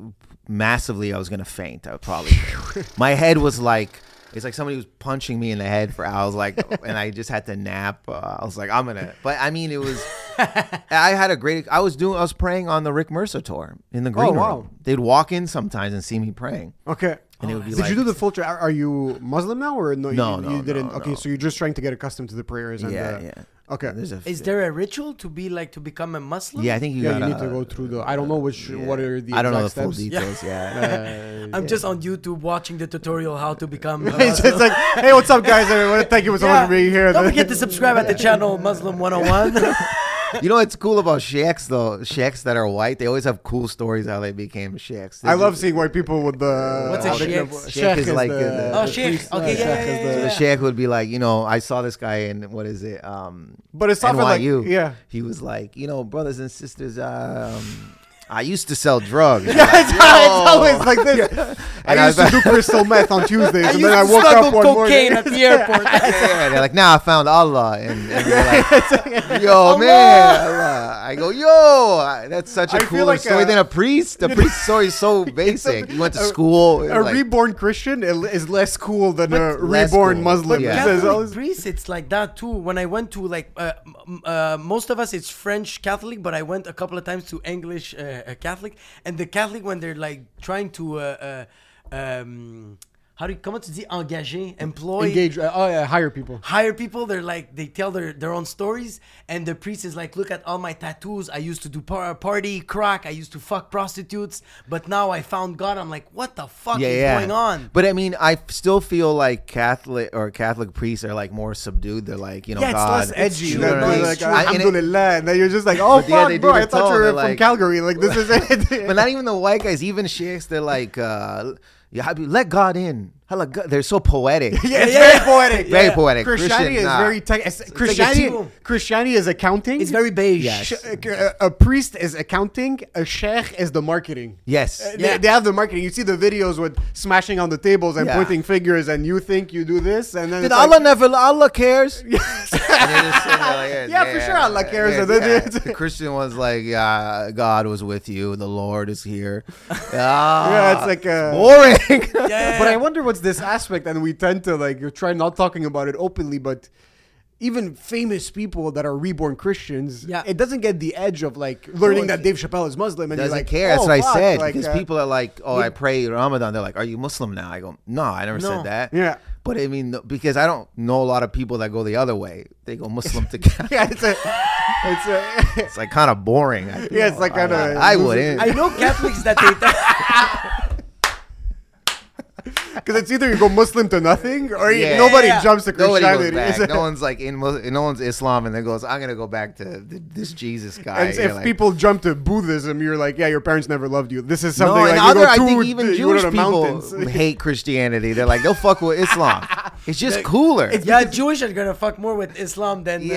Speaker 3: massively, I was gonna faint. I would probably, (laughs) my head was like. It's like somebody was punching me in the head for hours, like, (laughs) and I just had to nap. Uh, I was like, I'm gonna. But I mean, it was. (laughs) I had a great. I was doing. I was praying on the Rick Mercer tour in the green
Speaker 2: Oh, wow.
Speaker 3: room. They'd walk in sometimes and see me praying,
Speaker 2: Okay.
Speaker 3: and it would be
Speaker 2: Did
Speaker 3: like,
Speaker 2: you do the full? Tra- are, are you Muslim now or no?
Speaker 3: No,
Speaker 2: you,
Speaker 3: no,
Speaker 2: you didn't.
Speaker 3: no,
Speaker 2: okay,
Speaker 3: no.
Speaker 2: so you're just trying to get accustomed to the prayers. And
Speaker 3: yeah,
Speaker 2: the,
Speaker 3: yeah.
Speaker 2: Okay.
Speaker 3: There's a.
Speaker 1: Is there a ritual to be like to become a Muslim?
Speaker 3: Yeah, I think you
Speaker 2: yeah,
Speaker 3: gotta.
Speaker 2: you need to go through the. I don't know which. What are the?
Speaker 3: I don't know the
Speaker 2: exact
Speaker 3: full
Speaker 2: steps.
Speaker 3: details. Yeah.
Speaker 2: Uh, (laughs) (laughs)
Speaker 1: I'm just on YouTube watching the tutorial how to become. A (laughs)
Speaker 2: it's,
Speaker 1: Muslim.
Speaker 2: it's like, hey, what's up, guys? I want to thank you so much for being here.
Speaker 1: Don't forget to subscribe at the channel Muslim 101.
Speaker 3: You know what's cool about sheikhs though? Sheikhs that are white, they always have cool stories how they became sheikhs.
Speaker 2: I love seeing white people with the.
Speaker 1: What's a
Speaker 2: how they-
Speaker 1: sheikh?
Speaker 2: Sheikh
Speaker 3: Sheikh is
Speaker 2: is
Speaker 3: like
Speaker 2: the,
Speaker 3: the-
Speaker 1: Oh,
Speaker 2: the
Speaker 1: sheikh. Okay, yeah, yeah, yeah,
Speaker 2: the-
Speaker 3: the sheikh would be like, you know, I saw this guy in what is it? Um,
Speaker 2: But it's often like,
Speaker 3: NYU.
Speaker 2: yeah.
Speaker 3: He was like, you know, brothers and sisters, um, I used to sell drugs. (laughs)
Speaker 2: Yeah, it's, it's always like this.
Speaker 3: And (laughs)
Speaker 2: I used
Speaker 3: I-
Speaker 2: to do crystal meth on (laughs) Tuesdays,
Speaker 1: I
Speaker 2: and then I woke up one
Speaker 1: cocaine
Speaker 2: morning.
Speaker 1: at the airport.
Speaker 3: yeah, they're like, now I found Allah, and, and they're like, yo, man, Allah. I go, yo, that's such a
Speaker 2: I feel
Speaker 3: cooler
Speaker 2: like
Speaker 3: story
Speaker 2: a-
Speaker 3: than a priest. The priest story is so basic. You went to school.
Speaker 2: A
Speaker 3: like-
Speaker 2: reborn Christian is less cool than a reborn
Speaker 3: cool.
Speaker 2: Muslim.
Speaker 3: Yeah.
Speaker 2: It
Speaker 1: Catholic
Speaker 2: always-
Speaker 1: priests, it's like that too. When I went to like uh, uh, most of us, it's French Catholic, but I went a couple of times to English uh, uh, Catholic, and the Catholic when they're like trying to. Uh, uh, um, how do you, comment tu dis engager, employ,
Speaker 2: engage, uh, oh, yeah, hire people.
Speaker 1: hire people. They're like they tell their their own stories, and the priest is like, look at all my tattoos. I used to do par- party crack. I used to fuck prostitutes, but now I found God. I'm like, what the fuck
Speaker 3: yeah,
Speaker 1: is
Speaker 3: yeah.
Speaker 1: going on?
Speaker 3: But I mean, I still feel like Catholic or Catholic priests are like more subdued. They're like, you know,
Speaker 1: Yeah, it's
Speaker 3: God.
Speaker 1: less edgy.
Speaker 3: you know what I
Speaker 2: they're
Speaker 3: mean?
Speaker 2: like,
Speaker 3: I- and
Speaker 2: and then you're just like, oh
Speaker 3: But yeah,
Speaker 2: fuck,
Speaker 3: they
Speaker 2: bro, I thought you were
Speaker 3: they're
Speaker 2: from
Speaker 3: like-
Speaker 2: Calgary. Like this is it. (laughs)
Speaker 3: but not even the white guys, even sheikhs, they're like, uh, yeah, Habibi, let God in. Hala God- They're so poetic. (laughs)
Speaker 2: Yeah, it's
Speaker 1: Yeah,
Speaker 2: very
Speaker 1: yeah.
Speaker 2: poetic.
Speaker 3: Very
Speaker 2: yeah.
Speaker 3: poetic.
Speaker 2: Christianity
Speaker 3: Christian,
Speaker 2: is
Speaker 3: nah.
Speaker 2: very tech. it's- Christianity.
Speaker 1: team.
Speaker 2: Christianity is accounting.
Speaker 1: It's very beige.
Speaker 3: Yes.
Speaker 2: Sh- a, a priest is accounting. A sheikh is the marketing.
Speaker 3: Yes.
Speaker 2: Uh,
Speaker 1: Yeah.
Speaker 2: They, they have the marketing. You see the videos with smashing on the tables and
Speaker 3: Yeah.
Speaker 2: pointing fingers, and you think you do this, and then
Speaker 3: Did
Speaker 2: it's
Speaker 3: Allah
Speaker 2: like,
Speaker 3: never? Allah cares. (laughs) (laughs) And they're just sitting there like,
Speaker 2: Yeah, for sure Allah cares. And then it's-
Speaker 3: the Christian one's like, yeah, God was with you. The Lord is here. Ah,
Speaker 2: Yeah, it's like uh,
Speaker 3: boring.
Speaker 2: But I wonder what's this aspect, and we tend to like try not talking about it openly, but even famous people that are reborn Christians,
Speaker 1: Yeah.
Speaker 2: it doesn't get the edge of like learning
Speaker 3: No,
Speaker 2: that Dave Chappelle is Muslim, and
Speaker 3: doesn't
Speaker 2: you're like,
Speaker 3: care. That's
Speaker 2: oh,
Speaker 3: what
Speaker 2: fuck,
Speaker 3: I said.
Speaker 2: like,
Speaker 3: because
Speaker 2: uh,
Speaker 3: people are like, "Oh, I pray Ramadan." They're like, "Are you Muslim now?" I go, "No, I never
Speaker 1: No.
Speaker 3: said that."
Speaker 2: Yeah.
Speaker 3: But I mean, because I don't know a lot of people that go the other way. They go Muslim (laughs) to Catholic.
Speaker 2: yeah, it's a, it's a,
Speaker 3: It's like kind of boring. I
Speaker 2: yeah, it's like kind of.
Speaker 3: I wouldn't.
Speaker 1: I know Catholics that they. (laughs) (laughs)
Speaker 2: because it's either you go Muslim to nothing, or you- nobody
Speaker 1: Yeah.
Speaker 2: jumps to Christianity.
Speaker 3: goes
Speaker 2: It's
Speaker 3: back. No (laughs) one's like in no one's Islam and then goes, I'm gonna go back to this Jesus guy.
Speaker 2: and if
Speaker 3: like,
Speaker 2: people jump to Buddhism, you're like, yeah, your parents never loved you. This is
Speaker 3: no,
Speaker 2: something
Speaker 3: and
Speaker 2: like you
Speaker 3: other,
Speaker 2: go
Speaker 3: I think even
Speaker 2: you go to
Speaker 3: Jewish people
Speaker 2: mountains.
Speaker 3: hate Christianity. They're like, they'll fuck with Islam. (laughs) It's just cooler.
Speaker 1: yeah, Jewish are gonna fuck more with Islam than uh,
Speaker 3: Yeah.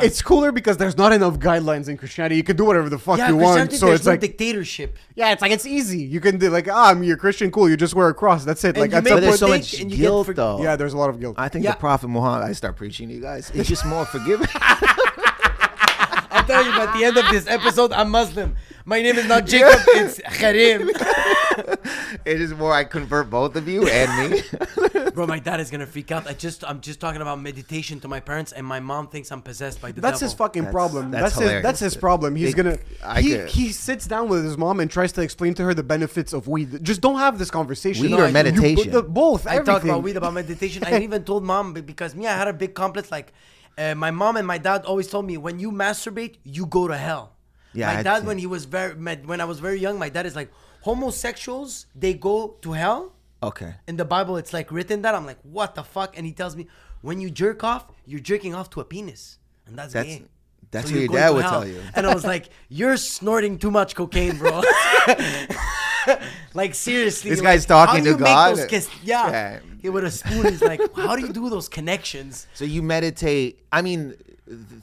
Speaker 1: yeah.
Speaker 2: It's cooler because there's not enough guidelines in Christianity. You can do whatever the fuck
Speaker 1: yeah,
Speaker 2: you want.
Speaker 1: Christianity,
Speaker 2: So it's
Speaker 1: no
Speaker 2: like,
Speaker 1: dictatorship.
Speaker 2: yeah, it's like it's easy. You can do like, ah, I'm you're Christian, cool. You just wear a cross. That's it.
Speaker 1: And
Speaker 2: like
Speaker 1: you
Speaker 2: at
Speaker 3: but there's so much
Speaker 1: and
Speaker 3: guilt
Speaker 1: for-
Speaker 3: though.
Speaker 2: yeah, there's a lot of guilt.
Speaker 3: I think
Speaker 1: Yeah.
Speaker 3: the Prophet Muhammad. I start preaching to you guys. It's just more forgiving. (laughs)
Speaker 1: I'll tell you by the end of this episode, I'm Muslim. My name is not Jacob, (laughs) it's Karim. (laughs)
Speaker 3: it's more. I convert both of you and me. (laughs)
Speaker 1: Bro, my dad is gonna freak out. I just I'm just talking about meditation to my parents, and my mom thinks I'm possessed by the
Speaker 2: That's
Speaker 1: devil.
Speaker 2: his fucking
Speaker 3: That's-
Speaker 2: problem.
Speaker 3: that's
Speaker 2: That's, his, that's his problem. He's
Speaker 3: It-
Speaker 2: gonna
Speaker 3: I
Speaker 2: he,
Speaker 3: could-
Speaker 2: he sits down with his mom and tries to explain to her the benefits of weed. Just don't have this conversation.
Speaker 3: Weed
Speaker 2: No,
Speaker 3: or
Speaker 2: I-
Speaker 3: meditation?
Speaker 2: the- both.
Speaker 1: I talk about weed, about meditation. I even told mom because me, I had a big complex. Like, uh, my mom and my dad always told me, when you masturbate, you go to hell.
Speaker 3: Yeah,
Speaker 1: my dad, when he was very, when I was very young, my dad is like, homosexuals they go to hell.
Speaker 3: okay.
Speaker 1: In the Bible, it's like written that. I'm like, what the fuck? And he tells me, when you jerk off, you're jerking off to a penis, and that's,
Speaker 3: That's-
Speaker 1: gay.
Speaker 3: that's
Speaker 1: So
Speaker 3: what your dad would
Speaker 1: hell.
Speaker 3: tell you.
Speaker 1: And I was like, you're snorting too much cocaine, bro. (laughs) (laughs) like seriously,
Speaker 3: This
Speaker 1: like,
Speaker 3: guy's talking
Speaker 1: how do
Speaker 3: to
Speaker 1: you
Speaker 3: God?
Speaker 1: Make those yeah.
Speaker 3: Yeah.
Speaker 1: He with a spoon. He's like, how do you do those connections?
Speaker 3: So you meditate. I mean,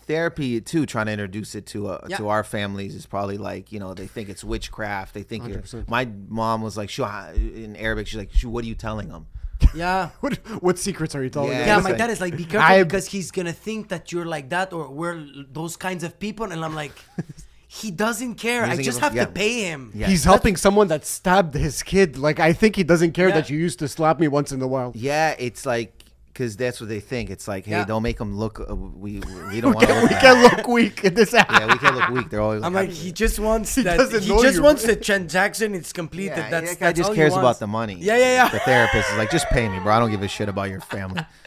Speaker 3: therapy too. Trying to introduce it to uh,
Speaker 1: Yeah.
Speaker 3: to our families is probably like you know they think it's witchcraft. They think you're, my mom was like, In Arabic, she's like, what are you telling them?" (laughs)
Speaker 4: Yeah. (laughs)
Speaker 2: What what secrets are you telling
Speaker 3: Yeah.
Speaker 4: Yeah, my
Speaker 3: like-
Speaker 4: dad is like, be careful
Speaker 2: I-
Speaker 4: because he's gonna think that you're like that or we're those kinds of people, and I'm like, he doesn't care.
Speaker 3: He
Speaker 4: I
Speaker 3: doesn't
Speaker 4: just
Speaker 3: give a-
Speaker 4: have
Speaker 3: yeah.
Speaker 4: to pay him.
Speaker 3: Yeah.
Speaker 2: He's helping someone that stabbed his kid. Like I think he doesn't care
Speaker 4: Yeah.
Speaker 2: that you used to slap me once in a while.
Speaker 3: Yeah, it's like because that's what they think. It's like, hey,
Speaker 4: Yeah.
Speaker 3: don't make them look. Uh, we we don't want to
Speaker 2: can,
Speaker 3: look.
Speaker 2: we can look weak in this.
Speaker 3: Yeah, we can't look weak. They're always. (laughs)
Speaker 4: I'm like, he just wants
Speaker 2: He
Speaker 4: that.
Speaker 2: doesn't
Speaker 4: He
Speaker 2: know
Speaker 4: just
Speaker 2: you.
Speaker 4: wants the (laughs) transaction. It's completed.
Speaker 3: Yeah,
Speaker 4: that's
Speaker 3: that guy
Speaker 4: that's
Speaker 3: just
Speaker 4: all he
Speaker 3: cares
Speaker 4: wants.
Speaker 3: about the money.
Speaker 4: Yeah, yeah, yeah.
Speaker 3: The therapist is like, just pay me, bro. I don't give a shit about your family. (laughs)